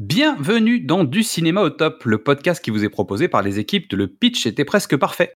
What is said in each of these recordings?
Bienvenue dans Du cinéma au top, le podcast qui vous est proposé par les équipes de Le Pitch était presque parfait.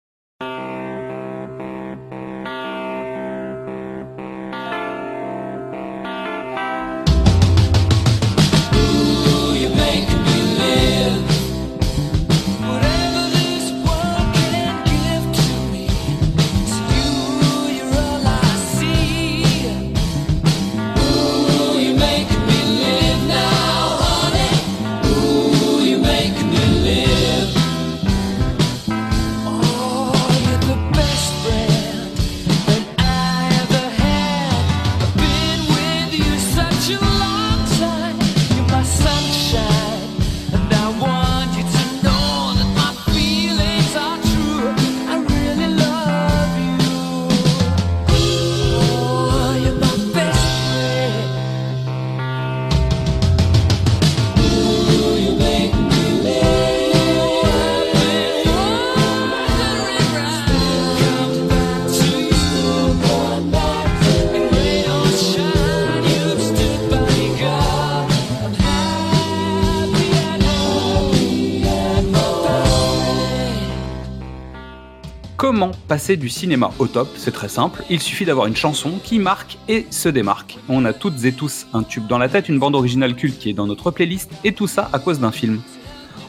Du cinéma au top C'est très simple, il suffit d'avoir une chanson qui marque et se démarque. On a toutes et tous un tube dans la tête, une bande originale culte qui est dans notre playlist, et tout ça à cause d'un film.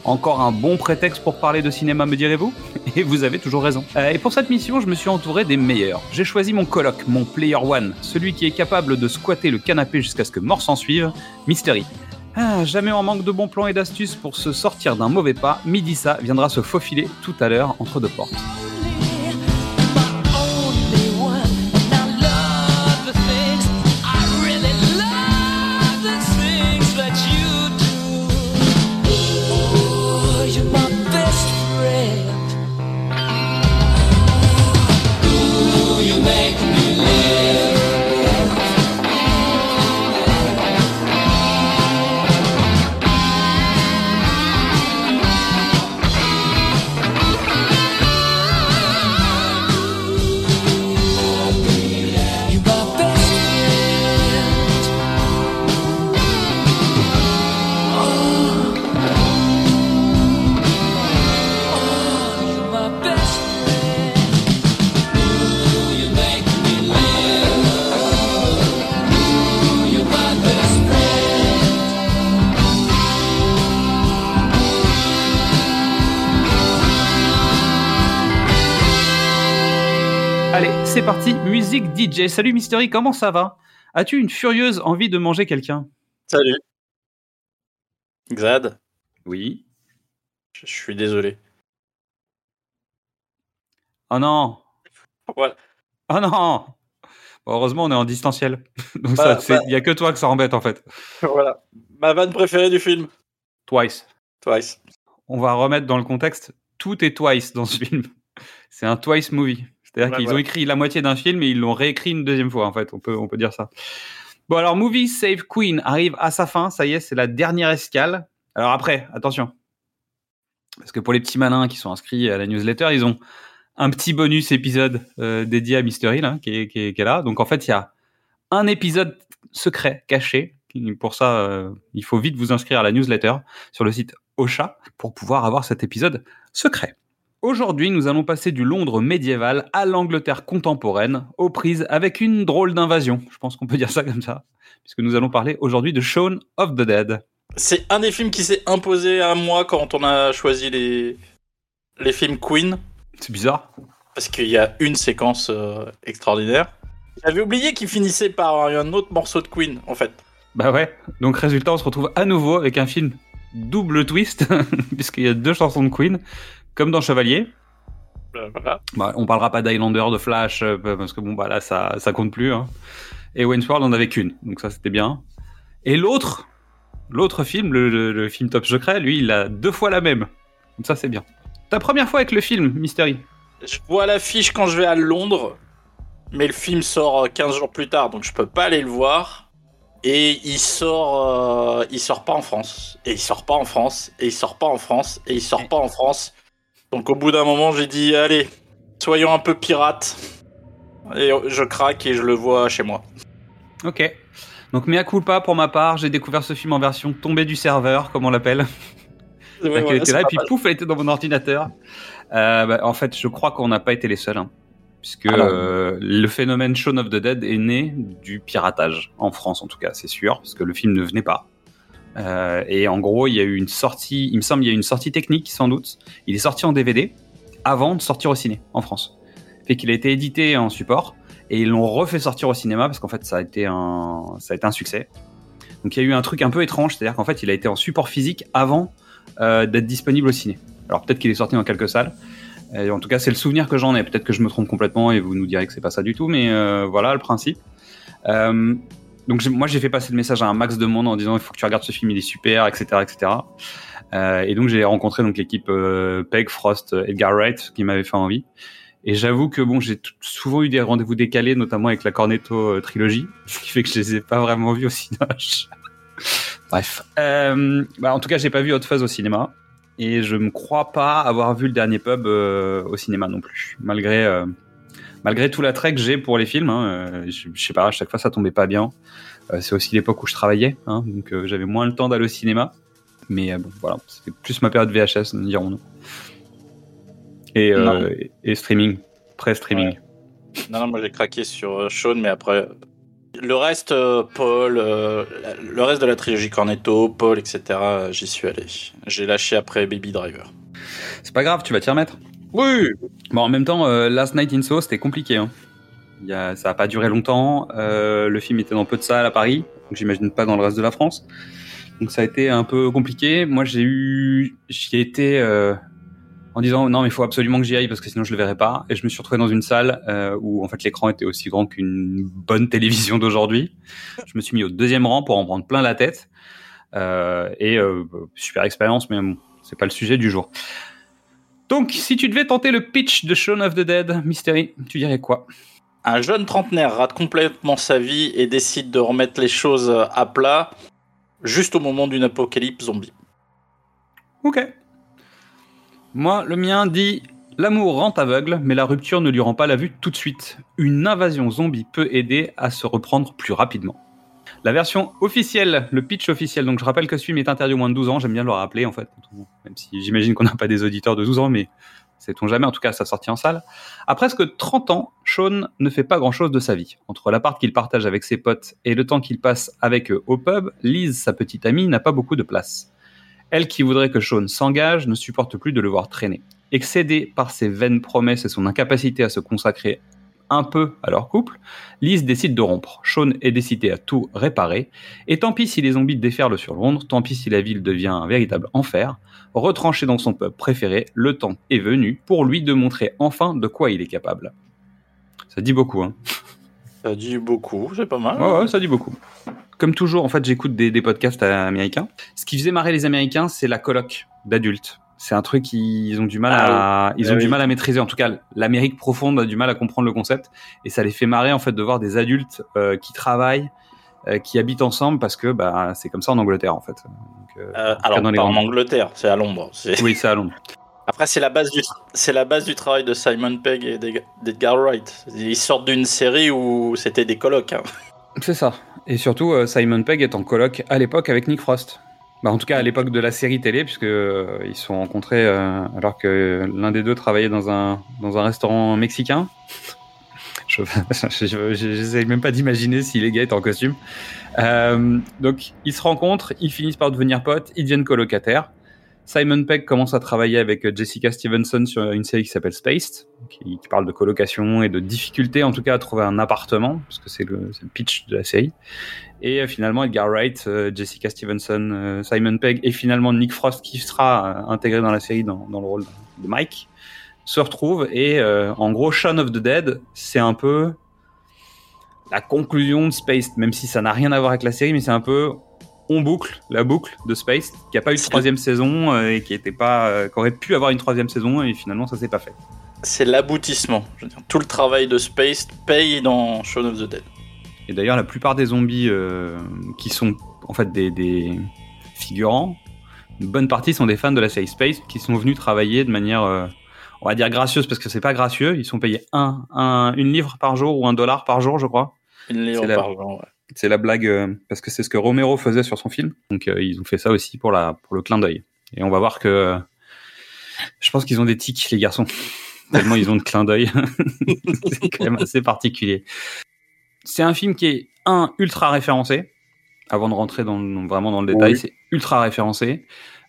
Encore un bon prétexte pour parler de cinéma, me direz-vous? Et vous avez toujours raison. Euh, et pour cette mission, je me suis entouré des meilleurs. J'ai choisi mon coloc, mon player one, celui qui est capable de squatter le canapé jusqu'à ce que mort s'en suive, Mystery. Ah, jamais en manque de bons plans et d'astuces pour se sortir d'un mauvais pas, Midissa viendra se faufiler tout à l'heure entre deux portes. DJ. Salut Mystery, comment ça va? As-tu une furieuse envie de manger quelqu'un? Salut. Xad, Oui. je je suis désolé. Oh non Voilà. Oh non Bon, Heureusement, on est en distanciel. Donc Bah, ça, c'est- bah. il y a que toi que ça embête en fait. voilà. Ma vanne préférée du film. Twice. Twice. On va remettre dans le contexte, tout est Twice dans ce film. C'est un Twice movie. C'est-à-dire Ouais, qu'ils ont écrit la moitié d'un film et ils l'ont réécrit une deuxième fois en fait. On peut, on peut dire ça. Bon alors, Movie Save Queen arrive à sa fin. Ça y est, c'est la dernière escale. Alors après, attention. Parce que pour les petits malins qui sont inscrits à la newsletter, ils ont un petit bonus épisode euh, dédié à Mystery là, qui est, qui, est, qui est là. Donc en fait, il y a un épisode secret, caché. Pour ça, euh, il faut vite vous inscrire à la newsletter sur le site Ocha pour pouvoir avoir cet épisode secret. Aujourd'hui, nous allons passer du Londres médiéval à l'Angleterre contemporaine, aux prises avec une drôle d'invasion. Je pense qu'on peut dire ça comme ça, puisque nous allons parler aujourd'hui de Shaun of the Dead. C'est un des films qui s'est imposé à moi quand on a choisi les, les films Queen. C'est bizarre. Parce qu'il y a une séquence euh, extraordinaire. J'avais oublié qu'il finissait par un autre morceau de Queen, en fait. Bah ouais. Donc résultat, on se retrouve à nouveau avec un film double twist, puisqu'il y a deux chansons de Queen, comme dans Chevalier. Euh, voilà. Bah, on parlera pas d'Highlander, de Flash, euh, parce que bon, bah là, ça, ça compte plus. Hein. Et Wayne's World, on avait qu'une, donc ça, c'était bien. Et l'autre, l'autre film, le, le- le film Top Secret, lui, il a deux fois la même. Donc ça, c'est bien. Ta première fois avec le film, Mystery Je vois l'affiche quand je vais à Londres, mais le film sort euh, 15 jours plus tard, donc je peux pas aller le voir. Et il sort, euh, il sort pas en France. Et il sort pas en France. Et il sort pas en France. Et il sort pas en France. Donc au bout d'un moment, j'ai dit, allez, soyons un peu pirates. Et je craque et je le vois chez moi. Ok. Donc, mea culpa pour ma part, j'ai découvert ce film en version tombée du serveur, comme on l'appelle. Ouais, Elle était là, et puis mal. pouf, elle était dans mon ordinateur. Euh, bah, en fait, je crois qu'on n'a pas été les seuls, hein, puisque Ah euh, le phénomène Shaun of the Dead est né du piratage, en France en tout cas, c'est sûr, parce que le film ne venait pas. Euh, et en gros, il y a eu une sortie, il me semble, il y a eu une sortie technique, sans doute. Il est sorti en DVD avant de sortir au ciné, en France. Fait qu'il a été édité en support, et ils l'ont refait sortir au cinéma, parce qu'en fait, ça a été un, ça a été un succès. Donc il y a eu un truc un peu étrange, c'est-à-dire qu'en fait, il a été en support physique avant euh, d'être disponible au ciné. Alors peut-être qu'il est sorti dans quelques salles. Et en tout cas, c'est le souvenir que j'en ai. Peut-être que je me trompe complètement et vous nous direz que c'est pas ça du tout, mais euh, voilà le principe. Euh, donc moi, j'ai fait passer le message à un max de monde en disant il faut que tu regardes ce film, il est super, etc., etc. Euh, et donc j'ai rencontré donc l'équipe euh, Peg, Frost, Edgar Wright qui m'avait fait envie. Et j'avoue que bon, j'ai souvent eu des rendez-vous décalés, notamment avec la Cornetto euh, trilogie, ce qui fait que je les ai pas vraiment vus au cinéma. Bref. Euh, bah, en tout cas, j'ai pas vu Hot Fuzz au cinéma. Et je me crois pas avoir vu le dernier pub euh, au cinéma non plus. Malgré, euh, malgré tout l'attrait que j'ai pour les films. hein, euh, je, je sais pas, à chaque fois ça tombait pas bien. Euh, c'est aussi l'époque où je travaillais. hein, donc euh, j'avais moins le temps d'aller au cinéma. Mais bon, voilà, c'était plus ma période VHS, dirons-nous. Et, et, et streaming, pré-streaming. Ouais. Non, non, moi j'ai craqué sur Shaun, mais après. Le reste, Paul, euh, le reste de la trilogie Cornetto, Paul, etc., j'y suis allé. J'ai lâché après Baby Driver. C'est pas grave, tu vas t'y remettre. Oui Bon, en même temps, euh, Last Night in Soho, c'était compliqué. Hein. A, ça a pas duré longtemps. Euh, le film était dans peu de salles à Paris, donc j'imagine pas dans le reste de la France. Donc ça a été un peu compliqué. Moi, j'ai eu, j'y ai été euh, en disant non, mais il faut absolument que j'y aille parce que sinon je le verrai pas. Et je me suis retrouvé dans une salle où en fait l'écran était aussi grand qu'une bonne télévision d'aujourd'hui. Je me suis mis au deuxième rang pour en prendre plein la tête. Et super expérience, mais bon, c'est pas le sujet du jour. Donc, si tu devais tenter le pitch de Shaun of the Dead, Mystery, tu dirais quoi? Un jeune trentenaire rate complètement sa vie et décide de remettre les choses à plat juste au moment d'une apocalypse zombie. Ok. Moi, le mien dit L'amour rend aveugle, mais la rupture ne lui rend pas la vue tout de suite. Une invasion zombie peut aider à se reprendre plus rapidement. La version officielle, le pitch officiel, donc je rappelle que ce film est interdit au moins de 12 ans, j'aime bien le rappeler en fait, même si j'imagine qu'on n'a pas des auditeurs de 12 ans, mais sait-on jamais, en tout cas sa sortie en salle. À presque 30 ans, Sean ne fait pas grand-chose de sa vie. Entre l'appart qu'il partage avec ses potes et le temps qu'il passe avec eux au pub, Liz, sa petite amie, n'a pas beaucoup de place. Elle qui voudrait que Sean s'engage ne supporte plus de le voir traîner. Excédée par ses vaines promesses et son incapacité à se consacrer un peu à leur couple, Liz décide de rompre. Sean est décidé à tout réparer. Et tant pis si les zombies déferlent sur Londres, tant pis si la ville devient un véritable enfer. Retranché dans son pub préféré, le temps est venu pour lui de montrer enfin de quoi il est capable. Ça dit beaucoup, hein. Ça dit beaucoup, c'est pas mal. Ouais, ouais, ça dit beaucoup. Comme toujours, en fait, j'écoute des, des podcasts américains. Ce qui faisait marrer les Américains, c'est la coloc d'adultes. C'est un truc qu'ils ont du mal à, ils Ah ont oui. du mal à maîtriser. En tout cas, l'Amérique profonde a du mal à comprendre le concept, et ça les fait marrer en fait de voir des adultes euh, qui travaillent, euh, qui habitent ensemble, parce que bah c'est comme ça en Angleterre en fait. Donc, euh, alors, dans les pas en Angleterre, c'est à Londres. Oui, c'est à Londres. Après, c'est la base du, c'est la base du travail de Simon Pegg et d'Ed- d'Edgar Wright. Ils sortent d'une série où c'était des colocs. hein. C'est ça. Et surtout, Simon Pegg est en coloc à l'époque avec Nick Frost. Bah, en tout cas, à l'époque de la série télé, puisque euh, ils se sont rencontrés euh, alors que l'un des deux travaillait dans un, dans un restaurant mexicain. Je je- je- j'essaye même pas d'imaginer si les gars étaient en costume. Euh, donc, ils se rencontrent, ils finissent par devenir potes, ils deviennent colocataires. Simon Pegg commence à travailler avec euh, Jessica Stevenson sur une série qui s'appelle Spaced, qui, parle de colocation et de difficulté en tout cas à trouver un appartement, parce que c'est le, pitch de la série. Et euh, finalement, Edgar Wright, euh, Jessica Stevenson, Simon Pegg et finalement Nick Frost, qui sera intégré dans la série dans, le rôle de Mike, se retrouvent. Et en gros, Shaun of the Dead, c'est un peu la conclusion de Spaced, même si ça n'a rien à voir avec la série, mais c'est un peu on boucle la boucle de Spaced, qui a pas eu de troisième saison euh, et qui était pas, euh, qui aurait pu avoir une troisième saison et finalement ça s'est pas fait. C'est l'aboutissement. Tout le travail de Space paye dans Shaun of the Dead. Et d'ailleurs, la plupart des zombies euh, qui sont en fait des, des figurants, une bonne partie sont des fans de la série Space qui sont venus travailler de manière, euh, on va dire gracieuse parce que c'est pas gracieux. Ils sont payés un, un, une livre par jour ou un dollar par jour, je crois. Une livre par jour. ouais. C'est la blague euh, parce que c'est ce que Romero faisait sur son film. Donc euh, ils ont fait ça aussi pour la pour le clin d'œil. Et on va voir que euh, je pense qu'ils ont des tics les garçons. Tellement ils ont de clin d'œil. c'est quand même assez particulier. C'est un film qui est un ultra référencé. Avant de rentrer dans, vraiment dans le détail, Oui. c'est ultra référencé.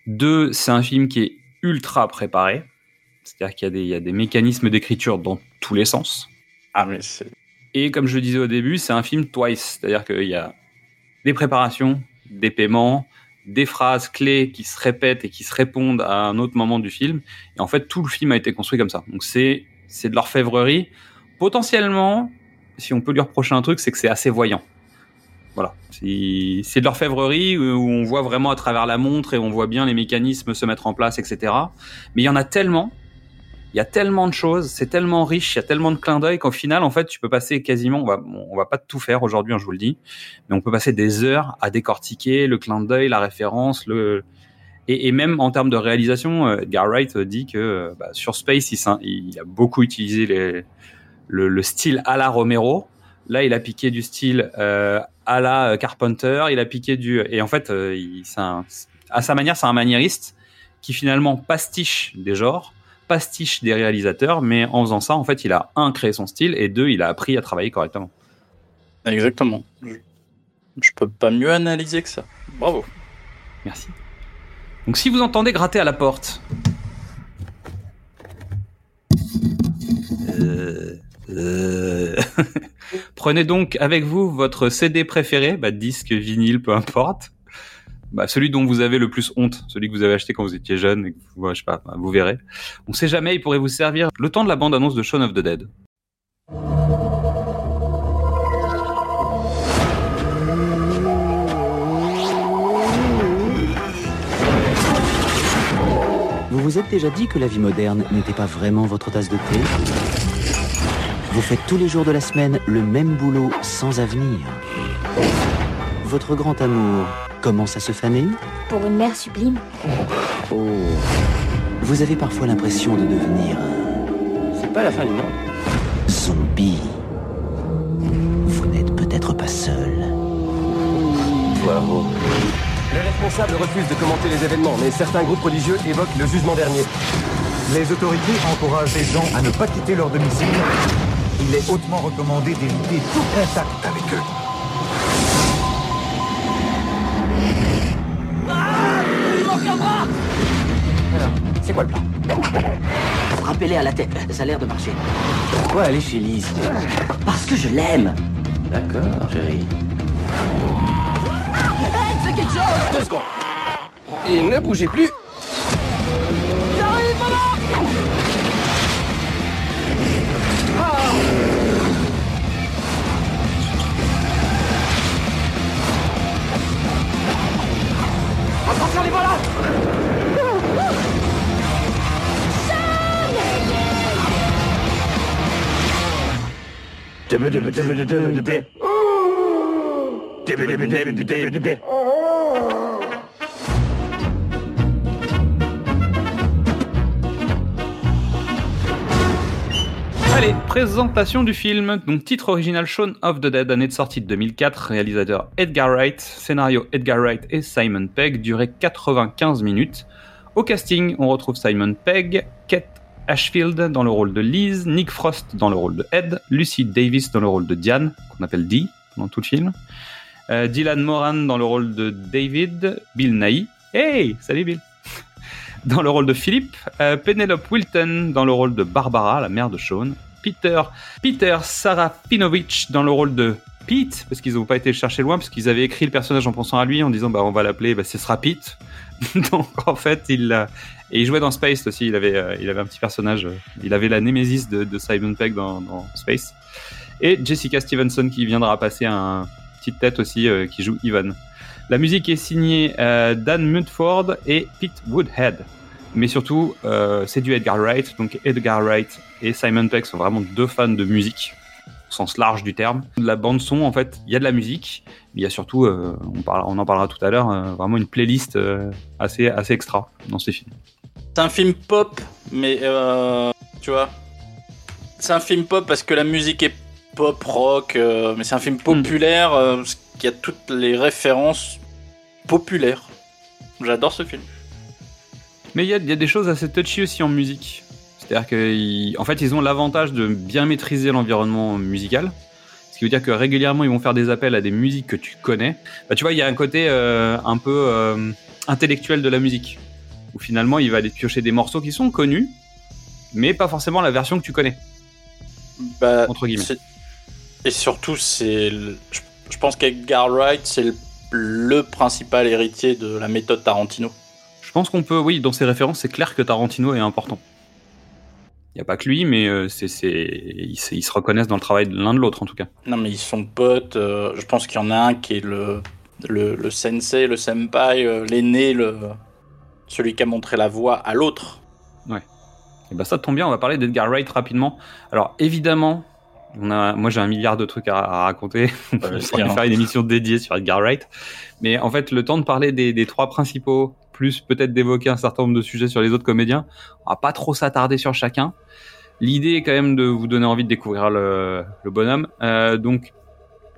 Deux, c'est un film qui est ultra préparé. C'est-à-dire qu'il y a des, il y a des mécanismes d'écriture dans tous les sens. Ah, mais c'est. Et comme je le disais au début, c'est un film twice. C'est-à-dire qu'il y a des préparations, des paiements, des phrases clés qui se répètent et qui se répondent à un autre moment du film. Et en fait, tout le film a été construit comme ça. Donc c'est, c'est de l'orfèvrerie. Potentiellement, si on peut lui reprocher un truc, c'est que c'est assez voyant. Voilà. C'est de l'orfèvrerie où on voit vraiment à travers la montre et on voit bien les mécanismes se mettre en place, etc. Mais il y en a tellement il y a tellement de choses, c'est tellement riche, il y a tellement de clins d'œil qu'au final, en fait, tu peux passer quasiment, on va, on va pas tout faire aujourd'hui, hein, je vous le dis, mais on peut passer des heures à décortiquer le clin d'œil, la référence, le, et, même en termes de réalisation, euh, Edgar Wright euh, dit que euh, bah, sur Space, il, a beaucoup utilisé le, le style à la Romero. Là, il a piqué du style à la Carpenter, il a piqué du, et en fait, à sa manière, c'est un maniériste qui finalement pastiche des genres pastiche des réalisateurs, mais en faisant ça, en fait, il a un créé son style et deux, il a appris à travailler correctement. Exactement. Je... peux pas mieux analyser que ça. Bravo. Merci. Donc, si vous entendez gratter à la porte, Euh, euh, prenez donc avec vous votre CD préféré, bah, disque, vinyle, peu importe. Bah, celui dont vous avez le plus honte, celui que vous avez acheté quand vous étiez jeune, je sais pas, bah, vous verrez. On sait jamais, il pourrait vous servir le temps de la bande-annonce de Shaun of the Dead. Vous vous êtes déjà dit que la vie moderne n'était pas vraiment votre tasse de thé? Vous faites tous les jours de la semaine le même boulot sans avenir. Votre grand amour commence à se faner Pour une mère sublime, Oh Vous avez parfois l'impression de devenir C'est pas la fin du monde. zombie. Vous n'êtes peut-être pas seul. Bravo. Les responsables refusent de commenter les événements, mais certains groupes religieux évoquent le jugement dernier. Les autorités encouragent les gens à ne pas quitter leur domicile. Il est hautement recommandé d'éviter tout contact avec eux. C'est quoi le plan Frappez-les à la tête, ça a l'air de marcher. Pourquoi aller chez Lise Parce que je l'aime. D'accord, chérie. Deux secondes. Et ne bougez plus. Attention les voilà Allez, présentation du film. Donc, titre original Shaun of the Dead, année de sortie de 2004. Réalisateur Edgar Wright. Scénario Edgar Wright et Simon Pegg. Durée 95 minutes. Au casting, on retrouve Simon Pegg, Kate Ashfield dans le rôle de Liz, Nick Frost dans le rôle de Ed, Lucy Davis dans le rôle de Diane, qu'on appelle Dee pendant tout le film. Euh, Dylan Moran dans le rôle de David, Bill Nighy. Hey, salut Bill dans le rôle de Philippe, euh, Penelope Wilton dans le rôle de Barbara, la mère de Sean, Peter, Peter Sarafinovich dans le rôle de Pete, parce qu'ils n'ont pas été chercher loin, parce qu'ils avaient écrit le personnage en pensant à lui, en disant bah on va l'appeler, bah, ce sera Pete. Donc en fait, il et il jouait dans Space aussi. Il avait, euh, il avait un petit personnage. euh, il avait la némésis de, de Simon Pegg dans, Space. Et Jessica Stevenson qui viendra passer un petite tête aussi, euh, qui joue Ivan. La musique est signée Dan Mudford et Pete Woodhead. Mais surtout, euh, c'est du Edgar Wright. Donc Edgar Wright et Simon Pegg sont vraiment deux fans de musique, au sens large du terme. De la bande son, en fait, il y a de la musique, mais il y a surtout, euh, on, parle- on en parlera tout à l'heure, euh, vraiment une playlist assez, assez extra dans ces films. C'est un film pop, mais tu vois, c'est un film pop parce que la musique est pop rock, mais c'est un film populaire euh, parce qui a toutes les références populaires. J'adore ce film. Mais il y, a- il y a des choses assez touchy aussi en musique. C'est-à-dire qu'en fait, ils ont l'avantage de bien maîtriser l'environnement musical. Ce qui veut dire que régulièrement, ils vont faire des appels à des musiques que tu connais. Bah, tu vois, il y a un côté euh, un peu euh, intellectuel de la musique. Où finalement, il va aller piocher des morceaux qui sont connus, mais pas forcément la version que tu connais. Bah, Entre guillemets. Et surtout, c'est, je, je pense qu'Edgar Wright, c'est le, le principal héritier de la méthode Tarantino. Je pense qu'on peut, oui, dans ses références, c'est clair que Tarantino est important. Il n'y a pas que lui, mais euh, c'est, c'est, ils, se- ils se reconnaissent dans le travail de l'un de l'autre, en tout cas. Non, mais ils sont potes. euh, je pense qu'il y en a un qui est le, le, le sensei, le senpai, euh, l'aîné, le, celui qui a montré la voie à l'autre. Et bah ça tombe bien, on va parler d'Edgar Wright rapidement. Alors évidemment, on a, moi j'ai un milliard de trucs à, à raconter. on pourrait faire une émission dédiée sur Edgar Wright. Mais en fait, le temps de parler des, des trois principaux, plus peut-être d'évoquer un certain nombre de sujets sur les autres comédiens, on va pas trop s'attarder sur chacun. L'idée est quand même de vous donner envie de découvrir le, bonhomme. Euh, donc,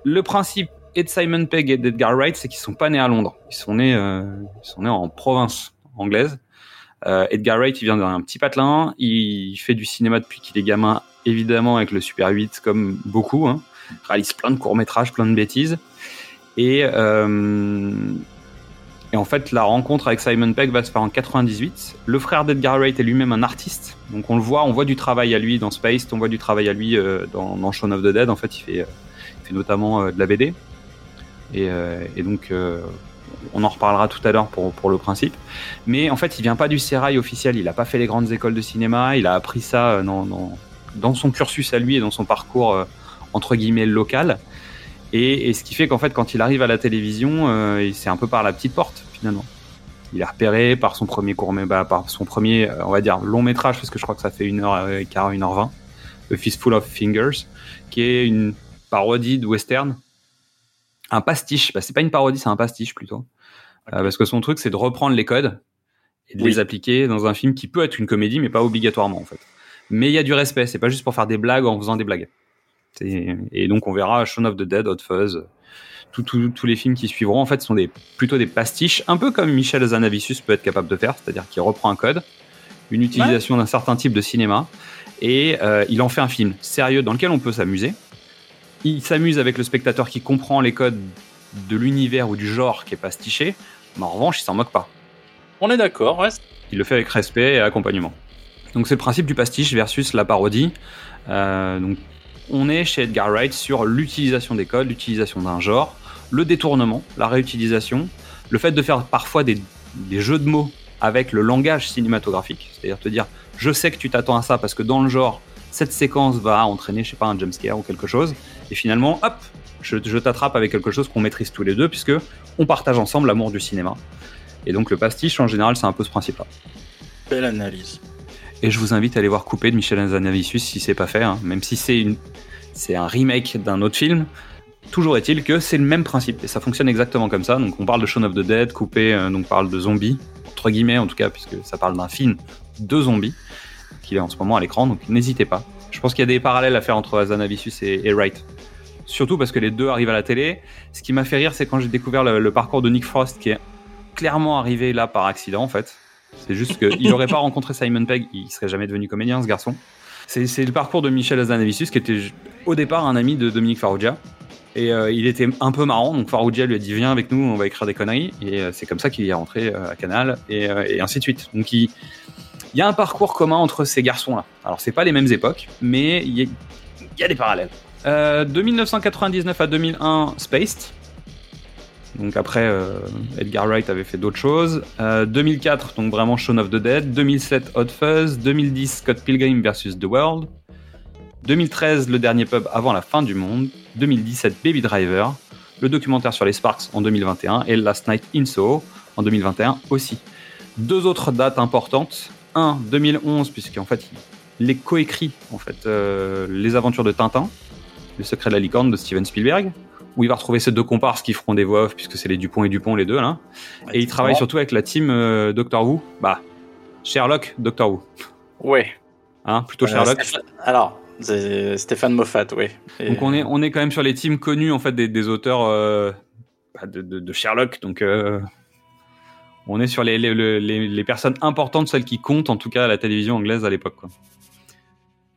le principe et de Simon Pegg et d'Edgar Wright, c'est qu'ils sont pas nés à Londres. Ils sont nés, euh, ils sont nés en province anglaise. Euh, Edgar Wright, il vient d'un petit patelin. Il fait du cinéma depuis qu'il est gamin, évidemment, avec le Super 8, comme beaucoup. Hein. Il réalise plein de courts-métrages, plein de bêtises. Et, et en fait, la rencontre avec Simon Pegg va se faire en 98. Le frère d'Edgar Wright est lui-même un artiste. Donc on le voit, on voit du travail à lui dans Space, on voit du travail à lui euh, dans, dans Shaun of the Dead. En fait, il fait, euh, notamment euh, de la BD. Et, donc, on en reparlera tout à l'heure pour, pour le principe. Mais en fait, il vient pas du sérail officiel. Il a pas fait les grandes écoles de cinéma. Il a appris ça dans, dans, son cursus à lui et dans son parcours entre guillemets local. Et, et ce qui fait qu'en fait, quand il arrive à la télévision, euh, il- c'est un peu par la petite porte finalement. Il est repéré par son premier court, bah, par son premier, euh, on va dire long métrage, parce que je crois que ça fait une heure et quart, une heure vingt, A Fistful of Fingers, qui est une parodie de western, un pastiche. Bah, c'est pas une parodie, c'est un pastiche plutôt, Euh, parce que son truc, c'est de reprendre les codes et de Oui. les appliquer dans un film qui peut être une comédie, mais pas obligatoirement en fait. Mais il y a du respect. C'est pas juste pour faire des blagues en faisant des blagues. Et donc on verra Shaun of the Dead, Hot Fuzz, tous les films qui suivront en fait sont des, plutôt des pastiches, un peu comme Michel Zanavicius peut être capable de faire, c'est-à-dire qu'il reprend un code, une utilisation d'un certain type de cinéma, et euh, il en fait un film sérieux dans lequel on peut s'amuser. Il s'amuse avec le spectateur qui comprend les codes de l'univers ou du genre qui est pastiché, mais en revanche il s'en moque pas. On est d'accord, ouais. Il le fait avec respect et accompagnement. Donc c'est le principe du pastiche versus la parodie. Euh, donc on est chez Edgar Wright sur l'utilisation des codes, l'utilisation d'un genre, le détournement, la réutilisation, le fait de faire parfois des, jeux de mots avec le langage cinématographique, c'est-à-dire te dire je sais que tu t'attends à ça parce que dans le genre cette séquence va entraîner je sais pas un jumpscare ou quelque chose et finalement hop je, t'attrape avec quelque chose qu'on maîtrise tous les deux puisque on partage ensemble l'amour du cinéma et donc le pastiche en général c'est un peu ce principe là Belle analyse. Et je vous invite à aller voir Coupé de Michel Hazanavicius si c'est pas fait, hein. même si c'est une, c'est un remake d'un autre film. Toujours est-il que c'est le même principe et ça fonctionne exactement comme ça. Donc on parle de Shaun of the Dead, Coupé euh, donc parle de zombies entre guillemets en tout cas puisque ça parle d'un film de zombies qu'il est en ce moment à l'écran. Donc n'hésitez pas. Je pense qu'il y a des parallèles à faire entre Hazanavicius et, et Wright. Surtout parce que les deux arrivent à la télé. Ce qui m'a fait rire, c'est quand j'ai découvert le, le parcours de Nick Frost qui est clairement arrivé là par accident en fait. C'est juste qu'il n'aurait pas rencontré Simon Pegg, il serait jamais devenu comédien, ce garçon. C'est le parcours de Michel Hazanavicius, qui était au départ un ami de Dominique Farrugia. Et euh, il était un peu marrant, donc Farrugia lui a dit Viens avec nous, on va écrire des conneries. Et euh, c'est comme ça qu'il est rentré euh, à Canal, et, et ainsi de suite. Donc il, il y a un parcours commun entre ces garçons-là. Alors c'est pas les mêmes époques, mais il y a, il y a des parallèles. Euh, de 1999 à 2001, Spaced. Donc après, euh, Edgar Wright avait fait d'autres choses. Euh, 2004, donc vraiment Shaun of the Dead. 2007, Hot Fuzz. 2010, Scott Pilgrim vs. The World. 2013, Le Dernier Pub avant la fin du monde. 2017, Baby Driver. Le documentaire sur les Sparks en 2021. Et Last Night in Soho en 2021 aussi. Deux autres dates importantes. Un, 2011, puisqu'en fait, il est coécrit en fait, euh, Les Aventures de Tintin. Le secret de la licorne de Steven Spielberg où il va retrouver ces deux comparses qui feront des voix off puisque c'est les Dupont et Dupont les deux là. Et il travaille surtout avec la team euh, Doctor Who. Bah, Sherlock, Doctor Who. Ouais. Hein, plutôt Euh, Sherlock. Alors, C'est Stéphane Moffat, oui. Et- Donc on est, on est quand même sur les teams connus en fait des, des auteurs euh, bah, de, de- de Sherlock. Donc euh, on est sur les, les, les, les personnes importantes, celles qui comptent en tout cas à la télévision anglaise à l'époque.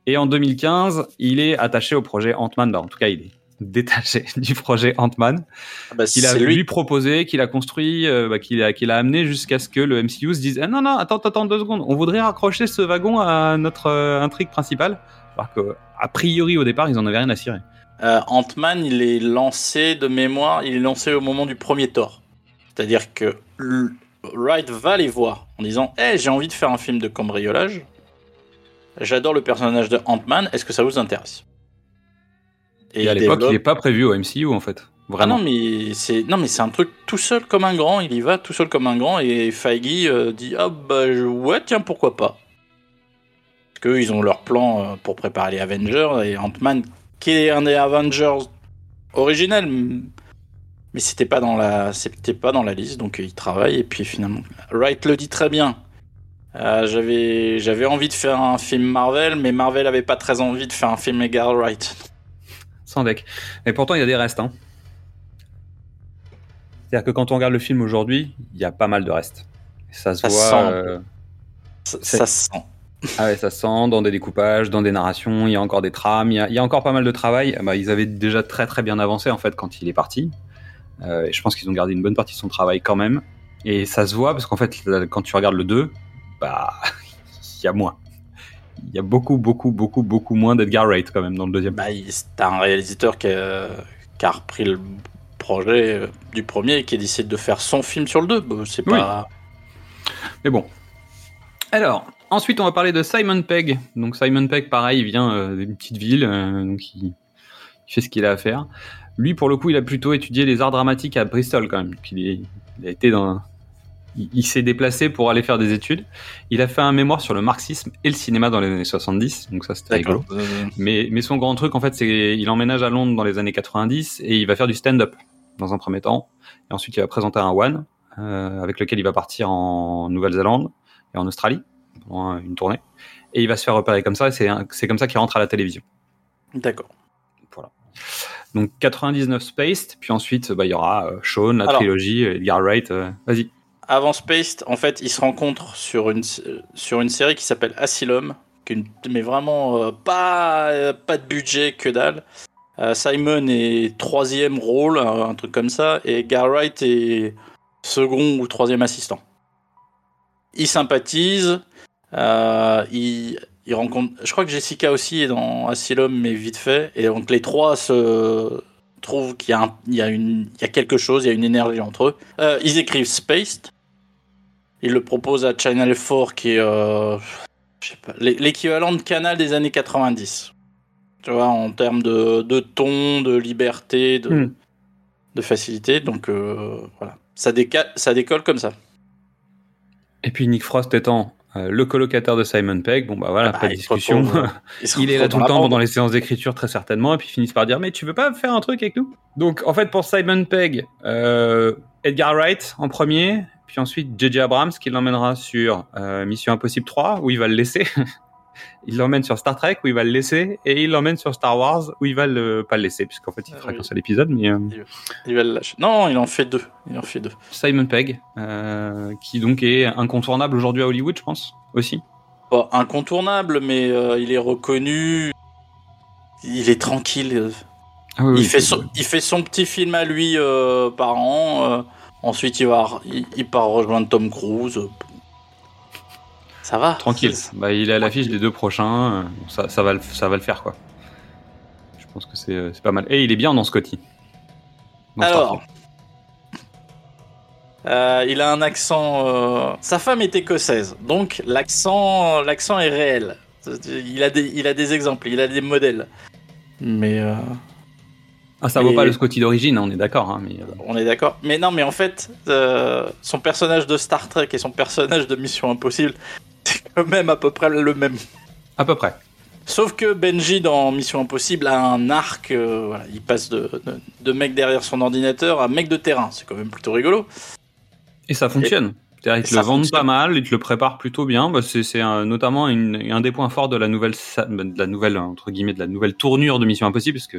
Et en 2015, il est attaché au projet Ant-Man. Bah, en tout cas, il est détaché du projet Ant-Man Ah bah, qu'il a lui. lui. proposé, qu'il a construit, euh, bah, qu'il a, amené jusqu'à ce que le MCU se dise Ah, non non attends attends deux secondes, on voudrait raccrocher ce wagon à notre euh, intrigue principale. Alors que a priori au départ ils en avaient rien à cirer. Euh, Ant-Man, il est lancé de mémoire, il est lancé au moment du premier Thor. C'est-à-dire que Wright va les voir en disant Hey, j'ai envie de faire un film de cambriolage. J'adore le personnage de Ant-Man, est-ce que ça vous intéresse? Et, à il l'époque, développe- il n'est pas prévu au MCU en fait. Ah Vraiment. non, mais c'est non, mais c'est un truc tout seul comme un grand. Il y va tout seul comme un grand et Feige euh, dit ah bah ouais tiens pourquoi pas. Parce qu'ils ont leur plan euh, pour préparer les Avengers et Ant-Man qui est un des Avengers originels, mais c'était pas dans la c'était pas dans la liste donc il travaille et puis finalement Wright le dit très bien. Euh, j'avais j'avais envie de faire un film Marvel, mais Marvel avait pas très envie de faire un film Edgar Wright. Sans deck. Mais pourtant, il y a des restes. Hein. C'est-à-dire que quand on regarde le film aujourd'hui, il y a pas mal de restes. Ça se Ça voit. sent. euh, Ça, ça se sent. Ah ouais, ça se sent dans des découpages, dans des narrations, il y a encore des trames, il y a, il y a encore pas mal de travail. Bah, ils avaient déjà très très bien avancé en fait quand il est parti. Euh, et je pense qu'ils ont gardé une bonne partie de son travail quand même. Et ça se voit parce qu'en fait, quand tu regardes le 2, bah, il y a moins. Il y a beaucoup, beaucoup, beaucoup, beaucoup moins d'Edgar Wright quand même dans le deuxième. Bah, c'est un réalisateur qui a, qui a repris le projet euh, du premier et qui a décidé de faire son film sur le 2. Bah, c'est Oui. pas. Mais bon. Alors, ensuite, on va parler de Simon Pegg. Donc, Simon Pegg, pareil, il vient euh, d'une petite ville, euh, donc il, il fait ce qu'il a à faire. Lui, pour le coup, il a plutôt étudié les arts dramatiques à Bristol, quand même. Donc, il, est- il a été dans. Il, il s'est déplacé pour aller faire des études. Il a fait un mémoire sur le marxisme et le cinéma dans les années 70. Donc, ça, c'était rigolo. Euh, Mais, mais son grand truc, en fait, c'est il emménage à Londres dans les années 90 et il va faire du stand-up dans un premier temps. Et ensuite, il va présenter un One euh, avec lequel il va partir en Nouvelle-Zélande et en Australie pendant une tournée. Et il va se faire repérer comme ça et c'est comme ça qu'il rentre à la télévision. D'accord. Donc 99 Spaced, puis ensuite, bah, il y aura euh, Shaun, la Alors. trilogie, Edgar Wright. euh, Vas-y. Avant Spaced, en fait, ils se rencontrent sur une, sur une série qui s'appelle Asylum, qui mais vraiment euh, pas, pas de budget, que dalle. Euh, Simon est troisième rôle, un, truc comme ça, et Garwright est second ou troisième assistant. Ils sympathisent, euh, ils, ils rencontrent. Je crois que Jessica aussi est dans Asylum, mais vite fait, et donc les trois se trouvent qu'il y, y, y a quelque chose, il y a une énergie entre eux. Ils écrivent Spaced. Ils le proposent à Channel 4, qui est euh, l'équivalent de Canal des années 90. Tu vois, en termes de, de ton, de liberté, de, Hmm. de facilité. Donc euh, voilà. Ça, déca- ça décolle comme ça. Et puis Nick Frost étant euh, le colocataire de Simon Pegg, bon bah voilà, Bah, pas de il discussion. retrouve, Il, Il est là tout le temps pendant les séances d'écriture très certainement et puis ils finissent par dire mais tu veux pas faire un truc avec nous? Donc en fait pour Simon Pegg, euh, Edgar Wright en premier, puis ensuite JJ Abrams qui l'emmènera sur euh, Mission Impossible 3 où il va le laisser. il l'emmène sur Star Trek où il va le laisser et il l'emmène sur Star Wars où il va le pas le laisser puisqu'en fait il Ah fera oui. qu'un seul épisode mais euh, Il va le lâcher. Non, il en fait deux. Il en fait deux. Simon Pegg euh, qui donc est incontournable aujourd'hui à Hollywood je pense aussi. Incontournable, mais il est reconnu. Il est tranquille. Ah oui, il, oui, fait son, il fait son petit film à lui par an. Ensuite, il, va, il, il part rejoindre Tom Cruise. Ça va. Tranquille. Bah, il est à l'affiche des deux prochains. Ça, ça, va le, ça va le faire, quoi. Je pense que c'est euh, c'est pas mal. Et il est bien dans Scotty. Dans Alors, euh, il a un accent. euh, Sa femme est écossaise, donc l'accent, l'accent est réel. Il a des, il a des exemples, il a des modèles. Mais euh, Ah, ça vaut pas le Scotty d'origine, hein, on est d'accord. Hein, mais, euh, on est d'accord. Mais non, mais en fait, euh, son personnage de Star Trek et son personnage de Mission Impossible, c'est quand même à peu près le même. à peu près. Sauf que Benji dans Mission Impossible a un arc, euh, voilà, il passe de, de, de mec derrière son ordinateur à mec de terrain, c'est quand même plutôt rigolo. Et ça fonctionne. C'est-à-dire Et ils te le vendent pas mal, ils te le préparent plutôt bien. Bah, c'est un- notamment une- un des points forts de la nouvelle, sa- de la nouvelle entre guillemets, de la nouvelle tournure de Mission Impossible, parce que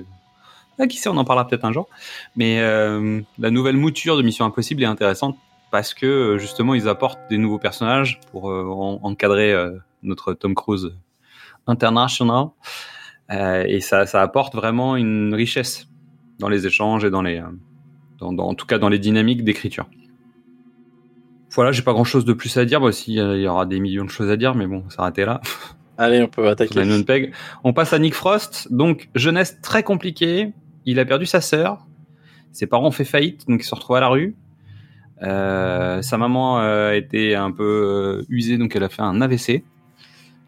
ah, qui sait, on en parlera peut-être un jour. Mais euh, la nouvelle mouture de Mission Impossible est intéressante parce que euh, justement ils apportent des nouveaux personnages pour euh, en- encadrer euh, notre Tom Cruise international. Et ça, ça apporte vraiment une richesse dans les échanges et dans les, dans, dans- en tout cas dans les dynamiques d'écriture. Voilà, j'ai pas grand chose de plus à dire. Bah, si, il y aura des millions de choses à dire, mais bon, ça s'arrêter là. Allez, on peut attaquer. On passe à Nick Frost. Donc, jeunesse très compliquée. Il a perdu sa sœur. Ses parents ont fait faillite, donc il se retrouve à la rue. Euh, sa maman euh, été un peu euh, usée, donc elle a fait un AVC.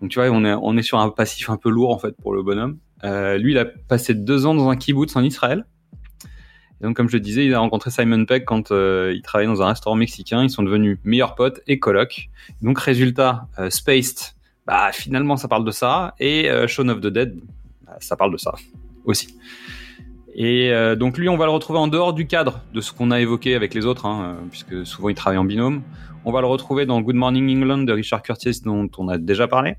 Donc tu vois, on est, sur un passif un peu lourd en fait pour le bonhomme. Euh, lui, il a passé deux ans dans un kibbutz en Israël. Donc, comme je le disais, il a rencontré Simon Pegg quand il travaillait dans un restaurant mexicain. Ils sont devenus meilleurs potes et colocs. Donc, résultat, Spaced, bah finalement, ça parle de ça. Et Shaun of the Dead, bah, ça parle de ça aussi. Et euh, donc lui, on va le retrouver en dehors du cadre de ce qu'on a évoqué avec les autres, hein, euh, puisque souvent il travaille en binôme. On va le retrouver dans Good Morning England de Richard Curtis, dont on a déjà parlé.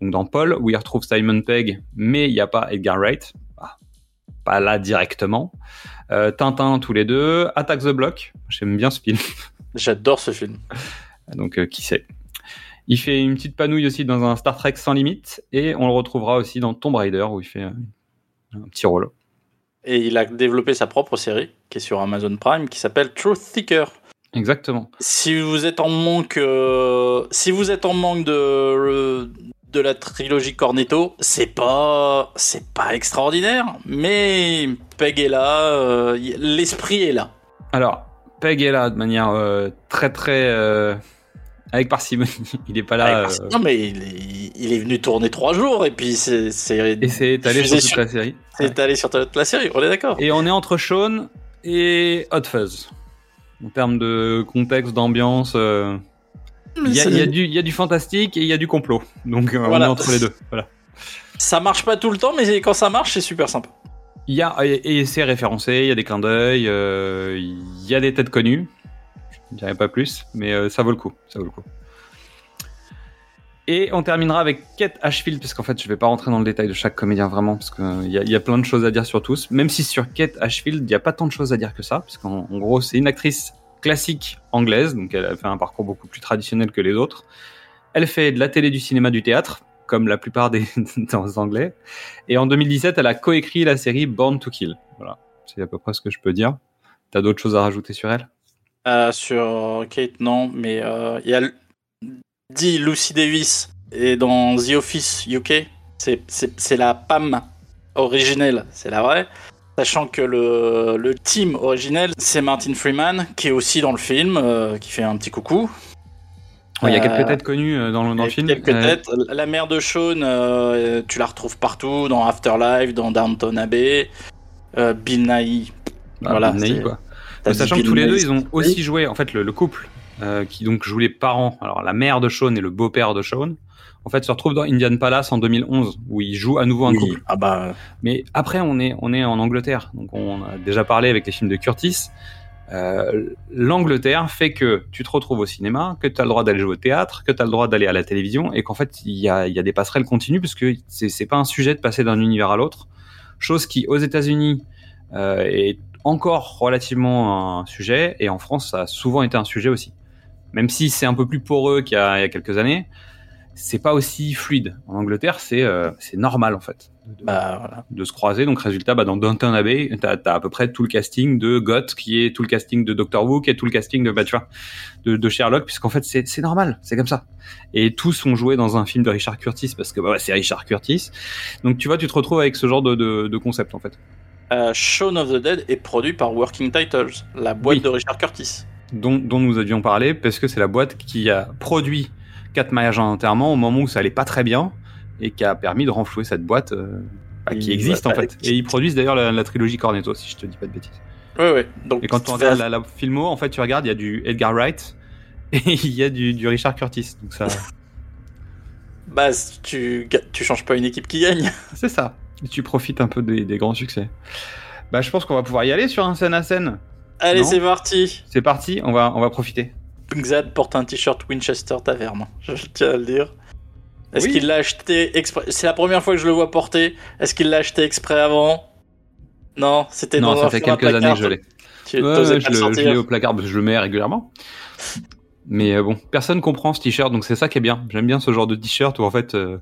Donc dans Paul, où il retrouve Simon Pegg, mais il n'y a pas Edgar Wright. Ah, pas là directement. Euh, Tintin, tous les deux. Attack the Block. J'aime bien ce film. J'adore ce film. Donc euh, qui sait. Il fait une petite panouille aussi dans un Star Trek sans limite. Et on le retrouvera aussi dans Tomb Raider, où il fait euh, un petit rôle. Et il a développé sa propre série, qui est sur Amazon Prime, qui s'appelle Truth Seeker. Exactement. Si vous êtes en manque, euh, si vous êtes en manque de de la trilogie Cornetto, c'est pas c'est pas extraordinaire, mais Peg est là, euh, l'esprit est là. Alors, Peg est là de manière euh, très très avec parcimonie. Il est pas là. Non mais il est, il est venu tourner trois jours et puis c'est c'est et c'est étalé sur toute la série. C'est allé sur toute la série. On est d'accord. Et on est entre Sean et Hot Fuzz. En termes de contexte, d'ambiance, euh, il y, a- y du- il y a du fantastique et il y a du complot. Donc euh, on est entre les deux. Voilà. Ça marche pas tout le temps, mais quand ça marche, c'est super sympa. Il y a et, c'est référencé, il y a des clins d'œil, euh, il y a des têtes connues. Je ne dirais pas plus, mais euh, ça vaut le coup. Ça vaut le coup. Et on terminera avec Kate Ashfield, parce qu'en fait, je vais pas rentrer dans le détail de chaque comédien vraiment, parce qu'il y, a- il y a plein de choses à dire sur tous. Même si sur Kate Ashfield, il n'y a pas tant de choses à dire que ça, parce qu'en en gros, c'est une actrice classique anglaise, donc elle a fait un parcours beaucoup plus traditionnel que les autres. Elle fait de la télé, du cinéma, du théâtre, comme la plupart des, des Anglais. Et en 2017, elle a coécrit la série Born to Kill. Voilà, c'est à peu près ce que je peux dire. T'as d'autres choses à rajouter sur elle? Euh, sur Kate, non, mais euh, il y a dit Lucy Davis et dans The Office UK, c'est- la Pam originelle, c'est la vraie. Sachant que le, le team originel, c'est Martin Freeman, qui est aussi dans le film, euh, qui fait un petit coucou. Ouais, Il y a Euh, quelques têtes connues euh, dans, le- dans le film. Quelques Euh, têtes. La mère de Sean, euh, tu la retrouves partout, dans Afterlife, dans Downton Abbey. Euh, Bill Nighy. bah, voilà, Ney, c'est- quoi. Sachant que Bill tous les deux, Nighy, ils ont aussi joué, en fait, le, le couple euh, qui donc joue les parents, alors la mère de Sean et le beau-père de Sean, en fait, se retrouvent dans Indian Palace en 2011, où ils jouent à nouveau un Oui. couple. Ah bah, Mais après, on est, on est en Angleterre, donc on a déjà parlé avec les films de Curtis. Euh, L'Angleterre fait que tu te retrouves au cinéma, que tu as le droit d'aller jouer au théâtre, que tu as le droit d'aller à la télévision, et qu'en fait, il y a, il y a des passerelles continues, parce que c'est c'est pas un sujet de passer d'un univers à l'autre. Chose qui, aux États-Unis, euh, est encore relativement un sujet, et en France, ça a souvent été un sujet aussi. Même si c'est un peu plus poreux qu'il y, a il y a quelques années, c'est pas aussi fluide. En Angleterre, c'est euh, c'est normal en fait de, bah voilà. de se croiser. Donc résultat, bah, dans Downton Abbey, t'as as à peu près tout le casting de Goth, qui est tout le casting de Doctor Who, qui est tout le casting de, bah, tu vois, de, de Sherlock, puisqu'en fait c'est c'est normal, c'est comme ça. Et tous sont joués dans un film de Richard Curtis parce que bah, c'est Richard Curtis. Donc tu vois, tu te retrouves avec ce genre de, de, de concept en fait. Euh, Shaun of the Dead est produit par Working Titles, la boîte Oui. de Richard Curtis. Dont, dont nous avions parlé, parce que c'est la boîte qui a produit 4 mariages en enterrement au moment où ça allait pas très bien, et qui a permis de renflouer cette boîte euh, bah, qui existe bah, en fait. Et ils produisent d'ailleurs la, la trilogie Cornetto, si je te dis pas de bêtises. Ouais, ouais. Donc, Et quand tu regardes la, la filmo, en fait, tu regardes, il y a du Edgar Wright et il y a du, du Richard Curtis. Donc ça, bah, tu, tu changes pas une équipe qui gagne. c'est ça. Et tu profites un peu des, des grands succès. Bah, je pense qu'on va pouvoir y aller sur un scène à scène. Allez, Non. c'est parti. C'est parti, on va, on va profiter. Xad porte un t-shirt Winchester Taverne. Je tiens à le dire. Est-ce Oui. qu'il l'a acheté exprès C'est la première fois que je le vois porter. Est-ce qu'il l'a acheté exprès avant? Non, c'était Non, dans ça un fait quelques années que je l'ai. Tu Ouais, ouais, pas je, l'ai au placard parce que je le mets régulièrement. Mais euh, bon, personne comprend ce t-shirt, donc c'est ça qui est bien. J'aime bien ce genre de t-shirt où en fait, euh,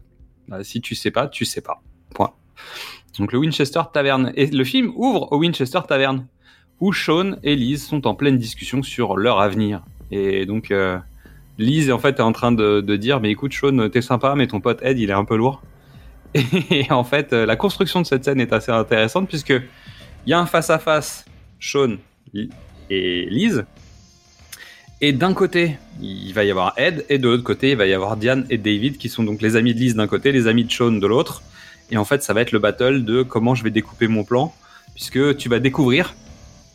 bah, si tu sais pas, tu sais pas. Point. Donc le Winchester Tavern. Et le film ouvre au Winchester Tavern, où Sean et Liz sont en pleine discussion sur leur avenir. Et donc euh, Liz est en fait en train de, de dire, mais écoute Sean, t'es sympa, mais ton pote Ed, il est un peu lourd. Et en fait, euh, la construction de cette scène est assez intéressante puisque il y a un face à face Sean et Liz. Et d'un côté, il va y avoir Ed, et de l'autre côté, il va y avoir Diane et David, qui sont donc les amis de Liz d'un côté, les amis de Sean de l'autre. Et en fait, ça va être le battle de comment je vais découper mon plan, puisque tu vas découvrir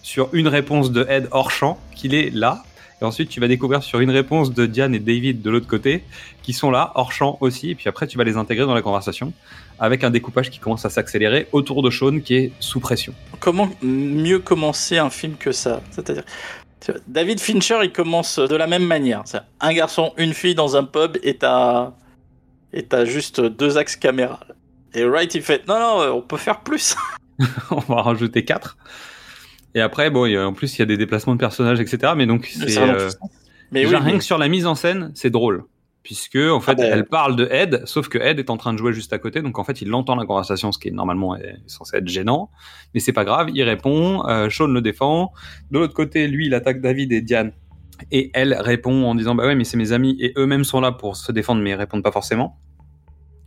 sur une réponse de Ed hors champ qu'il est là, et ensuite tu vas découvrir sur une réponse de Diane et David de l'autre côté, qui sont là, hors champ aussi, et puis après tu vas les intégrer dans la conversation, avec un découpage qui commence à s'accélérer autour de Sean qui est sous pression. Comment mieux commencer un film que ça? C'est-à-dire, David Fincher, il commence de la même manière. Un garçon, une fille dans un pub, et t'as et t'as juste deux axes caméra. Et Wright, il fait non, non, on peut faire plus. on va rajouter 4. Et après, bon, y a- en plus, il y a des déplacements de personnages, etc. Mais donc, c'est. Euh. Mais oui, rien mais- que sur la mise en scène, c'est drôle. Puisque, en fait, ben. elle parle de Ed, sauf que Ed est en train de jouer juste à côté. Donc, en fait, il entend la conversation, ce qui est normalement est censé être gênant. Mais c'est pas grave, il répond. Euh, Sean le défend. De l'autre côté, lui, il attaque David et Diane. Et elle répond en disant Bah ouais, mais c'est mes amis. Et eux-mêmes sont là pour se défendre, mais ils répondent pas forcément.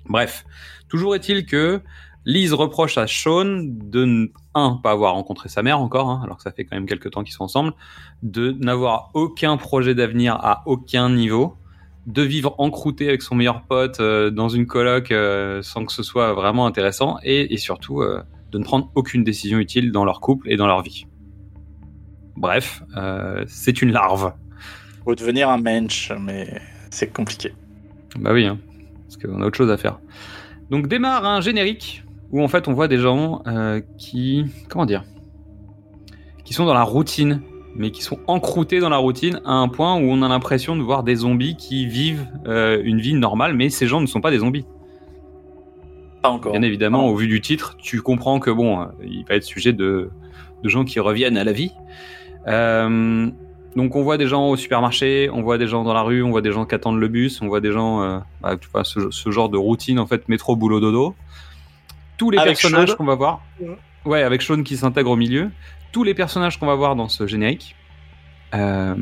Bref. Toujours est-il que Liz reproche à Sean de, ne- un, pas avoir rencontré sa mère encore, hein, alors que ça fait quand même quelques temps qu'ils sont ensemble, de n'avoir aucun projet d'avenir à aucun niveau, de vivre encrouté avec son meilleur pote euh, dans une coloc euh, sans que ce soit vraiment intéressant, et, et surtout euh, de ne prendre aucune décision utile dans leur couple et dans leur vie. Bref, c'est une larve. Faut devenir un mensch, mais c'est compliqué. Bah oui, hein, parce qu'on a autre chose à faire. Donc démarre un générique où en fait on voit des gens euh, qui, comment dire, qui sont dans la routine, mais qui sont encroutés dans la routine à un point où on a l'impression de voir des zombies qui vivent euh, une vie normale, mais ces gens ne sont pas des zombies. Pas encore. Bien évidemment, au vu du titre, tu comprends que bon, euh, il va être sujet de, de gens qui reviennent à la vie. Euh, donc on voit des gens au supermarché, on voit des gens dans la rue, on voit des gens qui attendent le bus, on voit des gens, euh, bah, tu vois, ce, ce genre de routine en fait, métro, boulot, dodo. Tous les Avec personnages Sean. qu'on va voir, ouais, avec Sean qui s'intègre au milieu, tous les personnages qu'on va voir dans ce générique euh,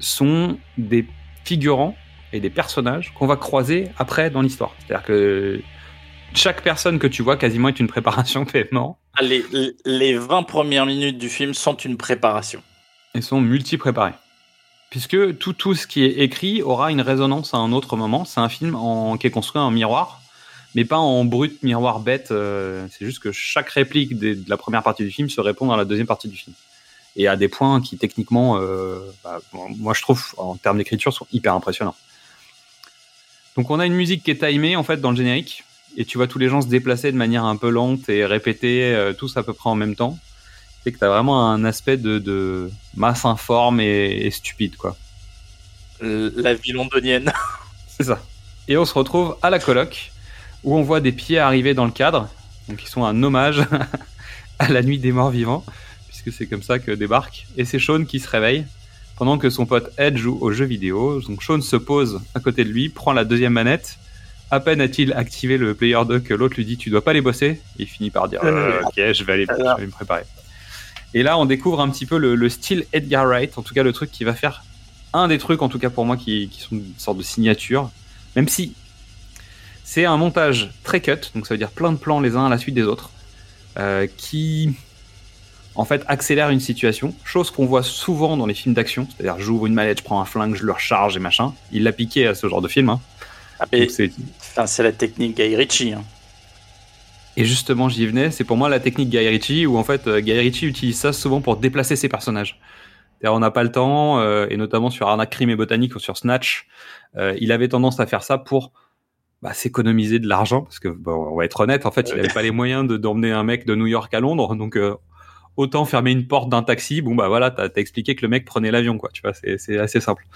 sont des figurants et des personnages qu'on va croiser après dans l'histoire. C'est-à-dire que chaque personne que tu vois quasiment est une préparation paiement Ah, Les, les 20 premières minutes du film sont une préparation. et sont multi-préparés. Puisque tout, tout ce qui est écrit aura une résonance à un autre moment. C'est un film en, qui est construit en miroir, mais pas en brut miroir bête. euh, c'est juste que chaque réplique des- de la première partie du film se répond dans la deuxième partie du film. Et à des points qui techniquement, euh, bah, bon, moi je trouve, en termes d'écriture, sont hyper impressionnants. Donc on a une musique qui est timée en fait dans le générique, et tu vois tous les gens se déplacer de manière un peu lente et répéter, euh, tous à peu près en même temps. C'est que t'as vraiment un aspect de, de masse informe et, et stupide, quoi. La vie londonienne. C'est ça. Et on se retrouve à la coloc, où on voit des pieds arriver dans le cadre, donc ils sont un hommage à la nuit des morts vivants, puisque c'est comme ça que débarque. Et c'est Sean qui se réveille, pendant que son pote Ed joue aux jeux vidéo. Donc Sean se pose à côté de lui, prend la deuxième manette. À peine a-t-il activé le player 2 que l'autre lui dit tu dois pas les bosser. Il finit par dire Euh, ok je vais aller je vais me préparer. Et là on découvre un petit peu le, le style Edgar Wright, en tout cas le truc qui va faire un des trucs en tout cas pour moi qui, qui sont une sorte de signature, même si c'est un montage très cut, donc ça veut dire plein de plans les uns à la suite des autres, euh, qui en fait accélère une situation, chose qu'on voit souvent dans les films d'action, c'est-à-dire j'ouvre une mallette, je prends un flingue, je le recharge et machin. Il l'a piqué à ce genre de film. hein. Ah, c'est- enfin, c'est la technique Guy Ritchie. hein. Et justement, j'y venais. C'est pour moi la technique Guy Ritchie, où en fait, euh, Guy Ritchie utilise ça souvent pour déplacer ses personnages. C'est-à-dire, on n'a pas le temps, euh, et notamment sur Arnaque, Crime et Botanique ou sur Snatch, euh, il avait tendance à faire ça pour bah, s'économiser de l'argent, parce que bon, on va être honnête, en fait, il n'avait pas les moyens de d'emmener un mec de New York à Londres, donc euh, autant fermer une porte d'un taxi. Bon bah voilà, t'as as expliqué que le mec prenait l'avion, quoi. Tu vois, c'est c'est assez simple.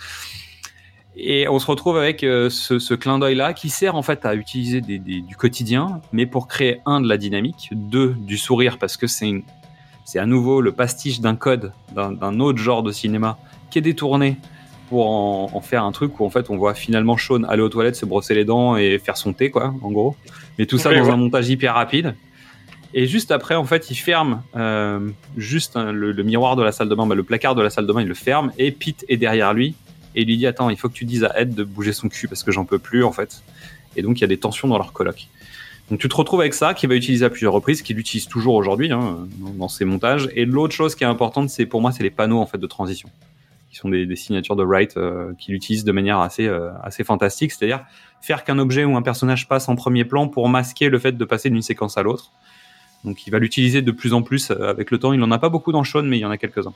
Et on se retrouve avec euh, ce, ce clin d'œil là qui sert en fait à utiliser des, des- du quotidien, mais pour créer un de la dynamique, deux du sourire parce que c'est c'est à nouveau le pastiche d'un code d'un d'un autre genre de cinéma qui est détourné pour en, en faire un truc où en fait on voit finalement Sean aller aux toilettes, se brosser les dents et faire son thé quoi, en gros. Mais tout ça dans ouais. un montage hyper rapide. Et juste après, en fait, il ferme euh, juste hein, le, le miroir de la salle de bain, bah, le placard de la salle de bain, il le ferme et Pete est derrière lui et il lui dit attends, il faut que tu dises à Ed de bouger son cul parce que j'en peux plus en fait. Et donc il y a des tensions dans leur coloc. Donc tu te retrouves avec ça qu'il va utiliser à plusieurs reprises, qu'il utilise toujours aujourd'hui hein, dans ses montages. Et l'autre chose qui est importante, c'est pour moi, c'est les panneaux en fait de transition, qui sont des, signatures de Wright euh, qu'il utilise de manière assez euh, assez fantastique, c'est-à-dire faire qu'un objet ou un personnage passe en premier plan pour masquer le fait de passer d'une séquence à l'autre. Donc il va l'utiliser de plus en plus euh, avec le temps. Il n'en a pas beaucoup dans Shaun, mais il y en a quelques-uns.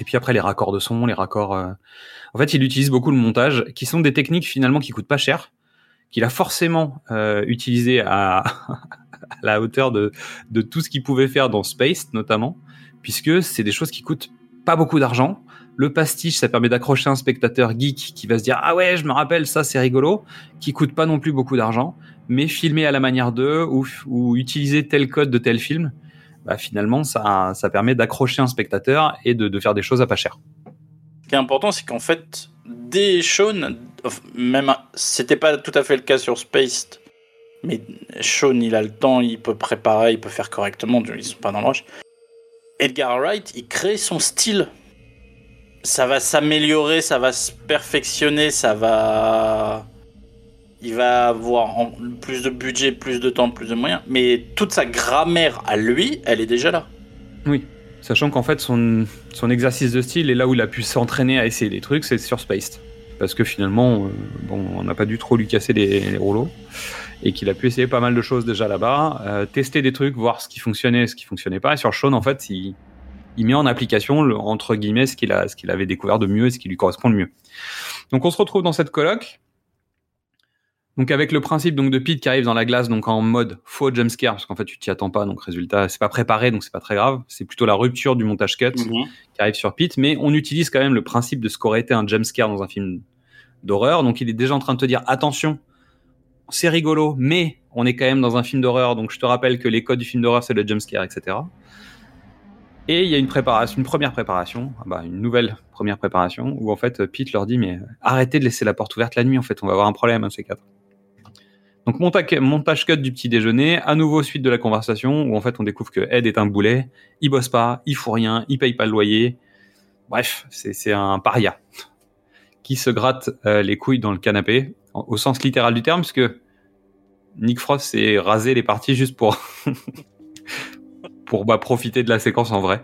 Et puis après les raccords de son, les raccords. euh, En fait, il utilise beaucoup le montage, qui sont des techniques finalement qui coûtent pas cher, qu'il a forcément euh, utilisé à... à la hauteur de, de tout ce qu'il pouvait faire dans Space notamment, puisque c'est des choses qui coûtent pas beaucoup d'argent. Le pastiche, ça permet d'accrocher un spectateur geek qui va se dire ah ouais, je me rappelle ça, c'est rigolo, qui coûte pas non plus beaucoup d'argent, mais filmé à la manière d'eux ou, utiliser tel code de tel film, bah finalement ça, ça permet d'accrocher un spectateur et de, faire des choses à pas cher. Ce qui est important, c'est qu'en fait, dès Sean, même c'était pas tout à fait le cas sur Spaced, mais Sean, il a le temps, il peut préparer, il peut faire correctement, ils sont pas dans le rush. Edgar Wright, il crée son style. Ça va s'améliorer, ça va se perfectionner, ça va. Il va avoir plus de budget, plus de temps, plus de moyens, mais toute sa grammaire à lui, elle est déjà là. Oui, sachant qu'en fait son, exercice de style et là où il a pu s'entraîner à essayer des trucs, c'est sur Spaced. Parce que finalement, euh, bon, on n'a pas dû trop lui casser les rouleaux et qu'il a pu essayer pas mal de choses déjà là-bas, euh, tester des trucs, voir ce qui fonctionnait, ce qui fonctionnait pas. Et sur Sean, en fait, il, il met en application le- entre guillemets ce qu'il a, ce qu'il avait découvert de mieux et ce qui lui correspond le mieux. Donc on se retrouve dans cette coloc. Donc avec le principe donc de Pete qui arrive dans la glace donc en mode faux jumpscare parce qu'en fait tu t'y attends pas donc résultat c'est pas préparé donc c'est pas très grave c'est plutôt la rupture du montage cut qui arrive sur Pete mais on utilise quand même le principe de ce qu'aurait été un jumpscare dans un film d'horreur donc il est déjà en train de te dire attention c'est rigolo mais on est quand même dans un film d'horreur donc je te rappelle que les codes du film d'horreur c'est le jumpscare etc et il y a une préparation une première préparation ah bah, une nouvelle première préparation où en fait Pete leur dit mais arrêtez de laisser la porte ouverte la nuit en fait on va avoir un problème hein, ces quatre. Donc monta- montage cut du petit déjeuner, à nouveau suite de la conversation où en fait on découvre que Ed est un boulet, il bosse pas, il fout rien, il paye pas le loyer. Bref, c'est c'est un paria qui se gratte euh, les couilles dans le canapé en- au sens littéral du terme puisque Nick Frost s'est rasé les parties juste pour pour bah, profiter de la séquence en vrai.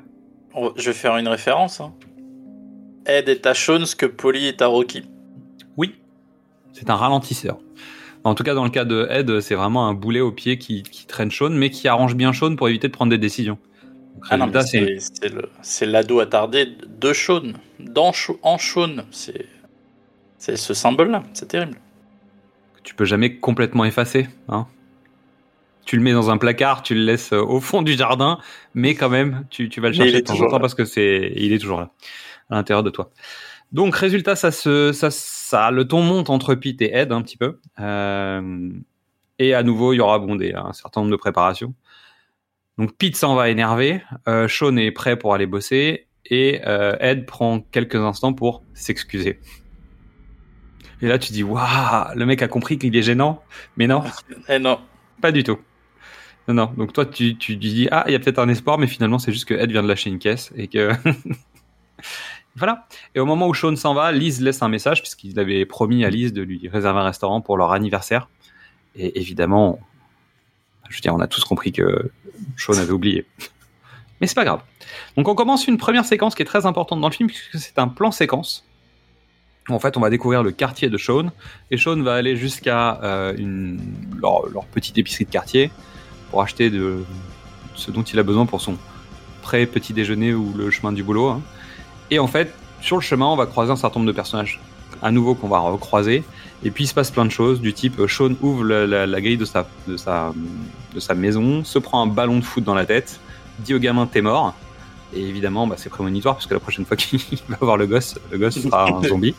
Je vais faire une référence. hein. Ed est à Sean ce que Polly est à Rocky. Oui, c'est un ralentisseur. En tout cas, dans le cas de Ed, c'est vraiment un boulet au pied qui, qui traîne Sean, mais qui arrange bien Sean pour éviter de prendre des décisions. Ah c'est- l'ado attardé de Sean. Dans, en Sean. C'est c'est ce symbole-là. C'est terrible. Tu peux jamais complètement effacer. Hein. Tu le mets dans un placard, tu le laisses euh, au fond du jardin, mais quand même, tu, tu vas le chercher est de temps en temps là. parce que c'est, il est toujours là, à l'intérieur de toi. Donc, résultat, ça se, ça, ça, le ton monte entre Pete et Ed un petit peu. Euh, et à nouveau, il y aura bon, des, un certain nombre de préparations. Donc, Pete s'en va énervé. Euh, Sean est prêt pour aller bosser. Et euh, Ed prend quelques instants pour s'excuser. Et là, tu dis, waouh, le mec a compris qu'il est gênant. Mais non, Eh non. pas du tout. Non, non. Donc toi, tu, tu dis, ah, il y a peut-être un espoir, mais finalement, c'est juste que Ed vient de lâcher une caisse et que... voilà. Et au moment où Sean s'en va, Liz laisse un message, puisqu'il avait promis à Liz de lui réserver un restaurant pour leur anniversaire. Et évidemment, je veux dire, on a tous compris que Sean avait oublié. Mais c'est pas grave. Donc on commence une première séquence qui est très importante dans le film, puisque c'est un plan séquence. En fait, on va découvrir le quartier de Sean, et Sean va aller jusqu'à euh, leur, petite épicerie de quartier pour acheter ce dont il a besoin pour son pré-petit déjeuner ou le chemin du boulot. hein. Et en fait, sur le chemin, on va croiser un certain nombre de personnages à nouveau qu'on va recroiser. Et puis il se passe plein de choses, du type euh, Sean ouvre la, grille de sa maison, se prend un ballon de foot dans la tête, dit au gamin t'es mort. Et évidemment, bah, c'est prémonitoire parce que la prochaine fois qu'il va voir le gosse, le gosse sera un zombie.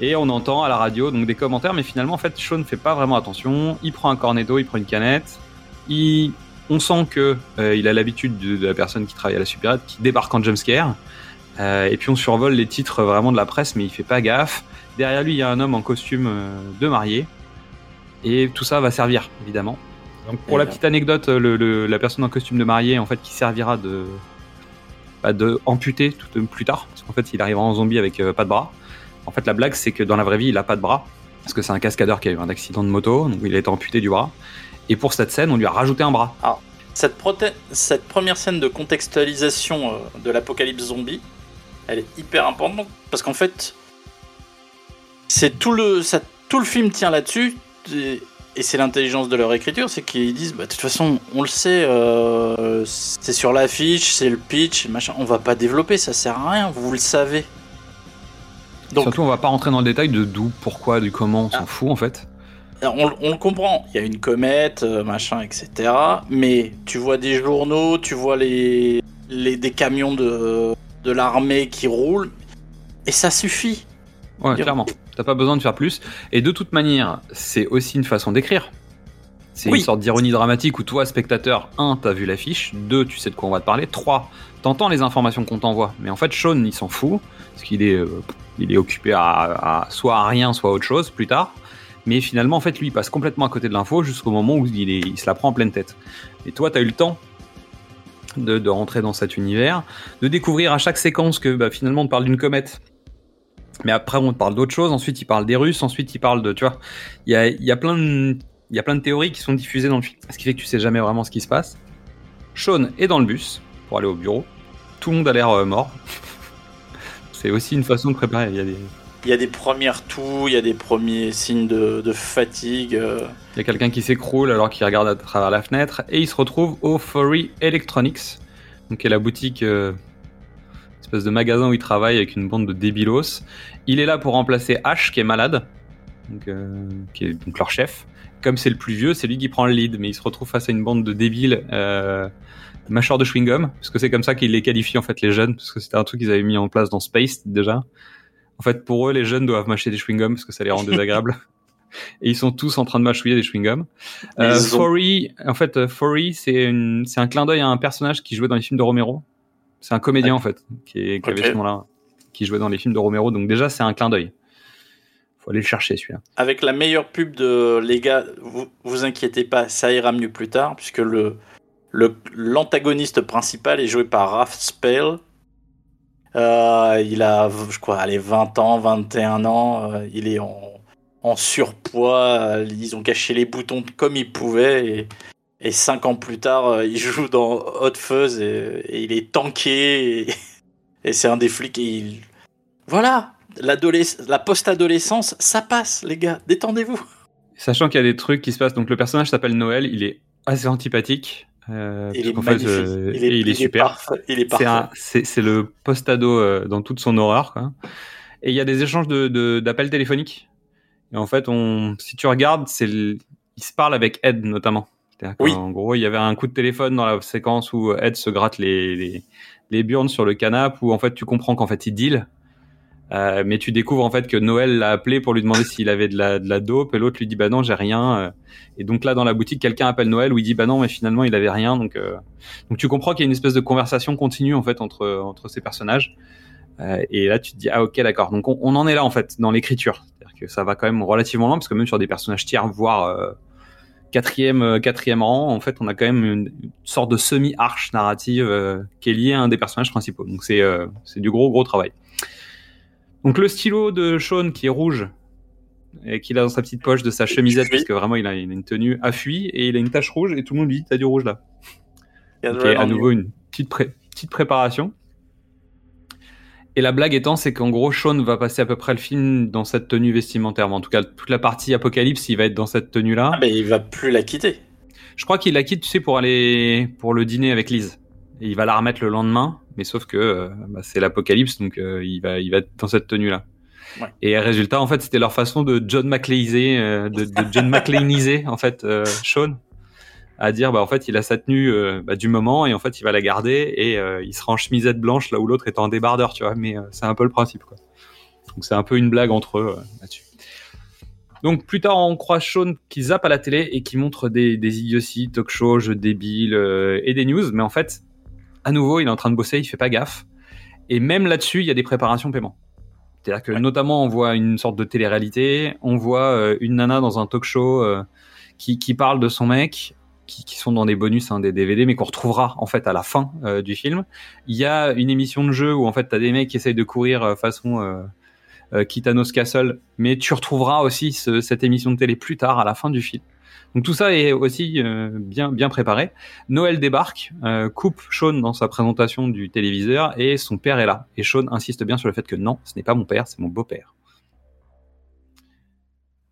Et on entend à la radio donc des commentaires, mais finalement en fait Sean ne fait pas vraiment attention. Il prend un cornetto, il prend une canette. Il... On sent que euh, il a l'habitude de, de la personne qui travaille à la supérette qui débarque en jumpscare. Euh, et puis on survole les titres vraiment de la presse, mais il fait pas gaffe. Derrière lui, il y a un homme en costume euh, de marié. Et tout ça va servir, évidemment. Donc pour Et la petite anecdote, le- le- la personne en costume de marié, en fait, qui servira de, de amputer tout, plus tard, parce qu'en fait, il arrivera en zombie avec euh, pas de bras. En fait, la blague, c'est que dans la vraie vie, il a pas de bras, parce que c'est un cascadeur qui a eu un accident de moto, donc il a été amputé du bras. Et pour cette scène, on lui a rajouté un bras. Cette, prote- cette première scène de contextualisation euh, de l'apocalypse zombie, elle est hyper importante parce qu'en fait, c'est tout le, ça- tout le film tient là-dessus et, c'est l'intelligence de leur écriture, c'est qu'ils disent, bah, de toute façon, on le sait, euh, c'est sur l'affiche, c'est le pitch, machin, on va pas développer, ça sert à rien, vous le savez. Donc, Surtout, on va pas rentrer dans le détail de d'où, pourquoi, du comment, on s'en Ah. fout en fait. On, on le comprend, il y a une comète, euh, machin, etc. Mais tu vois des journaux, tu vois les, les des camions de, de l'armée qui roulent, et ça suffit. Ouais, clairement. T'as pas besoin de faire plus. Et de toute manière, c'est aussi une façon d'écrire. C'est Oui. une sorte d'ironie dramatique où toi, spectateur, un, t'as vu l'affiche, deux, tu sais de quoi on va te parler, trois, t'entends les informations qu'on t'envoie. Mais en fait, Sean, il s'en fout, parce qu'il est, euh, il est occupé à, à- soit à rien, soit à autre chose plus tard. Mais finalement, en fait, lui, il passe complètement à côté de l'info jusqu'au moment où il, est, il se la prend en pleine tête. Et toi, t'as eu le temps de, de rentrer dans cet univers, de découvrir à chaque séquence que bah, finalement, on te parle d'une comète. Mais après, on te parle d'autres choses. Ensuite, il parle des Russes. Ensuite, il parle de, tu vois, il y a, y a plein de, y a plein de théories qui sont diffusées dans le film. Ce qui fait que tu sais jamais vraiment ce qui se passe. Sean est dans le bus pour aller au bureau. Tout le monde a l'air euh, mort. C'est aussi une façon de préparer. Il y a des, Il y a des premières toux, il y a des premiers signes de, de fatigue. euh. il y a quelqu'un qui s'écroule alors qu'il regarde à travers la fenêtre et il se retrouve au Furry Electronics, donc qui est la boutique, euh, espèce de magasin où il travaille avec une bande de débilos. Il est là pour remplacer Ash qui est malade, donc, euh, qui est donc leur chef. Comme c'est le plus vieux, c'est lui qui prend le lead, mais il se retrouve face à une bande de débiles euh, mâcheurs de chewing-gum, parce que c'est comme ça qu'il les qualifie en fait les jeunes, parce que c'était un truc qu'ils avaient mis en place dans Space déjà. En fait, pour eux, les jeunes doivent mâcher des chewing-gums parce que ça les rend désagréables. Et ils sont tous en train de mâchouiller des chewing-gums. Euh, ont- en fait, euh, Forey, c'est un clin d'œil à un personnage qui jouait dans les films de Romero. C'est un comédien en fait, qui, est, qui avait ce nom-là, qui jouait dans les films de Romero. Donc déjà, c'est un clin d'œil. Faut aller le chercher celui-là. Avec la meilleure pub de les gars, vous vous inquiétez pas, ça ira mieux plus tard, puisque le le- l'antagoniste principal est joué par Raph Spell. Euh, il a, je crois, allez, 20 ans, 21 ans. euh, il est en, en surpoids. euh, ils ont caché les boutons comme ils pouvaient. Et, et cinq ans plus tard, euh, il joue dans Hot Fuzz et, et il est tanké. Et, et c'est un des flics. Et il... Voilà, la post-adolescence, ça passe, les gars. Détendez-vous. Sachant qu'il y a des trucs qui se passent. Donc le personnage s'appelle Noël. Il est assez antipathique. euh, Il est fait, euh, il, est, il est super. Il est C'est un- C'est le post-ado euh, dans toute son horreur. Quoi. Et il y a des échanges d'appels de, téléphoniques. Et en fait, on, si tu regardes, c'est il se parle avec Ed notamment. Oui. qu'en gros, il y avait un coup de téléphone dans la séquence où Ed se gratte les, les, les burnes sur le canapé, où en fait tu comprends qu'en fait il deal. Euh, mais tu découvres en fait que Noël l'a appelé pour lui demander s'il avait de la, de la dope et l'autre lui dit bah non j'ai rien Euh, et donc là dans la boutique quelqu'un appelle Noël où il dit bah non mais finalement il avait rien. Donc euh, donc tu comprends qu'il y a une espèce de conversation continue en fait entre entre ces personnages. Euh, et là tu te dis ah ok d'accord. Donc on, on en est là en fait dans l'écriture. C'est-à-dire que ça va quand même relativement loin parce que même sur des personnages tiers voire euh, quatrième euh, quatrième rang en fait on a quand même une, une sorte de semi arche narrative euh, qui est liée à un des personnages principaux. Donc c'est euh, du gros gros travail. Donc le stylo de Sean qui est rouge et qu'il a dans sa petite poche de sa chemisette parce que vraiment il a, il a une tenue à fuit et il a une tache rouge et tout le monde lui dit t'as du rouge là. Il y a de Ok, la à nouveau une petite, pré- petite préparation. Et la blague étant, c'est qu'en gros, Sean va passer à peu près le film dans cette tenue vestimentaire. En tout cas, toute la partie apocalypse, il va être dans cette tenue-là. Ah, mais il va plus la quitter. Je crois qu'il la quitte, tu sais, pour aller pour le dîner avec Liz. Et il va la remettre le lendemain, mais sauf que euh, bah, c'est l'apocalypse, donc euh, il va il va être dans cette tenue-là. Ouais. Et résultat, en fait, c'était leur façon de John McClaneiser, euh, de, de John McClaneiser, en fait, euh, Sean. À dire bah en fait il a sa tenue euh, bah, du moment et en fait il va la garder et euh, il sera en chemisette blanche là où l'autre est en débardeur tu vois. Mais euh, c'est un peu le principe quoi. Donc c'est un peu une blague entre eux là-dessus. Donc plus tard on croit Sean qui zappe à la télé et qui montre des, des idioties talk show jeux débiles et des news. Mais en fait à nouveau il est en train de bosser il fait pas gaffe. Et même là-dessus il y a des préparations paiement. C'est-à-dire que notamment on voit une sorte de télé-réalité on voit une nana dans un talk show qui, qui parle de son mec qui, qui sont dans des bonus, hein, des DVD, mais qu'on retrouvera en fait à la fin euh, du film. Il y a une émission de jeu où en fait t'as des mecs qui essayent de courir euh, façon euh, euh, Kitanos Castle, mais tu retrouveras aussi ce- cette émission de télé plus tard à la fin du film. Donc tout ça est aussi euh, bien bien préparé. Noël débarque, euh, coupe Sean dans sa présentation du téléviseur et son père est là. Et Sean insiste bien sur le fait que non, ce n'est pas mon père, c'est mon beau-père.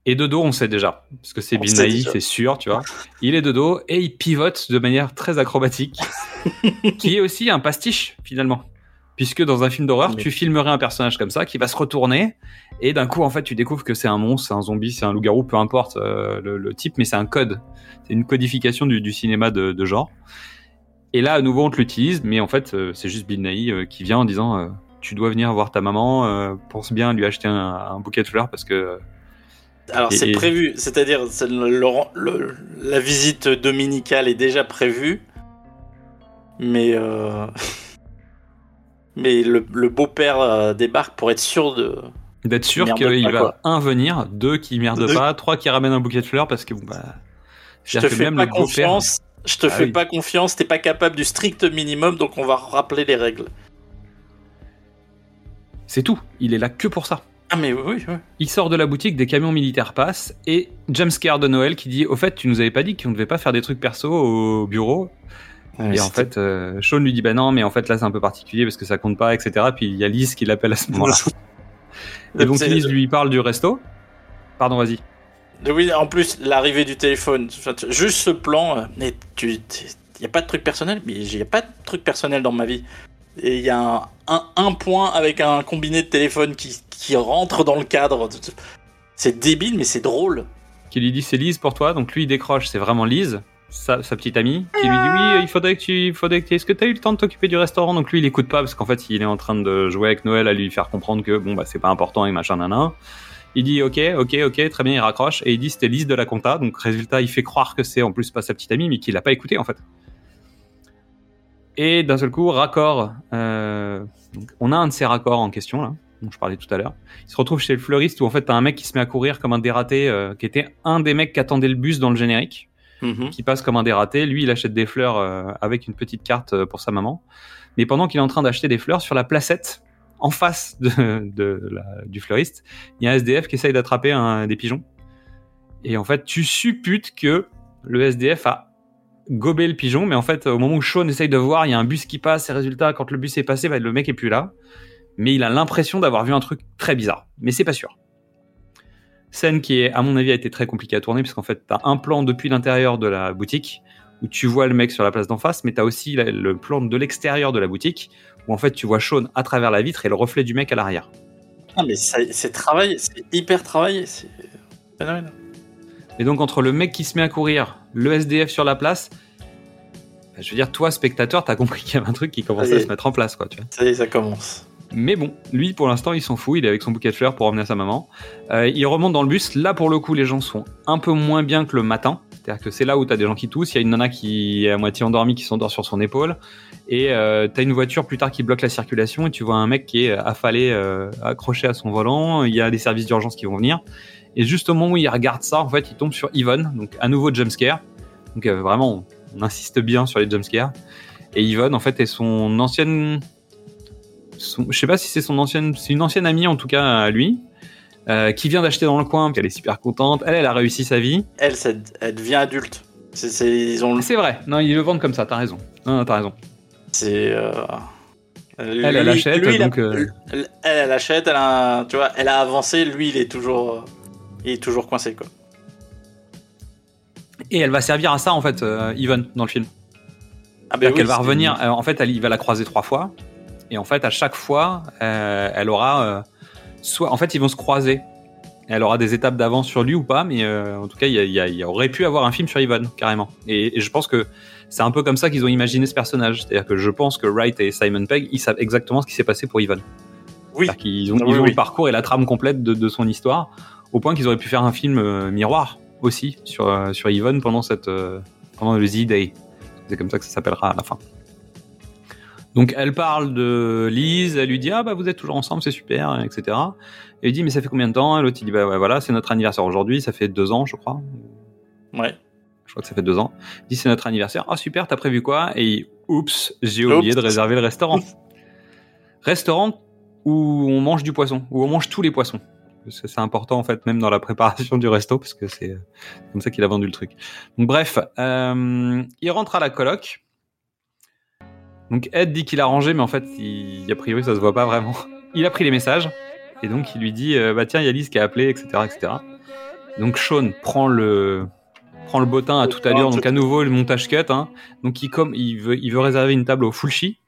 Et de dos, on sait déjà, parce que c'est déjà. c'est sûr, tu vois. Il est de dos et il pivote de manière très acrobatique, qui est aussi un pastiche finalement. Puisque dans un film d'horreur, Mais- tu filmerais un personnage comme ça qui va se retourner et d'un coup, en fait, tu découvres que c'est un monstre, c'est un zombie, c'est un loup-garou, peu importe euh, le, le type, mais c'est un code. C'est une codification du, du cinéma de, de genre. Et là, à nouveau, on te l'utilise, mais en fait, euh, c'est juste Bill Nighy euh, qui vient en disant euh, Tu dois venir voir ta maman, pense bien à lui acheter un, un bouquet de fleurs parce que Alors Et- c'est prévu, c'est-à-dire la visite dominicale est déjà prévue, mais euh, mais le, le beau-père euh, débarque pour être sûr de. d'être sûr qu'il va, quoi. un, venir, deux, qui merde Deux. pas, trois, qui ramène un bouquet de fleurs parce que, bon, bah. Je te fais même pas confiance. Je te Ah fais pas confiance. T'es pas capable du strict minimum, donc on va rappeler les règles. C'est tout. Il est là que pour ça. Ah mais oui, oui. Il sort de la boutique, des camions militaires passent, et James Scare de Noël qui dit Au fait, tu nous avais pas dit qu'on ne devait pas faire des trucs perso au bureau. et en fait, euh, Sean lui dit Bah non, mais en fait, là, c'est un peu particulier parce que ça compte pas, etc. Puis il y a Liz qui l'appelle à ce moment-là. et donc Liz lui parle du resto. Pardon, vas-y. Oui, en plus, l'arrivée du téléphone, juste ce plan, euh, mais tu, il y a pas de truc personnel, mais il y a pas de truc personnel dans ma vie. Et il y a un, point avec un combiné de téléphone qui, rentre dans le cadre. C'est débile, mais c'est drôle. Qui lui dit C'est Liz pour toi. Donc lui, il décroche, c'est vraiment Liz. Sa, petite amie qui lui dit oui il faudrait que tu tu- est-ce que tu as eu le temps de t'occuper du restaurant? Donc lui il écoute pas parce qu'en fait il est en train de jouer avec Noël à lui faire comprendre que bon bah c'est pas important et machin nanan il dit ok ok ok très bien il raccroche et il dit c'était Lise de la compta donc résultat il fait croire que c'est en plus pas sa petite amie mais qu'il l'a pas écouté en fait et d'un seul coup raccord euh, donc, on a un de ces raccords en question là dont je parlais tout à l'heure il se retrouve chez le fleuriste où en fait t'as un mec qui se met à courir comme un dératé euh, qui était un des mecs qui attendait le bus dans le générique Mhm. qui passe comme un dératé. Lui, il achète des fleurs euh, avec une petite carte euh, pour sa maman. Mais pendant qu'il est en train d'acheter des fleurs sur la placette, en face de, de la- du fleuriste, il y a un SDF qui essaye d'attraper un, des pigeons. Et en fait, tu supputes que le SDF a gobé le pigeon, mais en fait, au moment où Sean essaye de voir, il y a un bus qui passe, et résultat, quand le bus est passé, bah, le mec est plus là. Mais il a l'impression d'avoir vu un truc très bizarre. Mais c'est pas sûr. Scène qui, à mon avis, a été très compliquée à tourner, parce qu'en fait, t'as un plan depuis l'intérieur de la boutique, où tu vois le mec sur la place d'en face, mais t'as aussi le plan de l'extérieur de la boutique, où en fait, tu vois Sean à travers la vitre et le reflet du mec à l'arrière. Ah, mais c'est travaillé, c'est hyper travaillé. C'est phénoménal. Et donc, entre le mec qui se met à courir, le SDF sur la place, bah, je veux dire, toi, spectateur, t'as compris qu'il y avait un truc qui commençait à se mettre en place, quoi, tu vois. Ça y est, ça commence. Mais bon, lui, pour l'instant, il s'en fout. Il est avec son bouquet de fleurs pour emmener à sa maman. Euh, il remonte dans le bus. Là, pour le coup, les gens sont un peu moins bien que le matin. C'est-à-dire que c'est là où t'as des gens qui toussent. Il y a une nana qui est à moitié endormie, qui s'endort sur son épaule. Et euh, t'as une voiture plus tard qui bloque la circulation. Et tu vois un mec qui est affalé, euh, accroché à son volant. Il y a des services d'urgence qui vont venir. Et juste au moment où il regarde ça, en fait, il tombe sur Yvonne. Donc, à nouveau jumpscare. Donc, euh, vraiment, on, on insiste bien sur les jumpscares. Et Yvonne, en fait, est son ancienne son- je sais pas si c'est son ancienne, c'est une ancienne amie en tout cas à lui, euh, qui vient d'acheter dans le coin, puis elle est super contente. Elle, elle a réussi sa vie. Elle, elle devient adulte. C'est, ils ont, vrai. Non, ils le vendent comme ça. T'as raison. Non, non, t'as raison. c'est. euh, Elle, elle achète, a- donc. euh, elle, elle achète, elle a, tu vois, elle a avancé. Lui, il est toujours, il est toujours coincé quoi. Et elle va servir à ça en fait, euh, Yvonne dans le film. Ah ben oui, qu'elle va revenir. euh, en fait, elle, il va la croiser trois fois. Et en fait, à chaque fois, euh, elle aura euh, soit. En fait, ils vont se croiser Elle aura des étapes d'avance sur lui ou pas, mais en tout cas, il y, y y aurait pu avoir un film sur Yvonne, carrément. Et, et je pense que c'est un peu comme ça qu'ils ont imaginé ce personnage. C'est-à-dire que je pense que Wright et Simon Pegg, ils savent exactement ce qui s'est passé pour Yvonne. Oui. Oui, ils ont oui. le parcours et la trame complète de, de son histoire, au point qu'ils auraient pu faire un film euh, miroir aussi sur, euh, sur Yvonne pendant, cette, euh, pendant le Z-Day. C'est comme ça que ça s'appellera à la fin. Donc elle parle de Lise, elle lui dit ah bah vous êtes toujours ensemble, c'est super, etc. Et il dit mais ça fait combien de temps? Et l'autre il dit bah ouais, voilà c'est notre anniversaire aujourd'hui, ça fait deux ans je crois. Ouais. Je crois que ça fait deux ans. Il dit c'est notre anniversaire. Ah super, t'as prévu quoi? Et oups, j'ai oublié de réserver le restaurant. restaurant où on mange du poisson, où on mange tous les poissons. C'est important en fait, même dans la préparation du resto, parce que c'est comme ça qu'il a vendu le truc. Donc bref, euh, il rentre à la coloc. Donc Ed dit qu'il a rangé, mais en fait, il, a priori, ça se voit pas vraiment. Il a pris les messages et donc il lui dit euh, bah tiens, il y a Lise qui a appelé, etc., etc. Donc Sean prend le prend le bottin à toute allure, donc à nouveau le montage cut. Hein. Donc il comme il veut il veut réserver une table au Fulci.